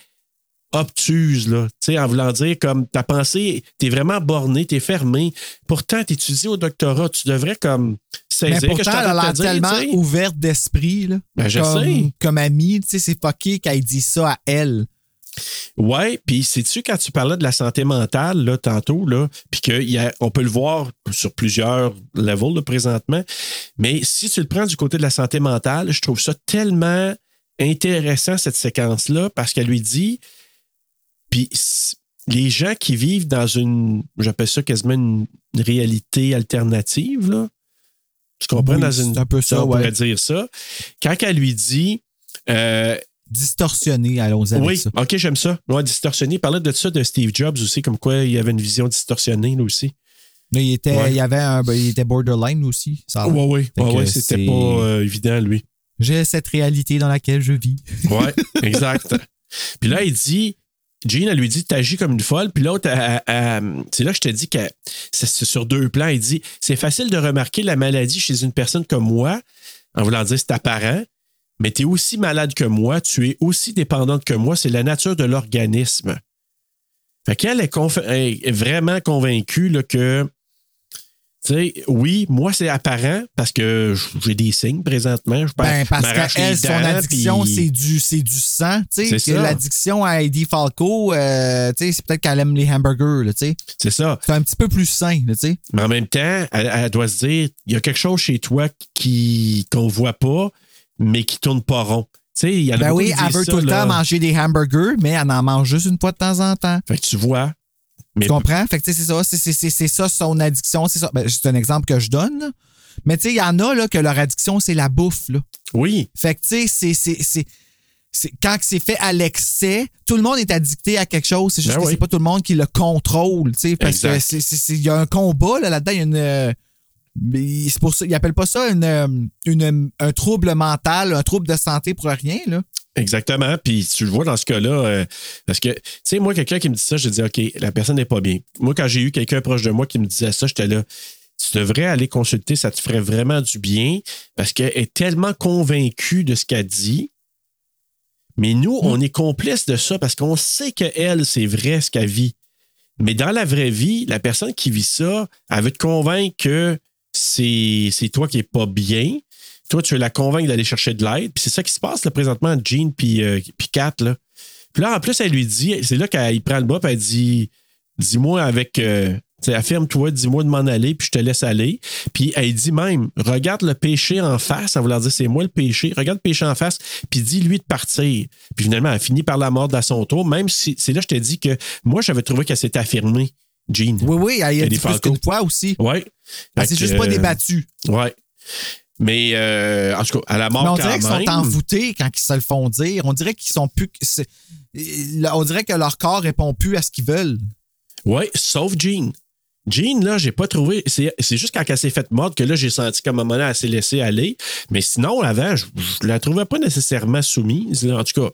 obtuse, là. Tu sais, en voulant dire comme ta pensée, t'es vraiment borné, t'es fermé. Pourtant, t'étudies au doctorat, tu devrais comme Mais saisir que je pourtant, suis en elle a l'air tellement ouverte d'esprit, là. Ben, je comme, sais. Comme amie, tu sais, c'est fucké qu'elle dit ça à elle. Ouais, puis sais-tu quand tu parlais de la santé mentale là tantôt là, puis qu'on peut le voir sur plusieurs levels là, présentement, mais si tu le prends du côté de la santé mentale, je trouve ça tellement intéressant cette séquence là parce qu'elle lui dit puis les gens qui vivent dans une j'appelle ça quasiment une réalité alternative là. Tu comprends Oui, dans une c'est un peu ça, on ouais. pourrait dire ça. Quand elle lui dit euh, Distorsionné, allons-y avec oui, ça. OK, j'aime ça. Ouais, distorsionné. Il parlait de ça de Steve Jobs aussi, comme quoi il avait une vision distorsionnée, là aussi. Là, il, était, Ouais. il, avait un, ben, il était borderline aussi. Ça Oui, oui. Ouais, ouais, c'était pas euh, évident, lui. J'ai cette réalité dans laquelle je vis. Ouais, exact. Puis là, il dit, Jean, elle lui dit, t'agis comme une folle. Puis l'autre, c'est là que je te dis que c'est sur deux plans. Il dit, c'est facile de remarquer la maladie chez une personne comme moi, en voulant dire c'est apparent, mais tu es aussi malade que moi, tu es aussi dépendante que moi, c'est la nature de l'organisme. Fait qu'elle est, est vraiment convaincue là, que, tu sais, oui, moi, c'est apparent parce que j'ai des signes présentement. Je Ben, parce qu'elle, son addiction, c'est du, c'est du sang. L'addiction à Heidi Falco, euh, c'est peut-être qu'elle aime les hamburgers. C'est ça. C'est un petit peu plus sain. là. Mais en même temps, elle, elle doit se dire, il y a quelque chose chez toi qui qu'on voit pas, mais qui tourne pas rond. Y en Ben oui, elle veut ça, tout le là. temps manger des hamburgers, mais elle en mange juste une fois de temps en temps. Fait que tu vois. Mais Tu comprends? Fait que tu sais, c'est ça, c'est- c'est c'est- c'est ça son addiction, c'est ça. Ben, c'est un exemple que je donne. là. Mais tu sais, il y en a là, que leur addiction, c'est la bouffe. Là. Oui. Fait que tu sais, c'est- c'est- c'est. c'est- Quand c'est fait à l'excès, tout le monde est addicté à quelque chose. C'est juste Ben que oui. c'est pas tout le monde qui le contrôle. tu sais, Parce Exact. que c'est- c'est- c'est- il y a un combat là, là-dedans. Il y a une. euh, mais C'est pour ça. Ils appellent pas ça une, euh, une- un trouble mental, un trouble de santé pour rien. Là. Exactement. Puis tu le vois dans ce cas-là, euh, parce que, tu sais, moi, quelqu'un qui me dit ça, je dis, OK, la personne n'est pas bien. Moi, quand j'ai eu quelqu'un proche de moi qui me disait ça, j'étais là, tu devrais aller consulter, ça te ferait vraiment du bien, parce qu'elle est tellement convaincue de ce qu'elle dit. Mais nous, on est complices de ça parce qu'on sait qu'elle, c'est vrai ce qu'elle vit. Mais dans la vraie vie, la personne qui vit ça, elle veut te convaincre que c'est c'est toi qui n'es pas bien. Toi, tu veux la convaincre d'aller chercher de l'aide. Puis c'est ça qui se passe là, présentement entre Jean puis, euh, puis Kat. Là. Puis là, en plus, elle lui dit, c'est là qu'elle prend le bas, puis elle dit Dis-moi avec. euh, affirme-toi, dis-moi de m'en aller, puis je te laisse aller. Puis elle dit même Regarde le péché en face, en voulant dire c'est moi le péché. Regarde le péché en face, puis dis-lui de partir. Puis finalement, elle finit par la mordre à son tour, même si c'est là que je te dis que moi, j'avais trouvé qu'elle s'était affirmée, Jean. Oui, oui, elle a Eddie dit plus qu'une fois aussi. Ouais. Elle s'est juste pas euh, débattue. Ouais. Mais euh, en tout cas, à la mort Mais on quand dirait qu'ils sont envoûtés quand ils se le font dire. On dirait qu'ils sont plus. On dirait que leur corps répond plus à ce qu'ils veulent. Oui, sauf Jean. Jean, là, j'ai pas trouvé. C'est juste quand elle s'est faite mordre que là, j'ai senti qu'à un moment elle s'est laissée aller. Mais sinon, avant, je, je la trouvais pas nécessairement soumise, là, en tout cas.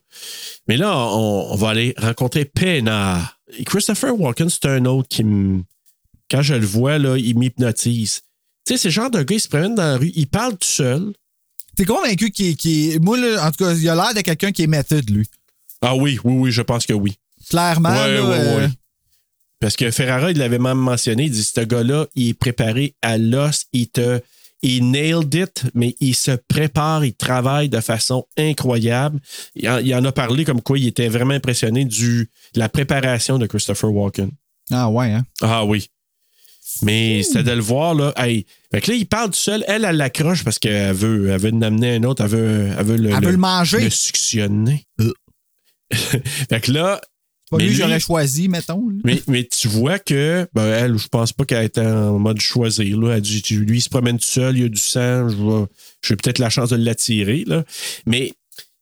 Mais là, on, on va aller rencontrer Pena. Et Christopher Walken, c'est un autre qui me. Quand je le vois, là, il m'hypnotise. Tu sais, c'est le genre de gars, il se promène dans la rue, il parle tout seul. T'es convaincu qu'il qu'il- Moi, là, en tout cas, il a l'air de quelqu'un qui est méthode, lui. Ah oui, oui, oui, je pense que oui. Clairement. Ouais, là, ouais, euh, ouais. Parce que Ferrara, il l'avait même mentionné, il dit ce gars-là, il est préparé à l'os, il te. Il nailed it, mais il se prépare, il travaille de façon incroyable. Il en, il en a parlé comme quoi il était vraiment impressionné du, de la préparation de Christopher Walken. Ah ouais, hein? Ah oui. Mais c'était de le voir, là. Hey. Fait que là, il parle tout seul. Elle, elle l'accroche parce qu'elle veut, elle veut en amener un autre. Elle veut, elle veut le, Elle veut le manger. Le suctionner. fait que là. Pas mais lui, lui- j'aurais choisi, mettons. mais, mais tu vois que, ben, elle, je pense pas qu'elle était en mode choisir. Là. Elle dit, lui, il se promène tout seul, il y a du sang, je vais- j'ai peut-être la chance de l'attirer. là. Mais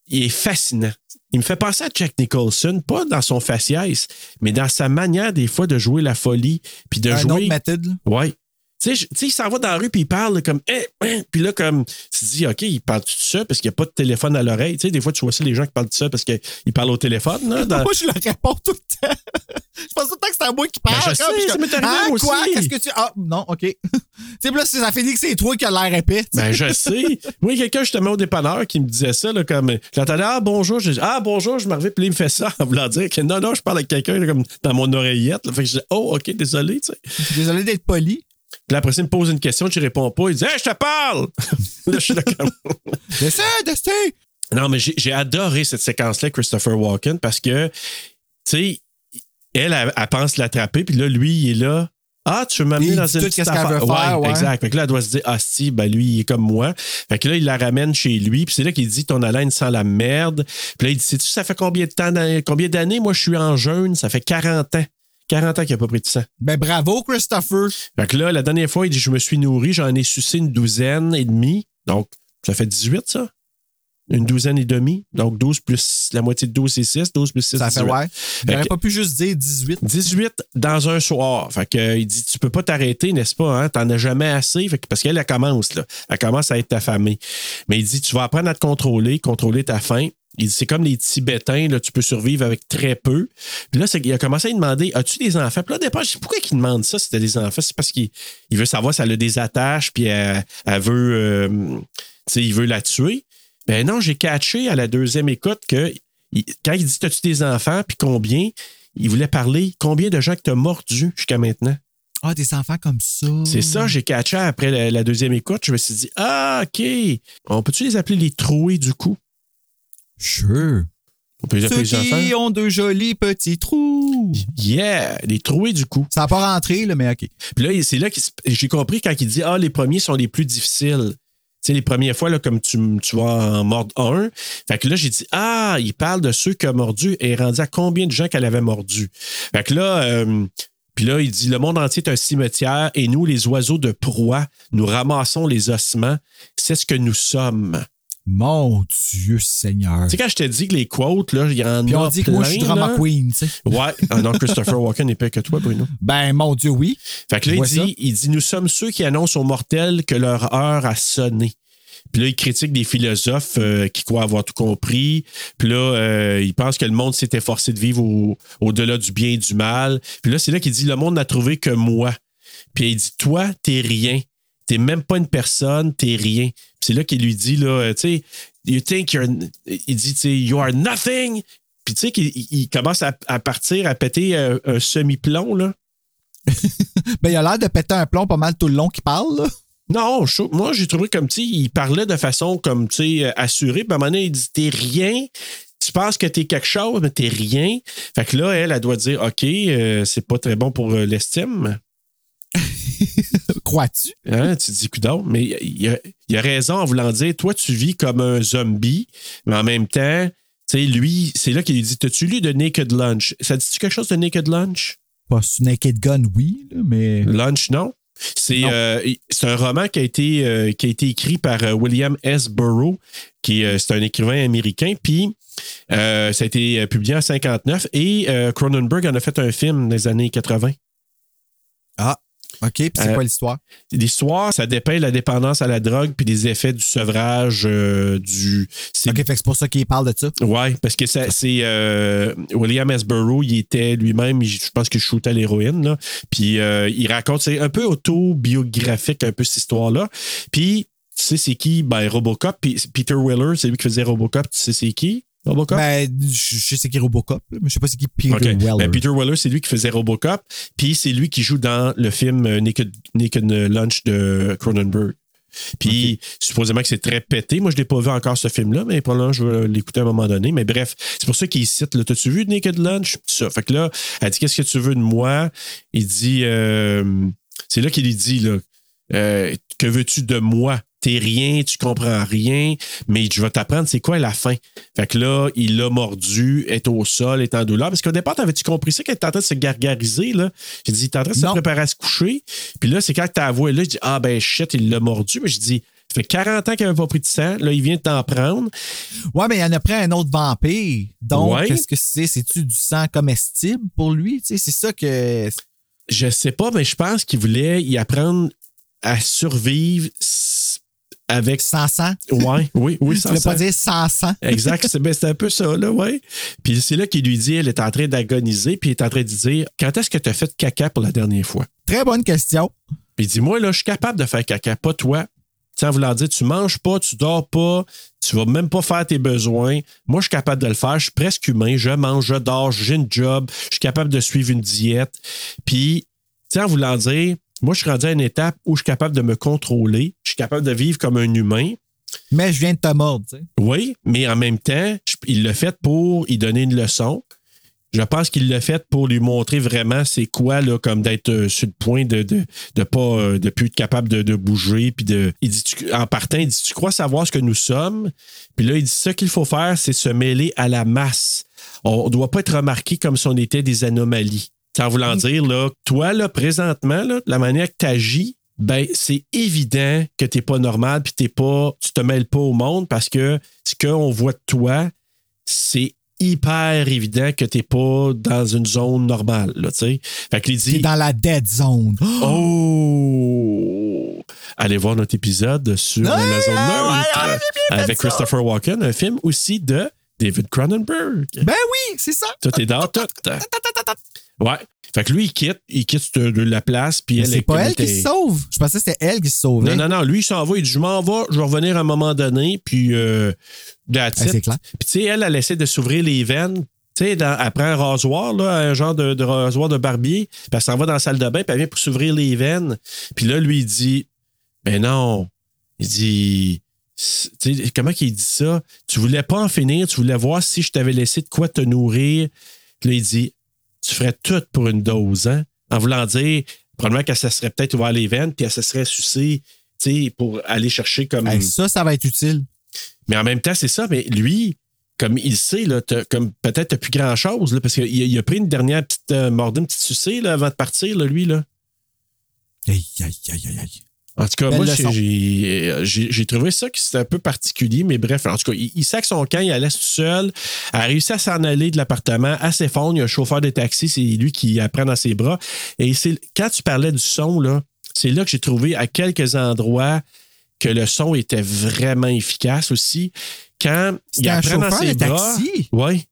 il est fascinant. Il me fait penser à Jack Nicholson, pas dans son faciès, mais dans sa manière, des fois, de jouer la folie, puis de Un jouer. autre méthode, là. Ouais. Tu sais, sais, il s'en va dans la rue puis il parle comme Hein, hein puis là comme tu te dis OK, il parle tout seul parce qu'il n'y a pas de téléphone à l'oreille, tu sais, des fois tu vois ça les gens qui parlent tout seul parce qu'ils parlent au téléphone là, dans- Moi, je le réponds tout le temps. je pense tout le temps que c'est à moi qui parle. Ben, je sais, ça comme, m'est arrivé, ah, quoi? aussi. Qu'est-ce que tu. Ah, non, OK. tu sais, puis là, c'est- ça finit que c'est toi qui as l'air épais. sais. Ben, je sais. Moi, quelqu'un justement au dépanneur qui me disait ça, là, comme. J'entendais Ah, bonjour. Je dis Ah, bonjour, je m'arrive, puis il me fait ça en voulant dire que non, non, je parle avec quelqu'un comme dans mon oreillette. là. Fait que je dis Oh, OK, désolé, tu sais. Désolé d'être poli. Puis là, après il me pose une question, je réponds pas. Il dit Hey, je te parle Là, je suis là comme. Destin, destin! Non, mais j'ai adoré cette séquence-là, Christopher Walken, parce que tu sais, elle, elle, elle pense l'attraper, puis là, lui, il est là. Ah, tu veux m'amener dans une petite qu'elle affaire. veut faire, ouais. exact. Fait que là, elle doit se dire, ah, si, ben lui, il est comme moi. Fait que là, il la ramène chez lui, puis c'est là qu'il dit, ton haleine sent la merde. Puis là, il dit, sais-tu, ça fait combien de temps, combien d'années? Moi, je suis en jeûne, ça fait 40 ans. 40 ans qu'il n'a pas pris de sang. Ben bravo, Christopher. Fait que là, la dernière fois, il dit, je me suis nourri, j'en ai sucé une douzaine et demie. Donc, ça fait 18, ça? Une douzaine et demie. Donc, 12 plus la moitié de 12, c'est 6. 12 plus 6, Ça fait 18. ouais. Fait J'aurais que- pas pu juste dire 18. 18 dans un soir. Fait que, euh, il dit Tu peux pas t'arrêter, n'est-ce pas? Hein? T'en as jamais assez. Fait que- parce qu'elle, elle commence, là. Elle commence à être affamée. Mais il dit Tu vas apprendre à te contrôler, contrôler ta faim. C'est comme les Tibétains, là, tu peux survivre avec très peu. Puis là, il a commencé à demander As-tu des enfants? Puis là, au départ, je Pourquoi il demande ça si t'as des enfants? C'est parce qu'il il veut savoir si elle a des attaches, puis elle, elle veut. euh, tu il veut la tuer. Ben non, j'ai catché à la deuxième écoute que il- quand il dit As-tu des enfants, puis combien il voulait parler combien de gens que t'as mordu jusqu'à maintenant? Ah, des enfants comme ça. C'est ça, j'ai catché après la, la deuxième écoute. Je me suis dit, ah, OK. On peut-tu les appeler les troués du coup? Sure. On peut Ceux qui ont de jolis petits trous. Yeah, les troués du coup. Ça n'a pas rentré, là, mais OK. Puis là, c'est là que j'ai compris quand il dit, ah, les premiers sont les plus difficiles. Tu sais, les premières fois, là, comme tu, tu vas en mordre un. Fait que là, j'ai dit, ah, il parle de ceux qui ont mordu et rendu à combien de gens qu'elle avait mordu? Fait que là, euh, puis là, il dit, le monde entier est un cimetière et nous, les oiseaux de proie, nous ramassons les ossements. C'est ce que nous sommes. Mon Dieu Seigneur. Tu sais, quand je te dis que les quotes, là, il y en Puis a on dit que moi, je suis drama là. queen, tu sais. Ouais. Ah non, Christopher Walken n'est pas que toi, Bruno. Ben, mon Dieu, oui. Fait que là, il dit, il dit Nous sommes ceux qui annoncent aux mortels que leur heure a sonné. Puis là, il critique des philosophes euh, qui croient avoir tout compris. Puis là, euh, il pense que le monde s'est efforcé de vivre au- au-delà du bien et du mal. Puis là, c'est là qu'il dit Le monde n'a trouvé que moi. Puis il dit Toi, t'es rien. T'es même pas une personne, t'es rien. C'est là qu'il lui dit là, euh, tu sais, You think you're. Il dit, tu sais, You are nothing. Puis tu sais qu'il il- il commence à, à partir, à péter euh, un semi-plomb, là. Ben, il a l'air de péter un plomb pas mal tout le long qu'il parle, là. Non, je moi, j'ai trouvé comme, tu sais, il parlait de façon comme, tu sais, euh, assurée. Puis à un moment donné, il dit, t'es rien. Tu penses que t'es quelque chose, mais t'es rien. Fait que là, elle, elle doit dire, OK, euh, c'est pas très bon pour l'estime. Crois-tu? Hein, tu dis, coudonc, mais il a, il a raison en voulant dire, toi, tu vis comme un zombie, mais en même temps, tu sais, lui, c'est là qu'il lui dit, t'as-tu lu de Naked Lunch? Ça dit-tu quelque chose de Naked Lunch? Pas Naked Gun, oui, là, mais. Lunch, non. C'est euh, c'est un roman qui a été, euh, qui a été écrit par euh, William S. Burroughs, qui c'est un écrivain américain. Puis ça a été publié en 59 et Cronenberg en a fait un film dans les années 80. Ah, OK? Puis c'est Euh, quoi l'histoire? L'histoire, ça dépeint la dépendance à la drogue puis les effets du sevrage euh, du. OK, fait que c'est pour ça qu'il parle de ça. Ouais, parce que ça- c'est euh, William S. Burroughs, il était lui-même, je pense qu'il shootait l'héroïne, là. Puis il raconte, c'est un peu autobiographique, un peu cette histoire-là. Puis, tu sais, c'est qui? Ben, Robocop. Puis Peter Weller, c'est lui qui faisait Robocop. Tu sais, c'est qui? Robocop? Ben, je sais qui Robocop, là, mais je sais pas c'est qui Peter OK. Weller. Ben, Peter Weller, c'est lui qui faisait Robocop. Puis c'est lui qui joue dans le film euh, Naked, Naked Lunch de Cronenberg. Puis supposément que c'est très pété. Moi, je l'ai pas vu encore ce film-là, mais probablement je vais l'écouter à un moment donné. Mais bref, c'est pour ça qu'il cite. là, T'as-tu vu Naked Lunch? Ça. Fait que là, elle dit Qu'est-ce que tu veux de moi? Il dit euh, C'est là qu'il lui dit là, euh, Que veux-tu de moi? T'es rien, tu comprends rien, mais je vais t'apprendre c'est quoi la fin. Fait que là, il l'a mordu, est au sol, est en douleur. Parce qu'au départ, t'avais-tu compris ça qu'elle était en train de se gargariser, là? J'ai dit, il est en train de se préparer à se coucher. Puis là, c'est quand t'as avoué, là, je dis, ah ben shit, il l'a mordu. Mais je dis, ça fait 40 ans qu'il n'avait pas pris de sang. Là, il vient de t'en prendre. Ouais, mais il en a pris un autre vampire. Donc, Ouais. qu'est-ce que c'est? C'est-tu du sang comestible pour lui? Tu sais, c'est ça que. Je sais pas, mais je pense qu'il voulait y apprendre à survivre avec. Sans sang? Ouais, oui, oui, Tu sans voulais sang. pas dire sans sang? Exact, c'est ben, c'est un peu ça, là, ouais. Puis c'est là qu'il lui dit, elle est en train d'agoniser, puis il est en train de dire, quand est-ce que tu as fait caca pour la dernière fois? Très bonne question. Puis il dit, moi, là, je suis capable de faire caca, pas toi. Tu sais, en voulant dire, tu manges pas, tu dors pas, tu vas même pas faire tes besoins. Moi, je suis capable de le faire. Je suis presque humain. Je mange, je dors, j'ai une job. Je suis capable de suivre une diète. Puis, tu sais, en voulant dire, moi, je suis rendu à une étape où je suis capable de me contrôler. Je suis capable de vivre comme un humain. Mais je viens de te mordre, tu sais. Oui, mais en même temps, je- il l'a fait pour y donner une leçon. Je pense qu'il l'a fait pour lui montrer vraiment c'est quoi, là, comme d'être euh, sur le point de de, de pas euh, de plus être capable de, de bouger. Puis de. Il dit, tu- en partant, il dit Tu crois savoir ce que nous sommes? Puis là, il dit ce qu'il faut faire, c'est se mêler à la masse. On ne doit pas être remarqué comme si on était des anomalies. En voulant dire, là, toi, là, présentement, là, la manière que tu agis, ben, c'est évident que tu n'es pas normal, puis t'es pas, tu te mêles pas au monde parce que ce qu'on voit de toi, c'est hyper évident que tu n'es pas dans une zone normale. Là, tu sais. fait qu'il dit. T'es dans la dead zone. Oh! Allez voir notre épisode sur la zone neutre avec Christopher Walken, un film aussi de David Cronenberg. Ben oui, c'est ça. Tout est dans tout. Ouais. Fait que lui, il quitte, il quitte de la place, puis c'est est pas elle qui se sauve. Je pensais que c'était elle qui se sauvait. Non, non, non. Lui, il s'en va. Il dit Je m'en vais, je vais revenir à un moment donné. Puis, euh, c'est clair. Puis, tu sais, elle, elle essaie de s'ouvrir les veines. Tu sais, après un rasoir, là, un genre de, de rasoir de barbier. Puis, elle s'en va dans la salle de bain. Puis, elle vient pour s'ouvrir les veines. Puis là, lui, il dit Ben non. Il dit. Comment qu'il dit ça? Tu voulais pas en finir, tu voulais voir si je t'avais laissé de quoi te nourrir. Puis là, il dit Tu ferais tout pour une dose, hein? En voulant dire, probablement qu'elle se serait peut-être ouvert les veines, puis elle se serait sucée, tu sais, pour aller chercher comme. Hey, ça, ça va être utile. Mais en même temps, c'est ça, mais lui, comme il sait, là, comme peut-être t'as plus grand-chose, parce qu'il a, il a pris une dernière petite euh, mordue, une petite sucée là, avant de partir, là, lui, là. Aïe, aïe, aïe, aïe, aïe. En tout cas, Belle moi, leçon. j'ai- trouvé ça que c'était un peu particulier, mais bref, en tout cas, il, il sac son camp, il allait tout seul, a réussi à s'en aller de l'appartement, à s'effondre, il y a un chauffeur de taxi, c'est lui qui la prend dans ses bras. Et c'est quand tu parlais du son, là, c'est là que j'ai trouvé à quelques endroits que le son était vraiment efficace aussi. Quand il un apprend dans ses bras. taxi? Oui.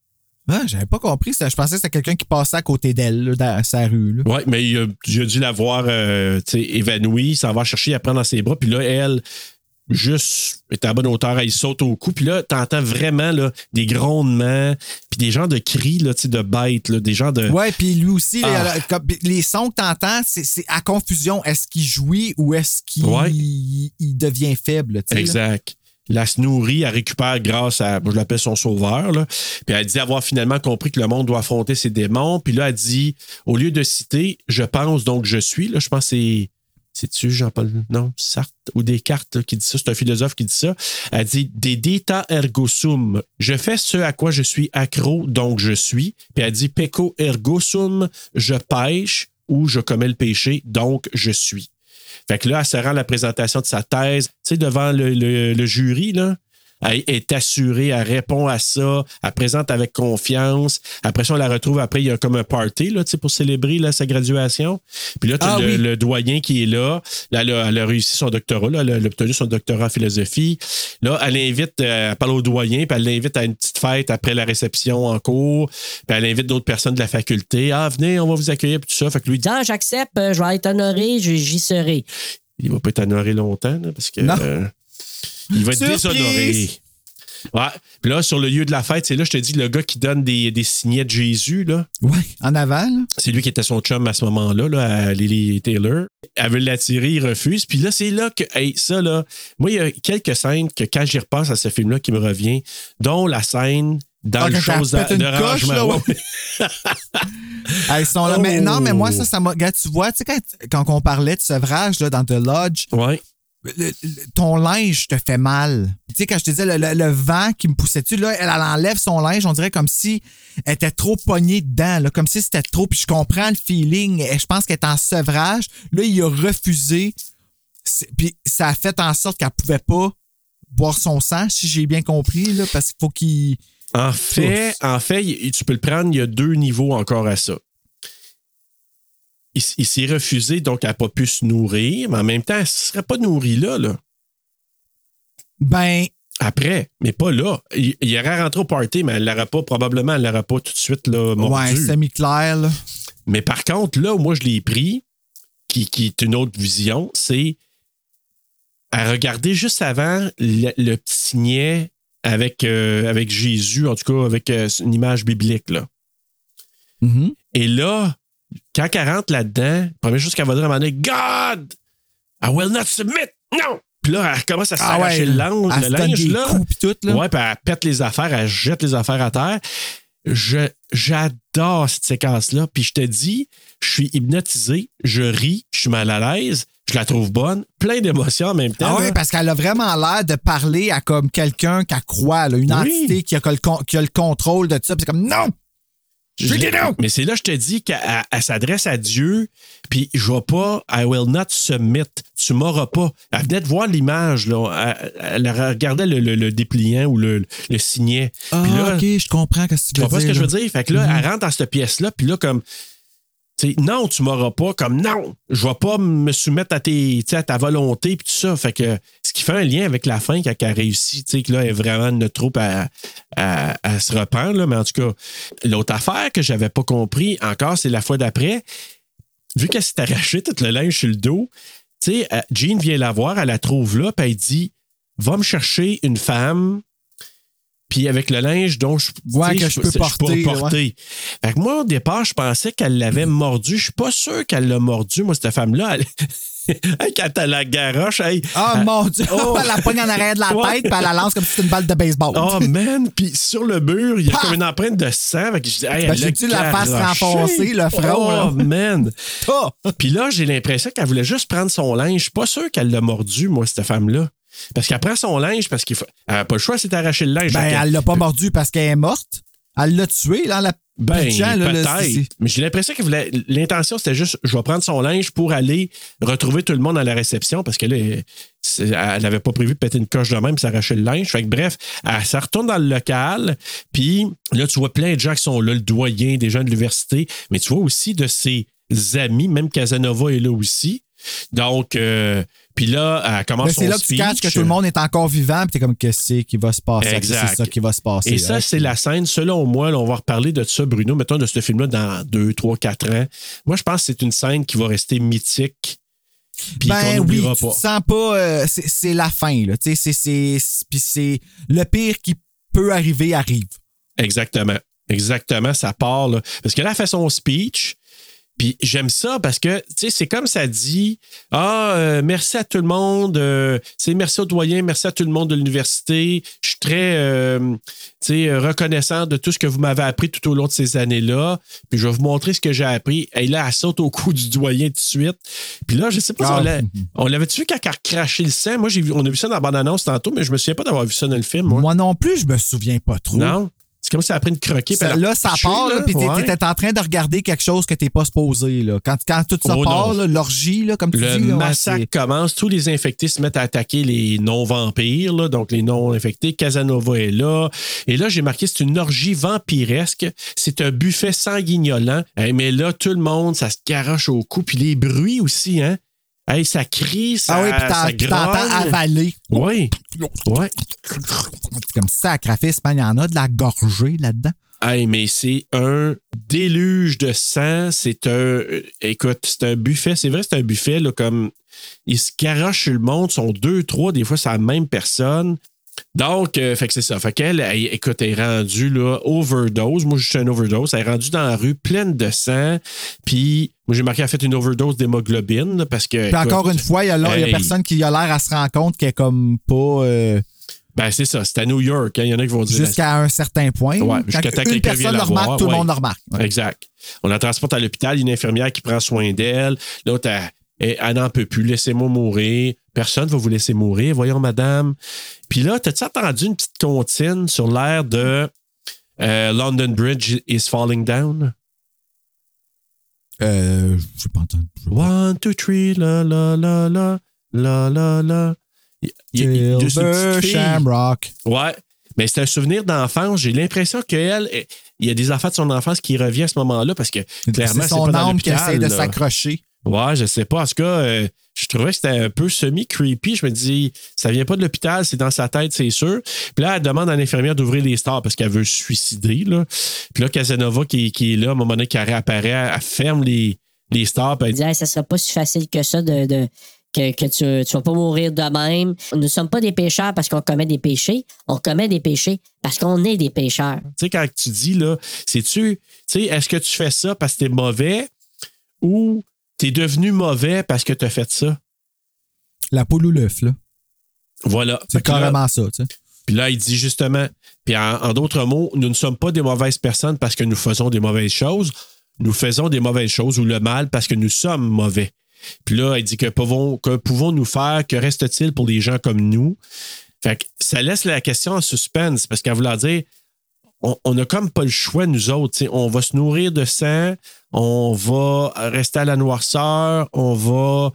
Ah, j'avais pas compris. ça. Je pensais que c'était quelqu'un qui passait à côté d'elle, dans sa rue. Oui, mais il a, il a dû la voir euh, évanouie, s'en va chercher, elle prend dans ses bras. Puis là, elle, juste, est à bonne hauteur, elle saute au cou. Puis là, t'entends vraiment là, des grondements, puis des genres de cris là, de bêtes, là, des genres de. Ouais, puis lui aussi, Ah. les, comme- les sons que t'entends, c'est c'est à confusion. Est-ce qu'il jouit ou est-ce qu'il Ouais. il devient faible? Exact. La se nourrit, elle récupère grâce à, je l'appelle son sauveur. Là. Puis elle dit avoir finalement compris que le monde doit affronter ses démons. Puis là, elle dit, au lieu de citer, je pense donc je suis, là, je pense que c'est. C'est-tu Jean-Paul? Non, Sartre ou Descartes là, qui dit ça, c'est un philosophe qui dit ça. Elle dit Dedita ergo sum. Je fais ce à quoi je suis accro, donc je suis. Puis elle dit Pecco ergo sum. Je pêche ou je commets le péché, donc je suis. Fait que là, elle se rend la présentation de sa thèse, tu sais, devant le, le- le jury, là. Elle est assurée, elle répond à ça, elle présente avec confiance. Après ça, on la retrouve après, il y a comme un party là, pour célébrer là, sa graduation. Puis là, tu as Ah le, oui. le doyen qui est là. Là, elle a, elle a réussi son doctorat, là, elle a obtenu son doctorat en philosophie. Là, elle invite, euh, elle parle au doyen, puis elle l'invite à une petite fête après la réception en cours. Puis elle invite d'autres personnes de la faculté. Ah, venez, on va vous accueillir, puis tout ça. Fait que lui, Ah, j'accepte, euh, je vais être honoré, je- j'y serai. il va pas être honoré longtemps, là, parce que. Non. euh, il va être Surprise! déshonoré. Ouais. Puis là, sur le lieu de la fête, c'est là, je te dis, le gars qui donne des, des signets de Jésus, là. Ouais, en avant. là. C'est lui qui était son chum à ce moment-là, là, à Lily Taylor. Elle veut l'attirer, il refuse. Puis là, c'est là que, hey, ça, là, moi, il y a quelques scènes que quand j'y repense à ce film-là qui me revient, dont la scène dans Ah, le chose pète de, une de coche, rangement. là, ouais. Ouais. Ah, ils sont là. Oh. Mais non, mais moi, ça, ça m'a. Regarde, tu vois, tu sais, quand, quand on parlait de sevrage là, dans The Lodge, Ouais. Ton linge te fait mal. Tu sais, quand je te disais le, le- vent qui me poussait dessus, là, elle, elle enlève son linge, on dirait comme si elle était trop pognée dedans, comme si c'était trop. Puis je comprends le feeling. Je pense qu'elle est en sevrage. Là, il a refusé. Puis ça a fait en sorte qu'elle pouvait pas boire son sang, si j'ai bien compris, là, parce qu'il faut qu'il. En fait, en fait, tu peux le prendre, il y a deux niveaux encore à ça. Il, s'est refusé, donc elle n'a pas pu se nourrir, mais en même temps, elle ne serait pas nourrie là, là. Ben, Après, mais pas là. Il, il aurait rentré au party, mais elle l'aurait pas, probablement, elle l'aurait pas tout de suite là, mordu. ouais, semi-clair, là. Mais par contre, là où moi je l'ai pris, qui, qui est une autre vision, c'est à regarder juste avant le, le petit signet avec, euh, avec Jésus, en tout cas avec euh, une image biblique. Là. Mhm. Et là, quand elle rentre là-dedans, première chose qu'elle va dire à un moment donné, God, I will not submit. Non! Puis là, elle commence à Ah s'arracher ouais, le, linge- elle le linge. là. coups pis tout, là. Ouais, puis elle pète les affaires, elle jette les affaires à terre. je, j'adore cette séquence-là. Puis je te dis, je suis hypnotisé, je ris, je suis mal à l'aise, je la trouve bonne, plein d'émotions en même temps. Ah oui, parce qu'elle a vraiment l'air de parler à comme quelqu'un qu'elle croit, là, une Oui. entité qui a, qui a le contrôle de tout ça. Puis c'est comme non! Mais c'est là que je te dis qu'elle elle- elle s'adresse à Dieu, puis je vais pas, I will not submit. Tu m'auras pas. Elle venait de voir l'image, là. Elle, elle regardait le, le- le dépliant ou le, le signet. Ah, là, ok, je comprends ce que tu tu veux comprends ce que dire, je veux dire? Fait que là, elle rentre dans cette pièce-là, puis là, comme. Non, tu m'auras pas, comme non, je vais pas me soumettre à, tes, à ta volonté, puis tout ça. Fait que ce qui fait un lien avec la fin, quand elle a réussi, tu que là, elle est vraiment notre troupe à, à- se reprendre. Mais en tout cas, l'autre affaire que j'avais pas compris encore, c'est la fois d'après, vu qu'elle s'est arrachée tout le linge sur le dos, euh, Jean vient la voir, elle la trouve là, puis elle dit Va me chercher une femme, puis avec le linge dont je, Ouais, que je peux porter, porter. Fait que moi, au départ, je pensais qu'elle l'avait mordu. Je suis pas sûr qu'elle l'a mordu, moi, cette femme-là. Elle... Quand elle la garoche, hey, Ah elle- mon Dieu! Oh! elle la pogne en arrière de la tête, puis elle la lance comme si c'était une balle de baseball. Oh man, puis sur le mur, il y a comme une empreinte de sang. Fait que je dis, hey, Ben, elle l'a j'ai-tu la face renfoncée, le front, là? Oh man. Ah! Puis là, j'ai l'impression qu'elle voulait juste prendre son linge. Je suis pas sûr qu'elle l'a mordu, moi, cette femme-là. Parce qu'elle prend son linge parce qu'il faut. Elle n'a pas le choix, c'est d'arracher le linge. Ben, elle l'a pas mordu parce qu'elle est morte. Elle l'a tué, là, la Ben, peut-être. Mais j'ai l'impression que l'intention, c'était juste, je vais prendre son linge pour aller retrouver tout le monde à la réception parce que là, c'est- elle n'avait pas prévu de péter une coche de même et s'arracher le linge. Fait que bref, elle, ça retourne dans le local. Puis là, tu vois plein de gens qui sont là, le doyen, des gens de l'université. Mais tu vois aussi de ses amis, même Casanova est là aussi. Donc, euh, puis là, elle commence Mais son c'est là que tu speech. catches que tout le monde est encore vivant, puis t'es comme, qu'est-ce qui va se passer? Exact. C'est ça qui va se passer? Et ça, c'est la scène, selon moi, là, on va reparler de ça, Bruno, mettons de ce film-là dans 2, 3, 4 ans. Moi, je pense que c'est une scène qui va rester mythique. Puis Ben qu'on oui, n'oubliera tu pas. te sens pas. euh, c'est c'est la fin, là. Tu sais, c'est- c'est. C'est. Le pire qui peut arriver arrive. Exactement. Exactement, ça part. Là. Parce que là, elle fait son speech. Puis j'aime ça parce que, tu sais, c'est comme ça dit Ah, euh, merci à tout le monde. euh, c'est merci aux doyens, merci à tout le monde de l'université. Je suis très, euh, tu sais, reconnaissant de tout ce que vous m'avez appris tout au long de ces années-là. Puis je vais vous montrer ce que j'ai appris. Et là, elle saute au cou du doyen tout de suite. Puis là, je sais pas si Ah. on on l'avait-tu vu quand elle a craché le sang? Moi, j'ai vu, on a vu ça dans la bande-annonce tantôt, mais je me souviens pas d'avoir vu ça dans le film. Moi, Moi non plus, je me souviens pas trop. non? C'est comme si elle a pris une croquée. Ça- là, ça touché, part, là, puis Ouais. t'étais en train de regarder quelque chose que t'es pas supposé. Là. Quand, quand tout ça Oh, part, l'orgie, là, comme tu Le dis. ouais, massacre commence. Tous les infectés se mettent à attaquer les non-vampires, là, donc les non-infectés. Casanova est là. Et là, j'ai marqué, c'est une orgie vampiresque. C'est un buffet sanguignolant. Mais là, tout le monde, ça se garoche au cou. Puis les bruits aussi, hein? Hey, ça crie, ça, Ah oui, puis t'entends avaler. Oui. C'est comme sacrifice, man. Il y en a de la gorgée là-dedans. Hey, mais c'est un déluge de sang. C'est un. euh, Écoute, c'est un buffet. C'est vrai, c'est un buffet, là, comme. Ils se garochent sur le monde, ils sont deux, trois, des fois, c'est la même personne. Donc, euh, fait que c'est ça. Fait qu'elle, elle, écoute, elle est rendue, là, overdose. Moi, je suis un overdose. Elle est rendue dans la rue pleine de sang. Puis, moi, j'ai marqué, elle a fait une overdose d'hémoglobine, parce que. Puis encore une fois, il y a, là- il y a hey, personne qui a l'air à se rendre compte qu'elle est comme pas. euh, Ben, c'est ça. C'est à New York. hein. Il y en a qui vont dire. jusqu'à un certain point. Ouais, Quand jusqu'à que une personne la le remarque, tout le monde le remarque. Ouais. Exact. On la transporte à l'hôpital, une infirmière qui prend soin d'elle. L'autre, elle, elle- elle n'en peut plus. Laissez-moi mourir. Personne ne va vous laisser mourir. Voyons, madame. Puis là, t'as-tu entendu une petite comptine sur l'air de euh, London Bridge is falling down? Euh, je sais pas entendu. One, two, three, la, la, la, la, la, la, la. Silver. Shamrock. Ouais. Mais c'est un souvenir d'enfance. J'ai l'impression qu'elle, il y a des affaires de son enfance qui reviennent à ce moment-là parce que clairement, C'est c'est son pas âme qui essaie de s'accrocher. Ouais, je sais pas. En tout cas, euh, je trouvais que c'était un peu semi-creepy. Je me dis, ça vient pas de l'hôpital, c'est dans sa tête, c'est sûr. Puis là, elle demande à l'infirmière d'ouvrir les stars parce qu'elle veut se suicider. Là. Puis là, Casanova, qui, qui est là, à un moment donné, qui réapparaît, elle, ferme les, les stars. Puis elle dit, dit, Hey, ça sera pas si facile que ça de, de- que, que tu, tu vas pas mourir de même. Nous ne sommes pas des pécheurs parce qu'on commet des péchés. On commet des péchés parce qu'on est des pécheurs. tu sais, quand tu dis, là, c'est-tu, tu sais, est-ce que tu fais ça parce que t'es mauvais ou t'es devenu mauvais parce que t'as fait ça? La poule ou l'œuf, là. Voilà. C'est là- carrément ça, tu sais. Puis là, il dit justement, puis en, en d'autres mots, nous ne sommes pas des mauvaises personnes parce que nous faisons des mauvaises choses. Nous faisons des mauvaises choses ou le mal parce que nous sommes mauvais. Puis là, il dit que pouvons, que pouvons-nous faire? Que reste-t-il pour les gens comme nous? Fait que ça laisse la question en suspense parce qu'à vouloir dire, on, on a comme pas le choix, nous autres. On va se nourrir de sang, on va rester à la noirceur, on va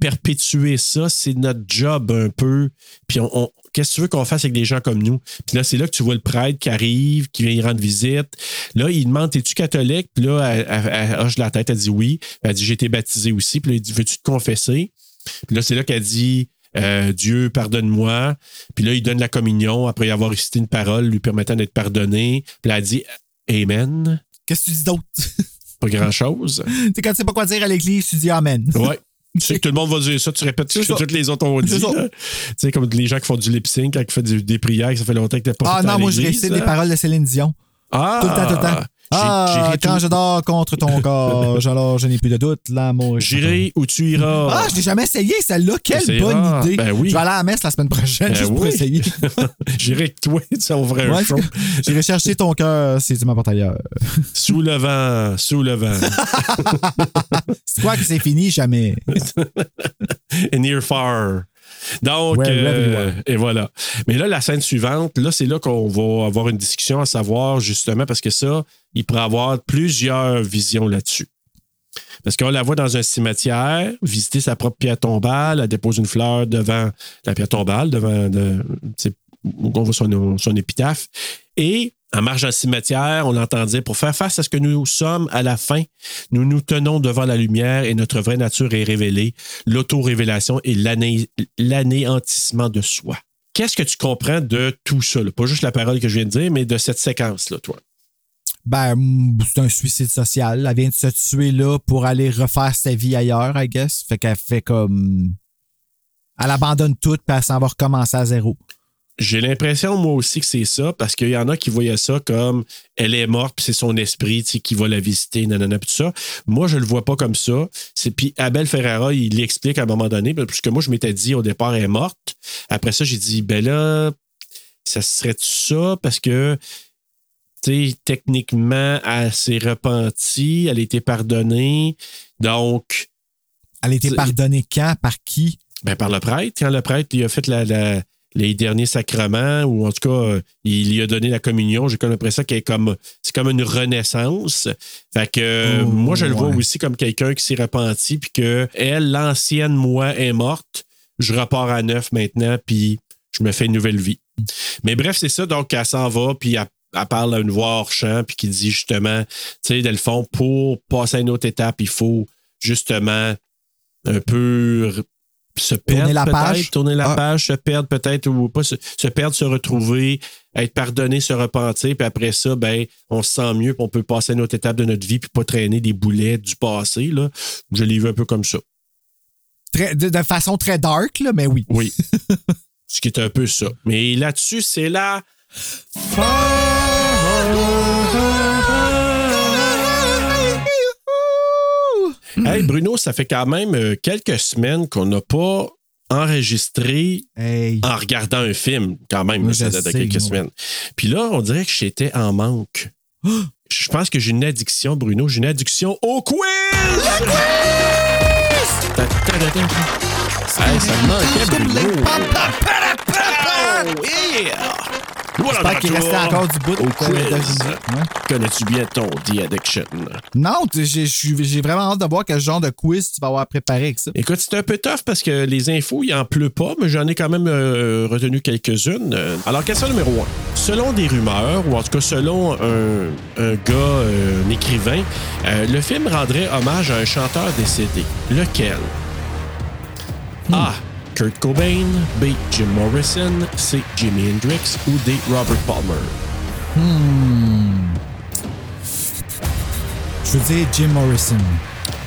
perpétuer ça. C'est notre job un peu. Puis on, qu'est-ce que tu veux qu'on fasse avec des gens comme nous? Puis là, c'est là que tu vois le prêtre qui arrive, qui vient y rendre visite. Là, il demande Es-tu catholique? Puis là, elle hoche la tête, elle dit oui. Elle dit J'ai été baptisé aussi. Puis là, il dit Veux-tu te confesser? Puis là, c'est là qu'elle dit euh, Dieu, pardonne-moi. Puis là, il donne la communion après avoir récité une parole lui permettant d'être pardonné. Puis là, elle dit Amen. Qu'est-ce que tu dis d'autre? Pas grand-chose. Tu sais, quand tu sais pas quoi dire à l'église, tu dis Amen. Ouais. Tu sais que tout le monde va dire ça, tu répètes ce que toutes les autres ont dit. Tu sais, comme les gens qui font du lip sync, quand ils font des prières, que ça fait longtemps que t'as pas Ah non, moi, je récite là. les paroles de Céline Dion. Ah! Tout le temps, tout le temps. Ah, quand je dors contre ton corps, alors je n'ai plus de doute, l'amour. J'irai où tu iras. Ah, je l'ai jamais essayé, celle-là. Quelle bonne idée. Ben oui. Je vais aller à la messe la semaine prochaine Ben juste pour essayer. J'irai avec toi, tu sais, on ferait un Ouais. show. J'irai chercher ton cœur si tu m'apportes ailleurs. Sous le vent, sous le vent. C'est quoi que c'est fini? Jamais. Near far. Donc, euh, et voilà. Mais là, la scène suivante, là, c'est là qu'on va avoir une discussion à savoir, justement, parce que ça, il pourrait avoir plusieurs visions là-dessus. Parce qu'on la voit dans un cimetière, visiter sa propre pierre tombale, elle dépose une fleur devant la pierre tombale, devant de, on voit son, son épitaphe. Et en marche dans le cimetière, on entend dire pour faire face à ce que nous sommes à la fin, nous nous tenons devant la lumière et notre vraie nature est révélée, l'auto-révélation et l'ané- l'anéantissement de soi. Qu'est-ce que tu comprends de tout ça? Pas juste la parole que je viens de dire, mais de cette séquence-là, toi. Ben, c'est un suicide social. Elle vient de se tuer là pour aller refaire sa vie ailleurs, I guess. Fait qu'elle fait comme. Elle abandonne tout, puis elle s'en va recommencer à zéro. J'ai l'impression, moi aussi, que c'est ça, parce qu'il y en a qui voyaient ça comme elle est morte, puis c'est son esprit qui va la visiter, nanana, puis tout ça. Moi, je le vois pas comme ça. C'est Puis Abel Ferrara, il l'explique à un moment donné, parce que moi, je m'étais dit au départ, elle est morte. Après ça, j'ai dit, ben là, ça serait ça, parce que, tu sais, techniquement, elle s'est repentie, elle a été pardonnée. Donc, Elle a été pardonnée quand? Par qui? ben, par le prêtre, quand le prêtre il a fait la- la- les derniers sacrements, ou en tout cas, euh, il lui a donné la communion, j'ai comme l'impression qu'elle est comme. C'est comme une renaissance. Fait que euh, Oh, moi, je le vois aussi comme quelqu'un qui s'est repenti, puis que elle, l'ancienne moi, est morte. Je repars à neuf maintenant, puis je me fais une nouvelle vie. Mais bref, c'est ça. Donc, elle s'en va, puis elle, elle parle à une voix hors champ, puis qui dit justement, tu sais, dans le fond, pour passer à une autre étape, il faut justement un peu se perdre. Tourner la page? Tourner la Ah. page, se perdre peut-être, ou pas se, se perdre, se retrouver, être pardonné, se repentir, puis après ça, ben, on se sent mieux, puis on peut passer à une autre étape de notre vie, puis pas traîner des boulets du passé. Là. Je l'ai vu un peu comme ça. Très- de, de façon très dark, là, mais oui. Oui. Ce qui est un peu ça. Mais là-dessus, c'est la. Hey Bruno, ça fait quand même euh, quelques semaines qu'on n'a pas enregistré Hey. en regardant un film, quand même, Moi, ça date de quelques moi. semaines. Puis là, on dirait que j'étais en manque. Je pense que j'ai une addiction, Bruno. J'ai une addiction au quiz! Ta- ta- ta- ta- ta. Hey, ça me manquait, Bruno. Oh, yeah! Voilà J'espère qu'il restait encore du bout au de deviner. Ouais. Connais-tu bien ton The Addiction? Non, j'ai vraiment hâte de voir quel genre de quiz tu vas avoir préparé avec ça. Écoute, c'est un peu tough parce que les infos, il en pleut pas, mais j'en ai quand même euh, retenu quelques-unes. Alors, question numéro un. Selon des rumeurs, ou en tout cas selon un, un gars, euh, un écrivain, euh, le film rendrait hommage à un chanteur décédé. Lequel? A. Kurt Cobain. B. Jim Morrison. C. Jimi Hendrix. Ou D. Robert Palmer? Hmm. Je veux dire Jim Morrison.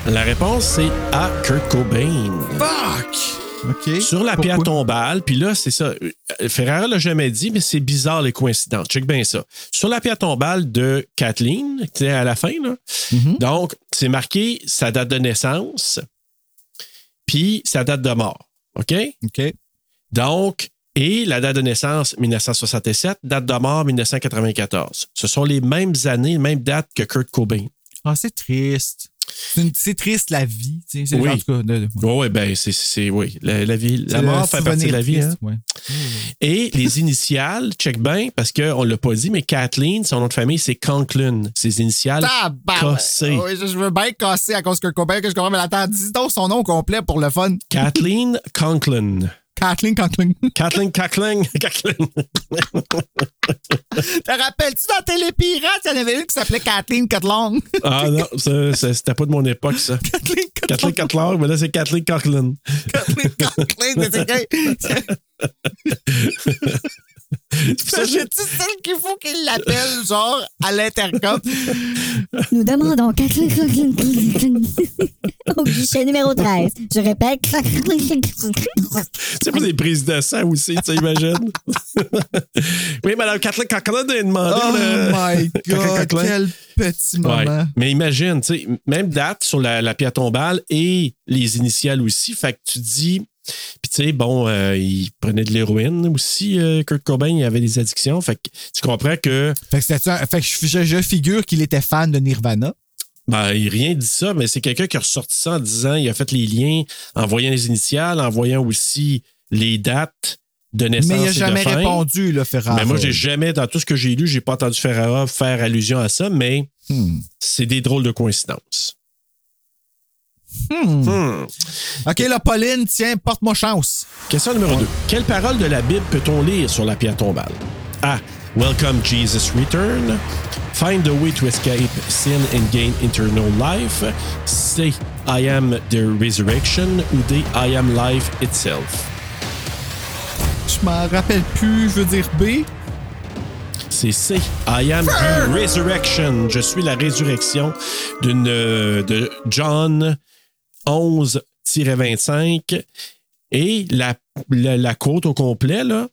La réponse, c'est A. Kurt Cobain. Fuck! OK. Sur la Pourquoi? pierre tombale, puis là, c'est ça. euh, Ferrara l'a jamais dit, mais c'est bizarre les coïncidences. Check bien ça. Sur la pierre tombale de Kathleen, tu sais, à la fin, là. Mhm. Donc, c'est marqué sa date de naissance, puis sa date de mort. OK? OK. Donc, Et la date de naissance, 1967, date de mort, 1994. Ce sont les mêmes années, les mêmes dates que Kurt Cobain. Ah, c'est triste. C'est triste la vie. tu sais, c'est- Oui. En tout cas, de- de- Oui, ouais, ben, c'est, c'est- oui. La, la vie, la mort fait partie de la vie. triste, hein. ouais. Et les initiales, check bien, parce qu'on ne l'a pas dit, mais Kathleen, son nom de famille, c'est Conklin. Ses initiales, cassées. Oui, je, je veux bien casser à cause que que je comprends, mais attends, dis donc son nom complet pour le fun. Kathleen Conklin. Kathleen Conklin. Kathleen Conklin. Kathleen. Te rappelles-tu dans Télépirate, il y en avait une qui s'appelait Kathleen Cotlong? Ah non, c'était pas de mon époque, ça. Kathleen Kathleen Cutler, mais là, c'est Kathleen Conklin. Kathleen Conklin, mais c'est C'est celle qu'il faut qu'il l'appelle, genre, à l'intercom? Nous demandons au guichet numéro 13. Je répète. C'est pas des prises de sang aussi, tu imagines? oui, madame Kathleen Conklin a demandé. Oh le- my God, quel petit Ouais. moment. Mais imagine, tu sais, même date sur la, la pierre tombale et les initiales aussi. Fait que tu dis. Puis tu sais, bon, euh, il prenait de l'héroïne aussi, euh, Kurt Cobain, il avait des addictions. Fait que tu comprends que. Fait que, fait je, figure qu'il était fan de Nirvana. Ben, il rien dit ça, mais c'est quelqu'un qui a ressorti ça en disant il a fait les liens en voyant les initiales, en voyant aussi les dates de naissance. Mais il n'a jamais fin. répondu, là, Ferrara. Mais moi, j'ai jamais, dans tout ce que j'ai lu, j'ai pas entendu Ferrara faire allusion à ça, mais Hmm. c'est des drôles de coïncidences. Hmm. Hmm. OK, là, Pauline, tiens, porte-moi chance. Question numéro 2. Quelle parole de la Bible peut-on lire sur la pierre tombale? A. Welcome Jesus return. Find a way to escape sin and gain eternal life. C. I am the resurrection. Ou D. I am life itself. Je m'en rappelle plus, je veux dire B. C'est C. I am the resurrection. Je suis la résurrection d'une euh, de John 11-25. Et la, la, la côte au complet, là,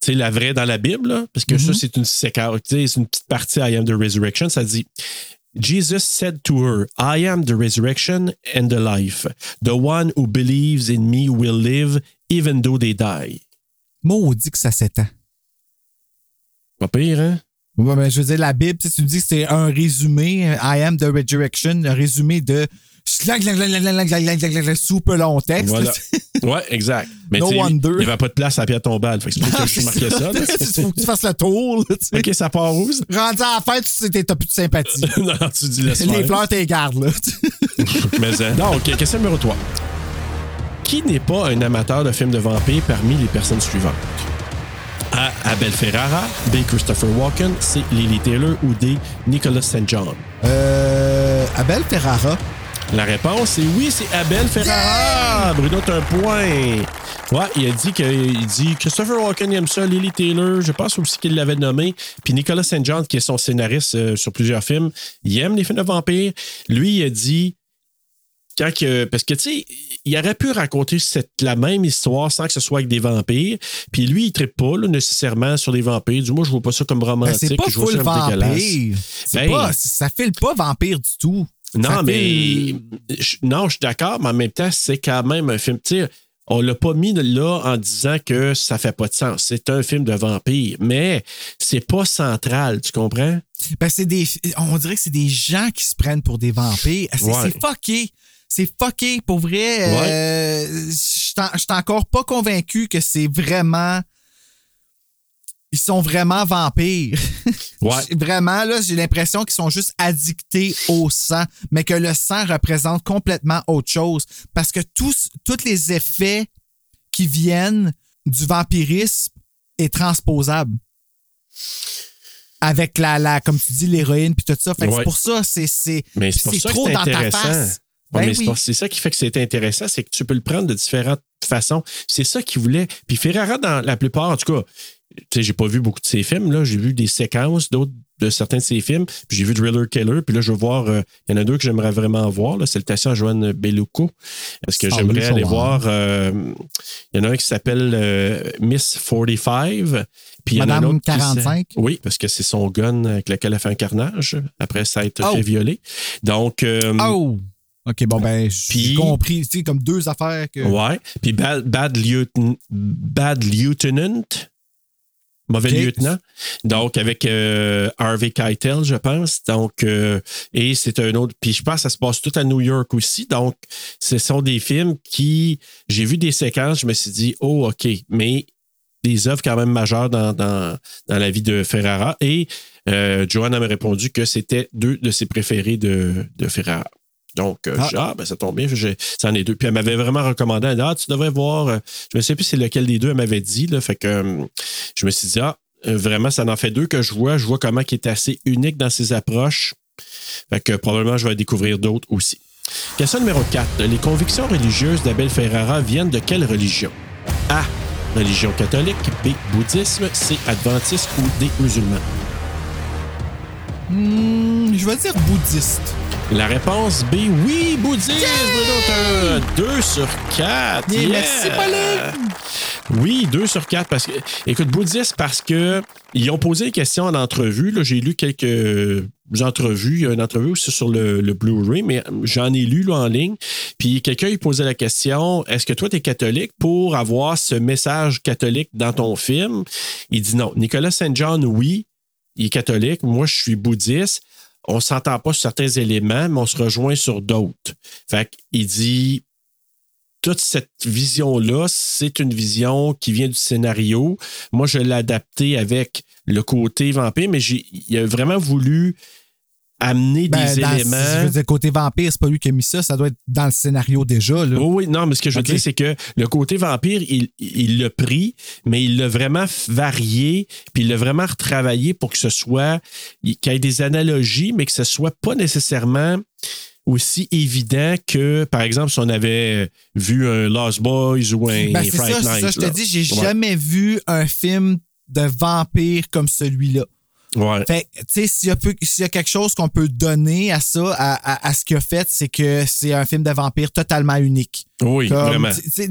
c'est la vraie dans la Bible, là, parce que ça, c'est une séquence, c'est une petite partie I am the resurrection. Ça dit Jesus said to her, I am the resurrection and the life. The one who believes in me will live even though they die. Maudit que ça s'étend. Pas pire, hein? Ouais, mais je veux dire, la Bible, tu sais, tu dis que c'est un résumé, euh, I am the resurrection, un résumé de super long texte. Voilà. Ouais, exact. Mais no. Il n'y avait pas de place à la pierre tombale. Fait que c'est pour ça que je ah, marquais ça. Il faut que tu fasses le tour. Là, OK, ça part où? Rendu à la fin, tu sais, plus de sympathie. non, tu dis laisse Les fleurs, t'es gardes. Mais hein. question numéro 3. Qui n'est pas un amateur de films de vampires parmi les personnes suivantes? A. Abel Ferrara, B. Christopher Walken, C. Lily Taylor ou D. Nicolas St. John? Euh, Abel Ferrara. La réponse, c'est oui, c'est Abel Ferrara. Bruno, t'as un point. Ouais, il a dit que il dit Christopher Walken aime ça, Lily Taylor, je pense aussi qu'il l'avait nommé. Puis Nicolas St. John, qui est son scénariste euh, sur plusieurs films, il aime les films de vampires. Lui, il a dit quand que, parce que tu sais, il aurait pu raconter cette, la même histoire sans que ce soit avec des vampires. Puis lui, il ne pas là, nécessairement sur les vampires. Du moins, je vois pas ça comme Ben, romantique. c'est pas je vois full ça vampire. Ben, pas, ça file pas vampire du tout. Non, mais. je- Non, je suis d'accord, mais en même temps, c'est quand même un film. Tu sais, on l'a pas mis là en disant que ça fait pas de sens. C'est un film de vampire, mais c'est pas central, tu comprends? Ben, c'est des, on dirait que c'est des gens qui se prennent pour des vampires. C'est Ouais. c'est fucké. C'est fucké. Pour vrai, euh, je suis encore pas convaincu que c'est vraiment. Ils sont vraiment vampires. Ouais. vraiment, là, j'ai l'impression qu'ils sont juste addictés au sang, mais que le sang représente complètement autre chose. Parce que tous, tous les effets qui viennent du vampirisme est transposable. Avec la, la comme tu dis, l'héroïne puis tout ça. Ouais. c'est pour ça, c'est, c'est, trop dans ta intéressant. face. Ben mais c'est oui. pas- c'est ça qui fait que c'est intéressant, c'est que tu peux le prendre de différentes façons. C'est ça qu'il voulait. Puis Ferrara, dans la plupart, en tout cas, j'ai pas vu beaucoup de ses films, là. J'ai vu des séquences d'autres de certains de ses films. Puis j'ai vu Driller Killer. Puis là, je veux voir, euh, il y en a deux que j'aimerais vraiment voir. Là. Salutations à Joanne Bellucco. Parce que Ah j'aimerais aller voir. euh, il y en a un qui s'appelle euh, Miss 45. Puis il y en a un Madame autre qui s'est- 45? Oui, parce que c'est son gun avec lequel elle fait un carnage après ça a été Oh. fait violer. Donc. Oh! OK, bon, ben, j'ai compris. Tu sais, comme deux affaires que. Ouais. Puis Bad, Bad, Lieutenant, Bad Lieutenant, mauvais lieutenant. Donc, avec euh, Harvey Keitel, je pense. Donc, euh, et c'est un autre. Puis je pense que ça se passe tout à New York aussi. Donc, ce sont des films qui. J'ai vu des séquences, je me suis dit, oh, OK, mais des œuvres quand même majeures dans, dans, dans la vie de Ferrara. Et euh, Joanne m'a répondu que c'était deux de ses préférés de, de Ferrara. Donc, euh, Ah. je dis, ah, ben, ça tombe bien, j'ai- c'en est deux. Puis elle m'avait vraiment recommandé, elle dit, ah, tu devrais voir, euh, je me sais plus c'est lequel des deux elle m'avait dit, là, fait que euh, je me suis dit, ah, vraiment, ça en fait deux que je vois. Je vois comment il est assez unique dans ses approches. Fait que probablement, je vais découvrir d'autres aussi. Question numéro 4. Les convictions religieuses d'Abel Ferrara viennent de quelle religion? A. Religion catholique. B. Bouddhisme. C. Adventiste ou D. Musulman? Hmm, je vais dire bouddhiste. La réponse B. Oui, bouddhisme. Un 2 sur 4. Yeah, merci, Pauline. Oui, 2 sur 4. Parce que, écoute, bouddhiste parce que ils ont posé des questions en entrevue. Là, j'ai lu quelques entrevues. Il y a une entrevue aussi sur le, le Blu-ray, mais j'en ai lu là, en ligne. Puis quelqu'un lui posait la question Est-ce que toi, tu es catholique pour avoir ce message catholique dans ton film? Il dit non. Nicolas Saint John, oui, il est catholique. Moi, je suis bouddhiste. On s'entend pas sur certains éléments, mais on se rejoint sur d'autres. Fait qu'il dit toute cette vision-là, c'est une vision qui vient du scénario. Moi, je l'ai adapté avec le côté vampire, mais il a vraiment voulu amener Ben, des dans- éléments. Je veux dire, côté vampire, c'est pas lui qui a mis ça. Ça doit être dans le scénario déjà. Là. Oui, oui, non, mais ce que je veux dire, c'est que le côté vampire, il il l'a pris, mais il l'a vraiment varié, puis il l'a vraiment retravaillé pour que ce soit, il- qu'il y ait des analogies, mais que ce soit pas nécessairement aussi évident que, par exemple, si on avait vu un Lost Boys ou un Ben, Fright Night. ça. Je te dis, j'ai Ouais. jamais vu un film de vampire comme celui-là. Ouais. Fait que, tu sais, s'il y, a y quelque chose qu'on peut donner à ça, à, à- à ce qu'il a fait, c'est que c'est un film de vampire totalement unique. Oui, Comme, vraiment. tu sais,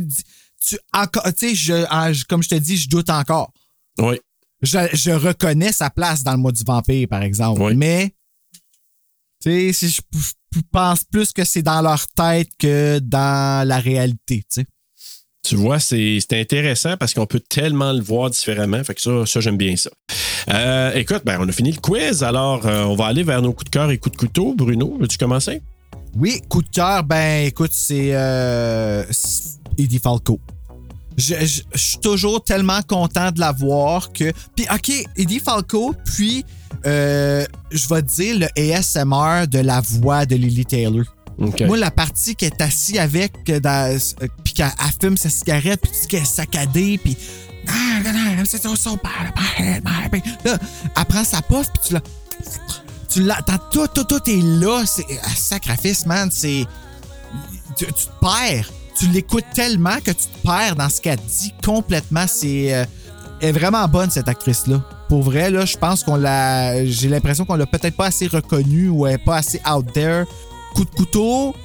tu- encore- je- comme je te dis, je doute encore. Oui. Je, je reconnais sa place dans le mode du vampire, par exemple. Oui. Mais, tu sais, je, je pense plus que c'est dans leur tête que dans la réalité, tu sais. Tu vois, c'est intéressant parce qu'on peut tellement le voir différemment. Fait que ça, ça j'aime bien ça. Euh, écoute, ben, on a fini le quiz. Alors, euh, on va aller vers nos coups de cœur et coups de couteau. Bruno, veux-tu commencer? Oui, coup de cœur, ben écoute, c'est euh, Eddie Falco. Je, suis toujours tellement content de la voir que. Puis, OK, Eddie Falco, puis je vais te dire le ASMR de la voix de Lily Taylor. Moi, la partie qu'elle est assise avec, dans- euh, puis qu'elle elle fume sa cigarette, puis qu'elle est saccadée, puis. Ah, head. Là, elle prend sa puff, puis tu la. Tu l'entends, tout, tout, tout est là. C'est un sacrifice, man. C'est. Tu, tu te perds. Tu l'écoutes tellement que tu te perds dans ce qu'elle dit complètement. C'est. euh, elle est vraiment bonne, cette actrice-là. Pour vrai, là, je pense qu'on l'a. J'ai l'impression qu'on l'a peut-être pas assez reconnue ou elle est pas assez out there. Coup de couteau,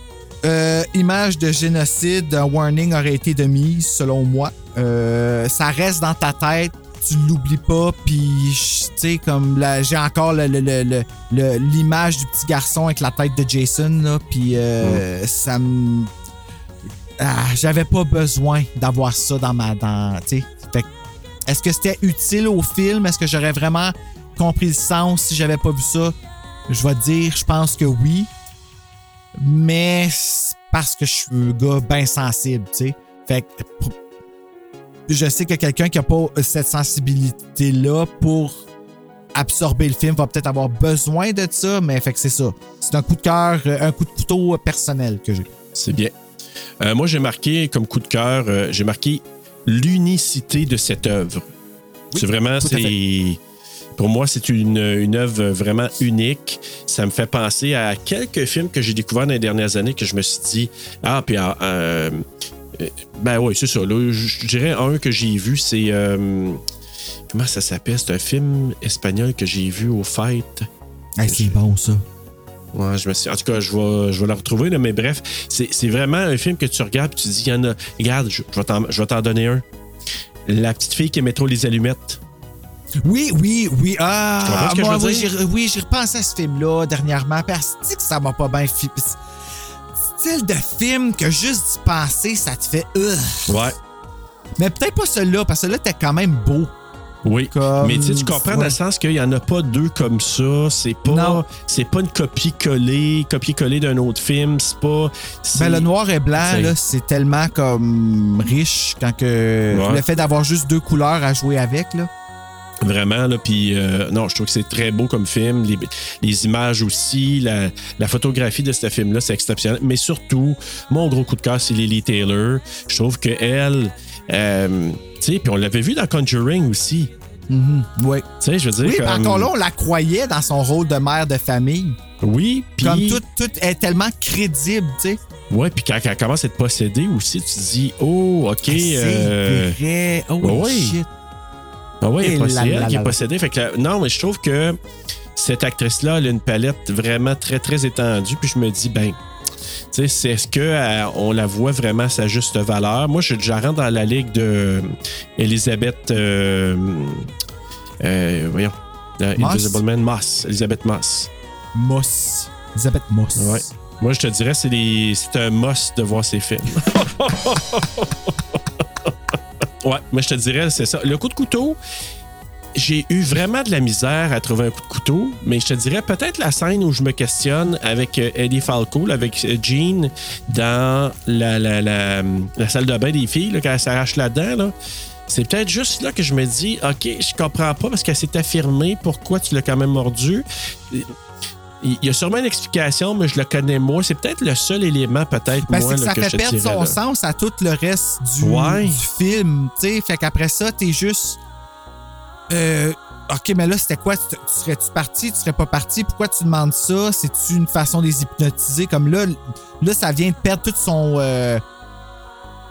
euh, image de génocide, un warning aurait été de mise, selon moi. Euh, ça reste dans ta tête, tu l'oublies pas, puis tu sais, comme j'ai encore l'image du petit garçon avec la tête de Jason, là, puis euh, ça me. Ah, J'avais pas besoin d'avoir ça dans ma. Dans, Est-ce que c'était utile au film? Est-ce que j'aurais vraiment compris le sens si j'avais pas vu ça? Je vais te dire, je pense que oui mais parce que je suis un gars bien sensible, tu sais. Fait que je sais que quelqu'un qui a pas cette sensibilité-là pour absorber le film va peut-être avoir besoin de ça, mais fait que c'est ça. C'est un coup de cœur, euh, un coup de couteau personnel que j'ai. C'est bien. Euh, moi, j'ai marqué comme coup de cœur, euh, j'ai marqué l'unicité de cette œuvre. c'est vraiment, c'est. Pour moi, c'est une, une œuvre vraiment unique. Ça me fait penser à quelques films que j'ai découverts dans les dernières années que je me suis dit, ah, puis, ah, euh, euh, ben oui, c'est ça. là. je dirais un que j'ai vu, c'est. euh, comment ça s'appelle? C'est un film espagnol que j'ai vu au fêtes. Hey, c'est bon, ça. Ouais, je me suis... En tout cas, je vais, je vais la retrouver, là, mais bref, c'est c'est vraiment un film que tu regardes et tu dis, il y en a. Regarde, je, je vais t'en- je vais t'en donner un. La petite fille qui aimait trop les allumettes. Oui, oui, oui. Ah, moi, oui, j'ai, oui, repensé à ce film-là dernièrement. Parce que ça m'a pas bien style de film que juste d'y penser, ça te fait. Ugh. Ouais. Mais peut-être pas celui-là, parce que là, t'es quand même beau. Oui, Comme- mais tu comprends dans le sens qu'il n'y en a pas deux comme ça. C'est pas, c'est pas une copie-collée, copie-collée d'un autre film. C'est pas. Ben, le noir et blanc, c'est- là, c'est tellement comme riche quand que Ouais. le fait d'avoir juste deux couleurs à jouer avec, là. Vraiment, là. Puis, euh, non, je trouve que c'est très beau comme film. Les, les images aussi, la, la photographie de ce film-là, c'est exceptionnel. Mais surtout, mon gros coup de cœur, c'est Lily Taylor. Je trouve qu'elle. Euh, tu sais, puis on l'avait vu dans Conjuring aussi. Oui. Tu sais, je veux dire. Oui, comme- encore là, on la croyait dans son rôle de mère de famille. Oui, puis. Comme tout, tout est tellement crédible, tu sais. Ouais, puis quand elle commence à être possédée aussi, tu te dis, oh, OK. C'est euh, vrai. Oh, ouais. shit. Ah oui, c'est elle qui est possédée. Fait que, non, mais je trouve que cette actrice-là, elle a une palette vraiment très, très étendue. Puis je me dis, ben, tu sais, c'est- est-ce qu'on la voit vraiment à sa juste valeur? Moi, je, rentre dans la ligue de euh, Elisabeth. euh, euh, voyons. euh, Moss? Invisible Man Moss. Elisabeth Moss. Moss. Elisabeth Moss. Ouais. Moi, je te dirais, c'est un must de voir ces films. ouais, moi, je te dirais, c'est ça. Le coup de couteau, j'ai eu vraiment de la misère à trouver un coup de couteau, mais je te dirais peut-être la scène où je me questionne avec euh, Eddie Falco, avec euh, Jean, dans la, la, la, la salle de bain des filles, là, quand elle s'arrache là-dedans. Là. C'est peut-être juste là que je me dis, OK, je comprends pas parce qu'elle s'est affirmée, pourquoi tu l'as quand même mordu? Il y a sûrement une explication, mais je le connais moins. C'est peut-être le seul élément, peut-être, Ben, moi, c'est que là, ça que fait perdre son là. sens à tout le reste du, Ouais. du film. tu sais. Fait qu'après ça, t'es juste. Euh, OK, mais là, c'était quoi? Tu, tu serais-tu parti? Tu serais pas parti? Pourquoi tu demandes ça? C'est-tu une façon de les hypnotiser? Comme là, là, ça vient de perdre tout son. euh,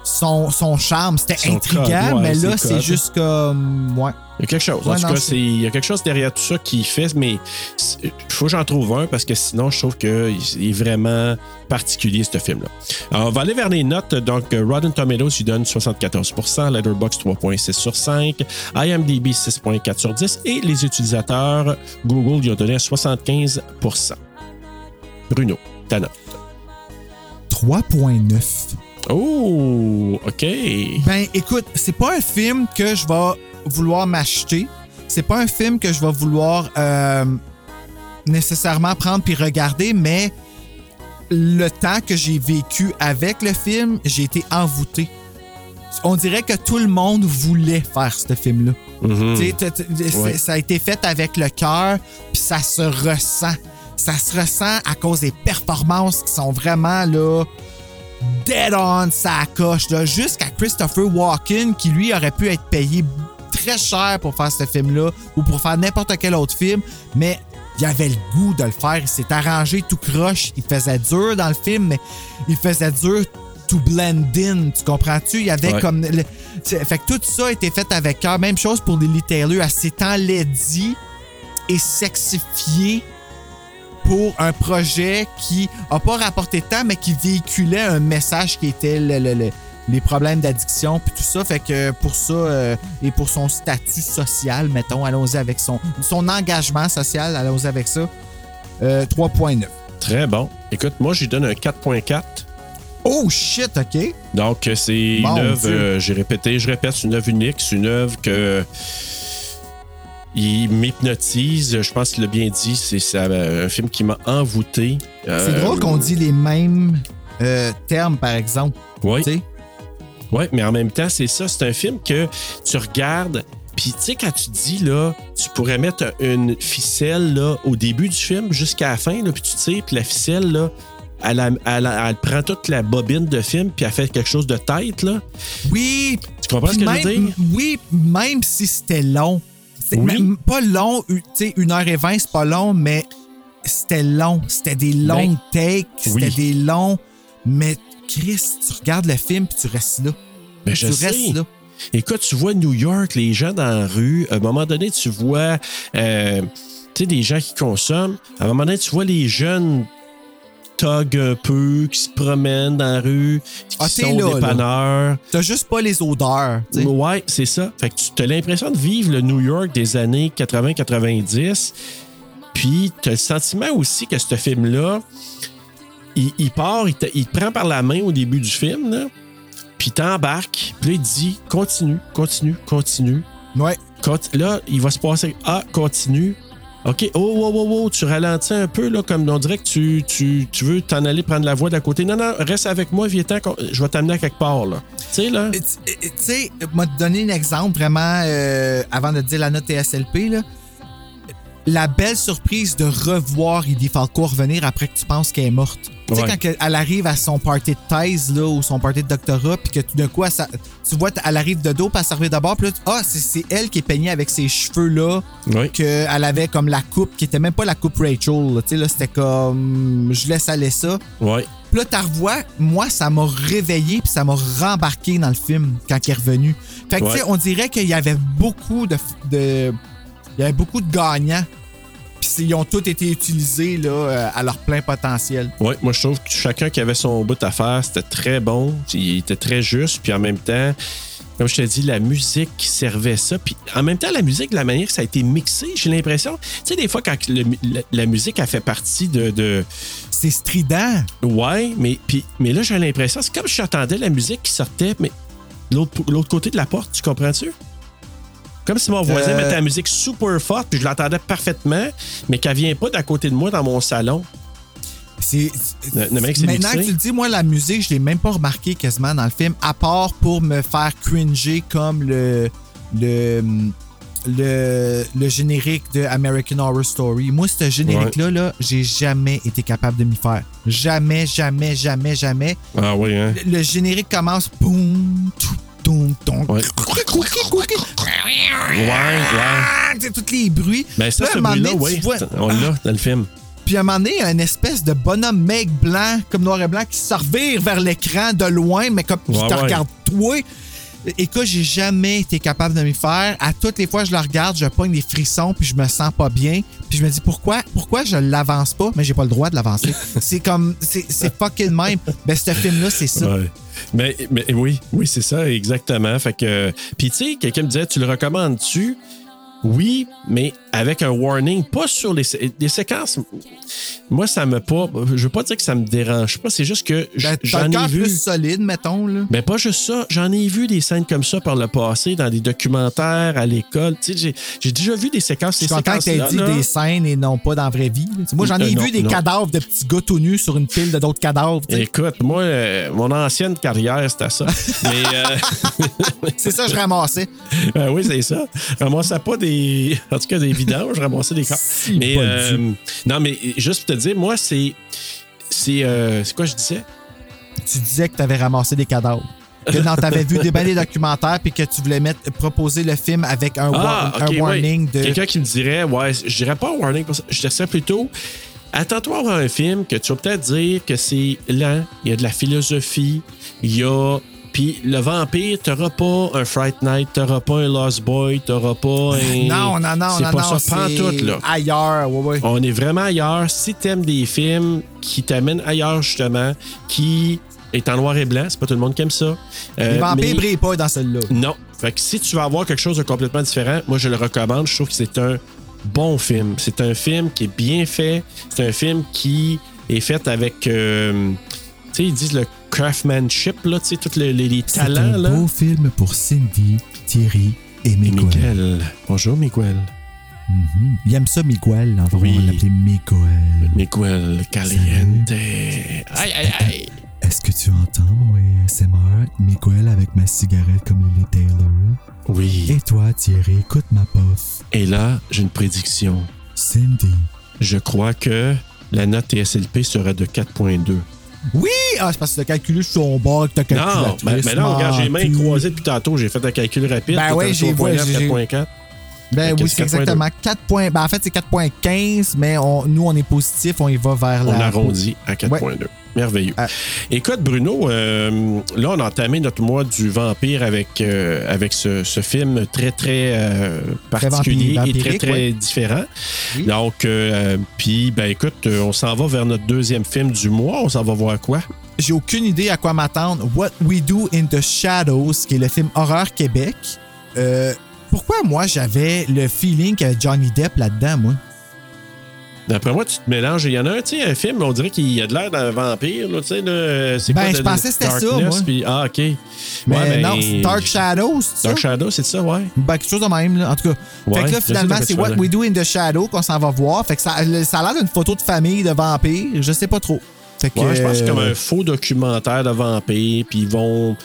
son, son charme. C'était intriguant, ouais, mais là, c'est juste comme. Ouais. Il y a quelque chose. En tout non, cas, c'est- il y a quelque chose derrière tout ça qui fait, mais il faut que j'en trouve un parce que sinon, je trouve qu'il est vraiment particulier, ce film-là. Alors, on va aller vers les notes. Donc, Rotten Tomatoes, il donne 74% Letterboxd 3.6 sur 5, IMDb 6.4 sur 10 et les utilisateurs Google, ils ont donné à 75% Bruno, ta note. 3.9. Oh, OK. Ben, écoute, c'est pas un film que je vais vouloir m'acheter. C'est pas un film que je vais vouloir euh, nécessairement prendre puis regarder, mais le temps que j'ai vécu avec le film, j'ai été envoûté. On dirait que tout le monde voulait faire ce film-là. Mhm. Ouais. Ça a été fait avec le cœur, puis ça se ressent. Ça se ressent à cause des performances qui sont vraiment là dead on sa coche. Jusqu'à Christopher Walken, qui lui aurait pu être payé très cher pour faire ce film-là ou pour faire n'importe quel autre film, mais il avait le goût de le faire. Il s'est arrangé tout croche. Il faisait dur dans le film, mais il faisait dur to blend in. Tu comprends-tu? Il y avait Ouais. comme. le- fait que tout ça a été fait avec cœur. Même chose pour Lily Taylor. Elle s'est enlaidie et sexifiée pour un projet qui a pas rapporté tant, mais qui véhiculait un message qui était le- le- le- les problèmes d'addiction puis tout ça. Fait que pour ça euh, et pour son statut social, mettons, allons-y avec son, son engagement social, allons-y avec ça. Euh, 3.9. Très bon. Écoute, moi, je lui donne un 4.4. Oh shit, OK. Donc, euh, c'est une œuvre, euh, j'ai répété, je répète, c'est une œuvre unique, c'est une œuvre que. Il m'hypnotise, je pense qu'il l'a bien dit, c'est euh, un film qui m'a envoûté. C'est Euh, drôle qu'on dit les mêmes euh, termes, par exemple. Oui. Sais? Oui, mais en même temps, c'est ça. C'est un film que tu regardes. Puis, tu sais, quand tu dis, là, tu pourrais mettre une ficelle, là, au début du film jusqu'à la fin, puis tu tires, puis la ficelle, là, elle, prend toute la bobine de film, puis elle fait quelque chose de tête, là. Oui. Tu comprends ce que je veux dire? Oui, même si c'était long. Oui. même pas long, tu sais, une heure et vingt, c'est pas long, mais c'était long. C'était des longues takes, c'était Ben, oui. des longs. Mais Chris, tu regardes le film puis tu restes là. Mais tu Ben, je sais. restes là. Écoute, tu vois New York, les gens dans la rue. À un moment donné, tu vois euh, des gens qui consomment. À un moment donné, tu vois les jeunes thugs un peu, qui se promènent dans la rue, qui Ah, sont là, dépanneurs. T'as juste pas les odeurs. tu sais. Ouais, c'est ça. Fait que tu as l'impression de vivre le New York des années 80-90. Puis, tu as le sentiment aussi que ce film-là, il, il part, il te, il te prend par la main au début du film, là, puis t'embarques, puis là, il te dit continue, continue, continue. Ouais. Conti- là, il va se passer Ah, continue. OK, oh, oh, oh, oh, tu ralentis un peu, là, comme on dirait que tu, tu, tu veux t'en aller prendre la voie d'à côté. Non, non, reste avec moi, viens je vais t'amener à quelque part, là. Tu sais, là? Tu sais, moi, te donner un exemple vraiment euh, avant de te dire la note TSLP, là. La belle surprise de revoir Edie Falco revenir après que tu penses qu'elle est morte. Tu sais, Ouais. quand elle arrive à son party de thèse, là, ou son party de doctorat, puis que tout d'un coup, elle tu vois, elle arrive de dos, puis elle d'abord, puis là, ah, c'est- elle qui est peignée avec ses cheveux-là, Oui. qu'elle avait comme la coupe, qui était même pas la coupe Rachel, là. tu sais, là, c'était comme, je laisse aller ça. Ouais. Puis là, tu revois, moi, ça m'a réveillé puis ça m'a rembarqué dans le film quand il est revenu. Fait que, tu sais, Ouais. on dirait qu'il y avait beaucoup de, de- Il y avait beaucoup de gagnants. Ils ont tous été utilisés là, euh, à leur plein potentiel. Oui, moi je trouve que chacun qui avait son bout à faire, c'était très bon, il était très juste, puis en même temps, comme je te dis, la musique qui servait ça, puis en même temps, la musique, la manière que ça a été mixé, j'ai l'impression, tu sais, des fois, quand le- la, la musique a fait partie de. de c'est strident. Ouais, mais, puis, mais là, j'ai l'impression, c'est comme si j'entendais la musique qui sortait, mais l'autre côté de la porte, tu comprends-tu? Comme si mon voisin Euh. mettait la musique super forte, puis je l'entendais parfaitement, mais qu'elle vient pas d'à côté de moi dans mon salon. C'est, Le- le mec, c'est Maintenant que tu le dis, moi, la musique, je l'ai même pas remarqué quasiment dans le film, à part pour me faire cringer comme le, le, le, le générique de American Horror Story. Moi, ce générique-là, là, j'ai jamais été capable de m'y faire. Jamais, jamais, jamais, jamais. Ah oui, hein? Le, le générique commence. Boum, tout, Ouais. Ouais, ouais. Tous les bruits. Ben, ça, Là, ce bruit-là, oui, vois- on l'a dans le film. Puis à un moment donné, il y a une espèce de bonhomme mec blanc, comme noir et blanc, qui se revire vers l'écran de loin, mais comme qui Ouais, te regarde toi. Écoute, j'ai jamais été capable de m'y faire. À toutes les fois que je le regarde, je pogne des frissons, puis je me sens pas bien. Puis je me dis pourquoi, pourquoi je l'avance pas, mais j'ai pas le droit de l'avancer. c'est comme, c'est c'est fucking même. Ben, ce film-là, c'est ça. Ouais. Mais, mais oui, oui, c'est ça, exactement. Fait que. Puis, tu sais, quelqu'un me disait, tu le recommandes-tu? Oui, mais avec un warning, pas sur les, sé- les séquences. Moi, ça me pas. Je veux pas dire que ça me dérange pas, c'est juste que Ben, j'en ai vu. plus solide, mettons. Là. Mais pas juste ça, j'en ai vu des scènes comme ça par le passé, dans des documentaires, à l'école. Tu sais, j'ai- déjà vu des séquences. Je suis content que t'aies dit là. des scènes et non pas dans la vraie vie. Moi, j'en ai Euh, non, vu des non. cadavres de petits gars tout nus sur une pile de d'autres cadavres. tu. Écoute, moi, euh, mon ancienne carrière, c'était ça. Euh, C'est ça, je ramassais. Ben oui, c'est ça. Je ramassais pas des. En tout cas, des vidanges, je ramassais des corps. Si, mais euh, non, mais juste pour te dire, moi, c'est. C'est. euh, c'est quoi je disais? tu disais que tu avais ramassé des cadavres. Que non, t'avais vu des, ben des documentaires puis que tu voulais mettre, proposer le film avec un, war- Ah, un ouais. warning de. Quelqu'un qui me dirait, ouais, je dirais pas un warning pour ça. Je dirais plutôt. Attends-toi à voir un film que tu vas peut-être dire que c'est lent, il y a de la philosophie, il y a. Puis le vampire, t'auras pas un Fright Night, t'auras pas un Lost Boy, t'auras pas un. Non, non, non, C'est non, pas non, ça, pantoute, là. Ailleurs, ouais, ouais. On est vraiment ailleurs. Si t'aimes des films qui t'amènent ailleurs, justement, qui est en noir et blanc, c'est pas tout le monde qui aime ça. Euh, Les vampires mais- brillent pas dans celle-là. Non. Fait que si tu vas avoir quelque chose de complètement différent, moi, je le recommande. Je trouve que c'est un bon film. C'est un film qui est bien fait. C'est un film qui est fait avec. euh, sais, ils disent le craftsmanship, là, tu sais, tous les, les- les C'est talents, un là. beau film pour Cindy, Thierry et Miguel. Miguel. Bonjour, Miguel. Mhm. Il aime ça, Miguel. On va Oui. l'appeler Miguel. Miguel Caliente. Aïe, aïe, aïe. Est-ce que tu entends mon ASMR, Miguel, avec ma cigarette comme Lily Taylor? Oui. Et toi, Thierry, écoute ma puff. Et là, j'ai une prédiction. Cindy. Je crois que la note TSLP sera de 4.2. Oui! Ah, c'est parce que t'as calculé sur son bord que t'as Non, calculé. ben, ben non, regarde, j'ai les mains croisées depuis tantôt. J'ai fait un calcul rapide. Ben ouais, un j'ai- 3.9, ouais, j'ai- 4.4. Ben oui, c'est c'est 4.2. exactement 4 points. Ben en fait, c'est 4.15, mais on, nous, on est positif, on y va vers On la. arrondit à 4.2. Merveilleux. Ah. Écoute, Bruno, euh, là, on a entamé notre mois du vampire avec, euh, avec ce, ce film très, très euh, particulier vampire- et très, très ouais. différent. Oui. Donc, puis, ben écoute, on s'en va vers notre deuxième film du mois. On s'en va voir quoi? J'ai aucune idée à quoi m'attendre. What We Do in the Shadows, qui est le film Horreur Québec. Pourquoi moi j'avais le feeling qu'il y avait Johnny Depp là-dedans, moi? D'après moi, tu te mélanges. Il y en a un, tu sais, un film, on dirait qu'il y a de l'air d'un vampire, là, tu sais, là, c'est Ben, quoi, je pensais que c'était ça, moi. puis- ah, OK. Mais Ouais, ben, non, c'est Dark Shadows, c'est ça? Dark Shadow, c'est ça, ouais. Ben, quelque chose de même, là. En tout cas. Ouais, fait que là, finalement, c'est What We Do in the Shadow qu'on s'en va voir. Fait que ça, ça a l'air d'une photo de famille de vampires. Je sais pas trop. Fait que, Ouais, je pense que c'est comme euh, un faux documentaire de vampires, puis ils vont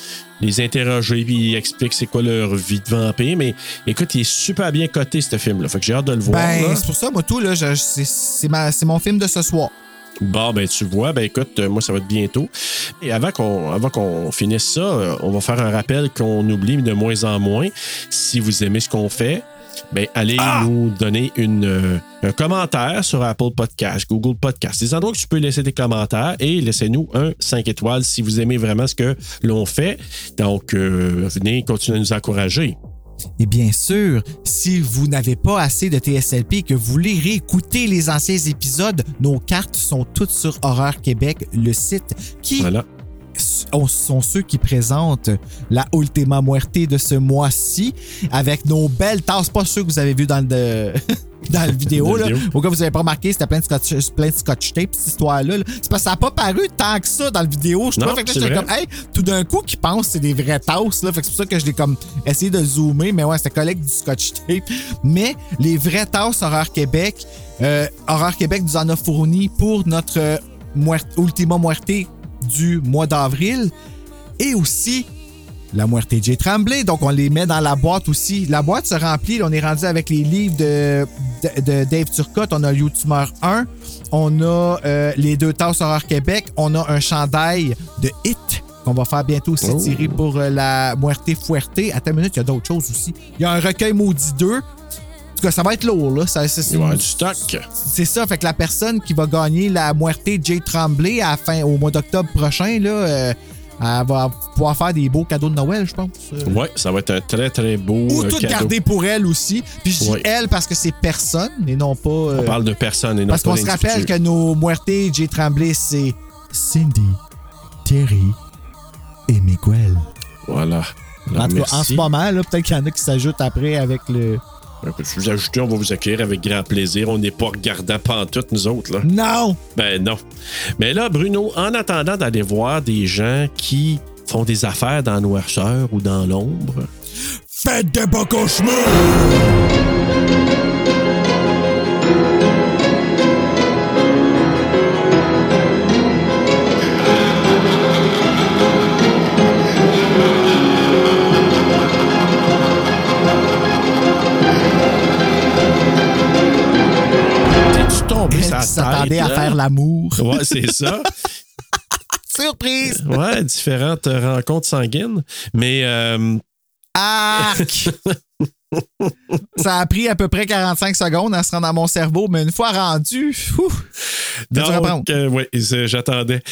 les interroger, puis ils expliquent c'est quoi leur vie de vampire. Mais écoute, il est super bien coté, ce film-là. Fait que j'ai hâte de le voir. Ben, c'est pour ça, moi, tout, là, c'est mon film de ce soir. Bon, ben tu vois, ben écoute, euh, moi ça va être bientôt. Et avant qu'on avant qu'on finisse ça, euh, on va faire un rappel qu'on oublie de moins en moins. Si vous aimez ce qu'on fait, ben allez nous donner une, euh, un commentaire sur Apple Podcast, Google Podcast. Des endroits que tu peux laisser des commentaires et laissez-nous un 5 étoiles si vous aimez vraiment ce que l'on fait. Donc, euh, venez continuer à nous encourager. Et bien sûr, si vous n'avez pas assez de TSLP et que vous voulez réécouter les anciens épisodes, nos cartes sont toutes sur Horreur Québec, le site qui Voilà. On- sont ceux qui présentent la Ultima Muerte de ce mois-ci avec nos belles tasses, pas ceux que vous avez vus dans le, dans la vidéo. Là. Au cas où vous n'avez pas remarqué, c'était plein de scotch, plein de scotch tape, cette histoire-là. là. C'est parce que ça n'a pas paru tant que ça dans la vidéo. Je trouve. Que j'étais comme, hey, tout d'un coup, qui pensent que c'est des vraies tasses. Là. Fait que c'est pour ça que je l'ai comme essayé de zoomer. Mais ouais, c'était collègue du scotch tape. Mais les vraies tasses Horreur Québec, euh, Horreur Québec nous en a fourni pour notre euh, Muerte- Ultima Muerte du mois d'avril. Et aussi la Muerte J. Tremblay. Donc, on les met dans la boîte aussi. La boîte se remplit. On est rendu avec les livres de, de, de Dave Turcotte. On a YouTuber 1. On a euh, les deux tasses Horreur Québec. On a un chandail de Hit qu'on va faire bientôt aussi Oh. tirer pour euh, la Muerte Fuerte. Attends une minute, il y a d'autres choses aussi. Il y a un recueil maudit 2. En tout cas, ça va être lourd, là. Ça, c'est, Il va y avoir du stock. c'est ça. Fait que la personne qui va gagner la Muerte J. Tremblay à la fin, au mois d'octobre prochain, là, euh, elle va pouvoir faire des beaux cadeaux de Noël, je pense. Euh, Ouais, ça va être un très, très beau Ou euh, tout cadeau. garder pour elle aussi. Puis je dis Ouais. elle parce que c'est personne et non pas. euh, On parle de personne et non parce pas qu'on se rappelle que nos Muerte J. Tremblay, c'est Cindy, Terry et Miguel. Voilà. En tout cas, en ce moment, là, peut-être qu'il y en a qui s'ajoutent après avec le. Un peu plus ajouté, on va vous accueillir avec grand plaisir. On n'est pas regardant pantoute, nous autres. Là. Non! Ben non. Mais là, Bruno, en attendant d'aller voir des gens qui font des affaires dans la noirceur ou dans l'ombre, Faites des beaux cauchemars! Qui s'attendait à faire l'amour. Ouais, c'est ça. Surprise! Ouais, différentes rencontres sanguines. Mais euh, Arc! Ça a pris à peu près 45 secondes à se rendre dans mon cerveau, mais une fois rendu, à prendre. Donc, euh, oui, j'attendais.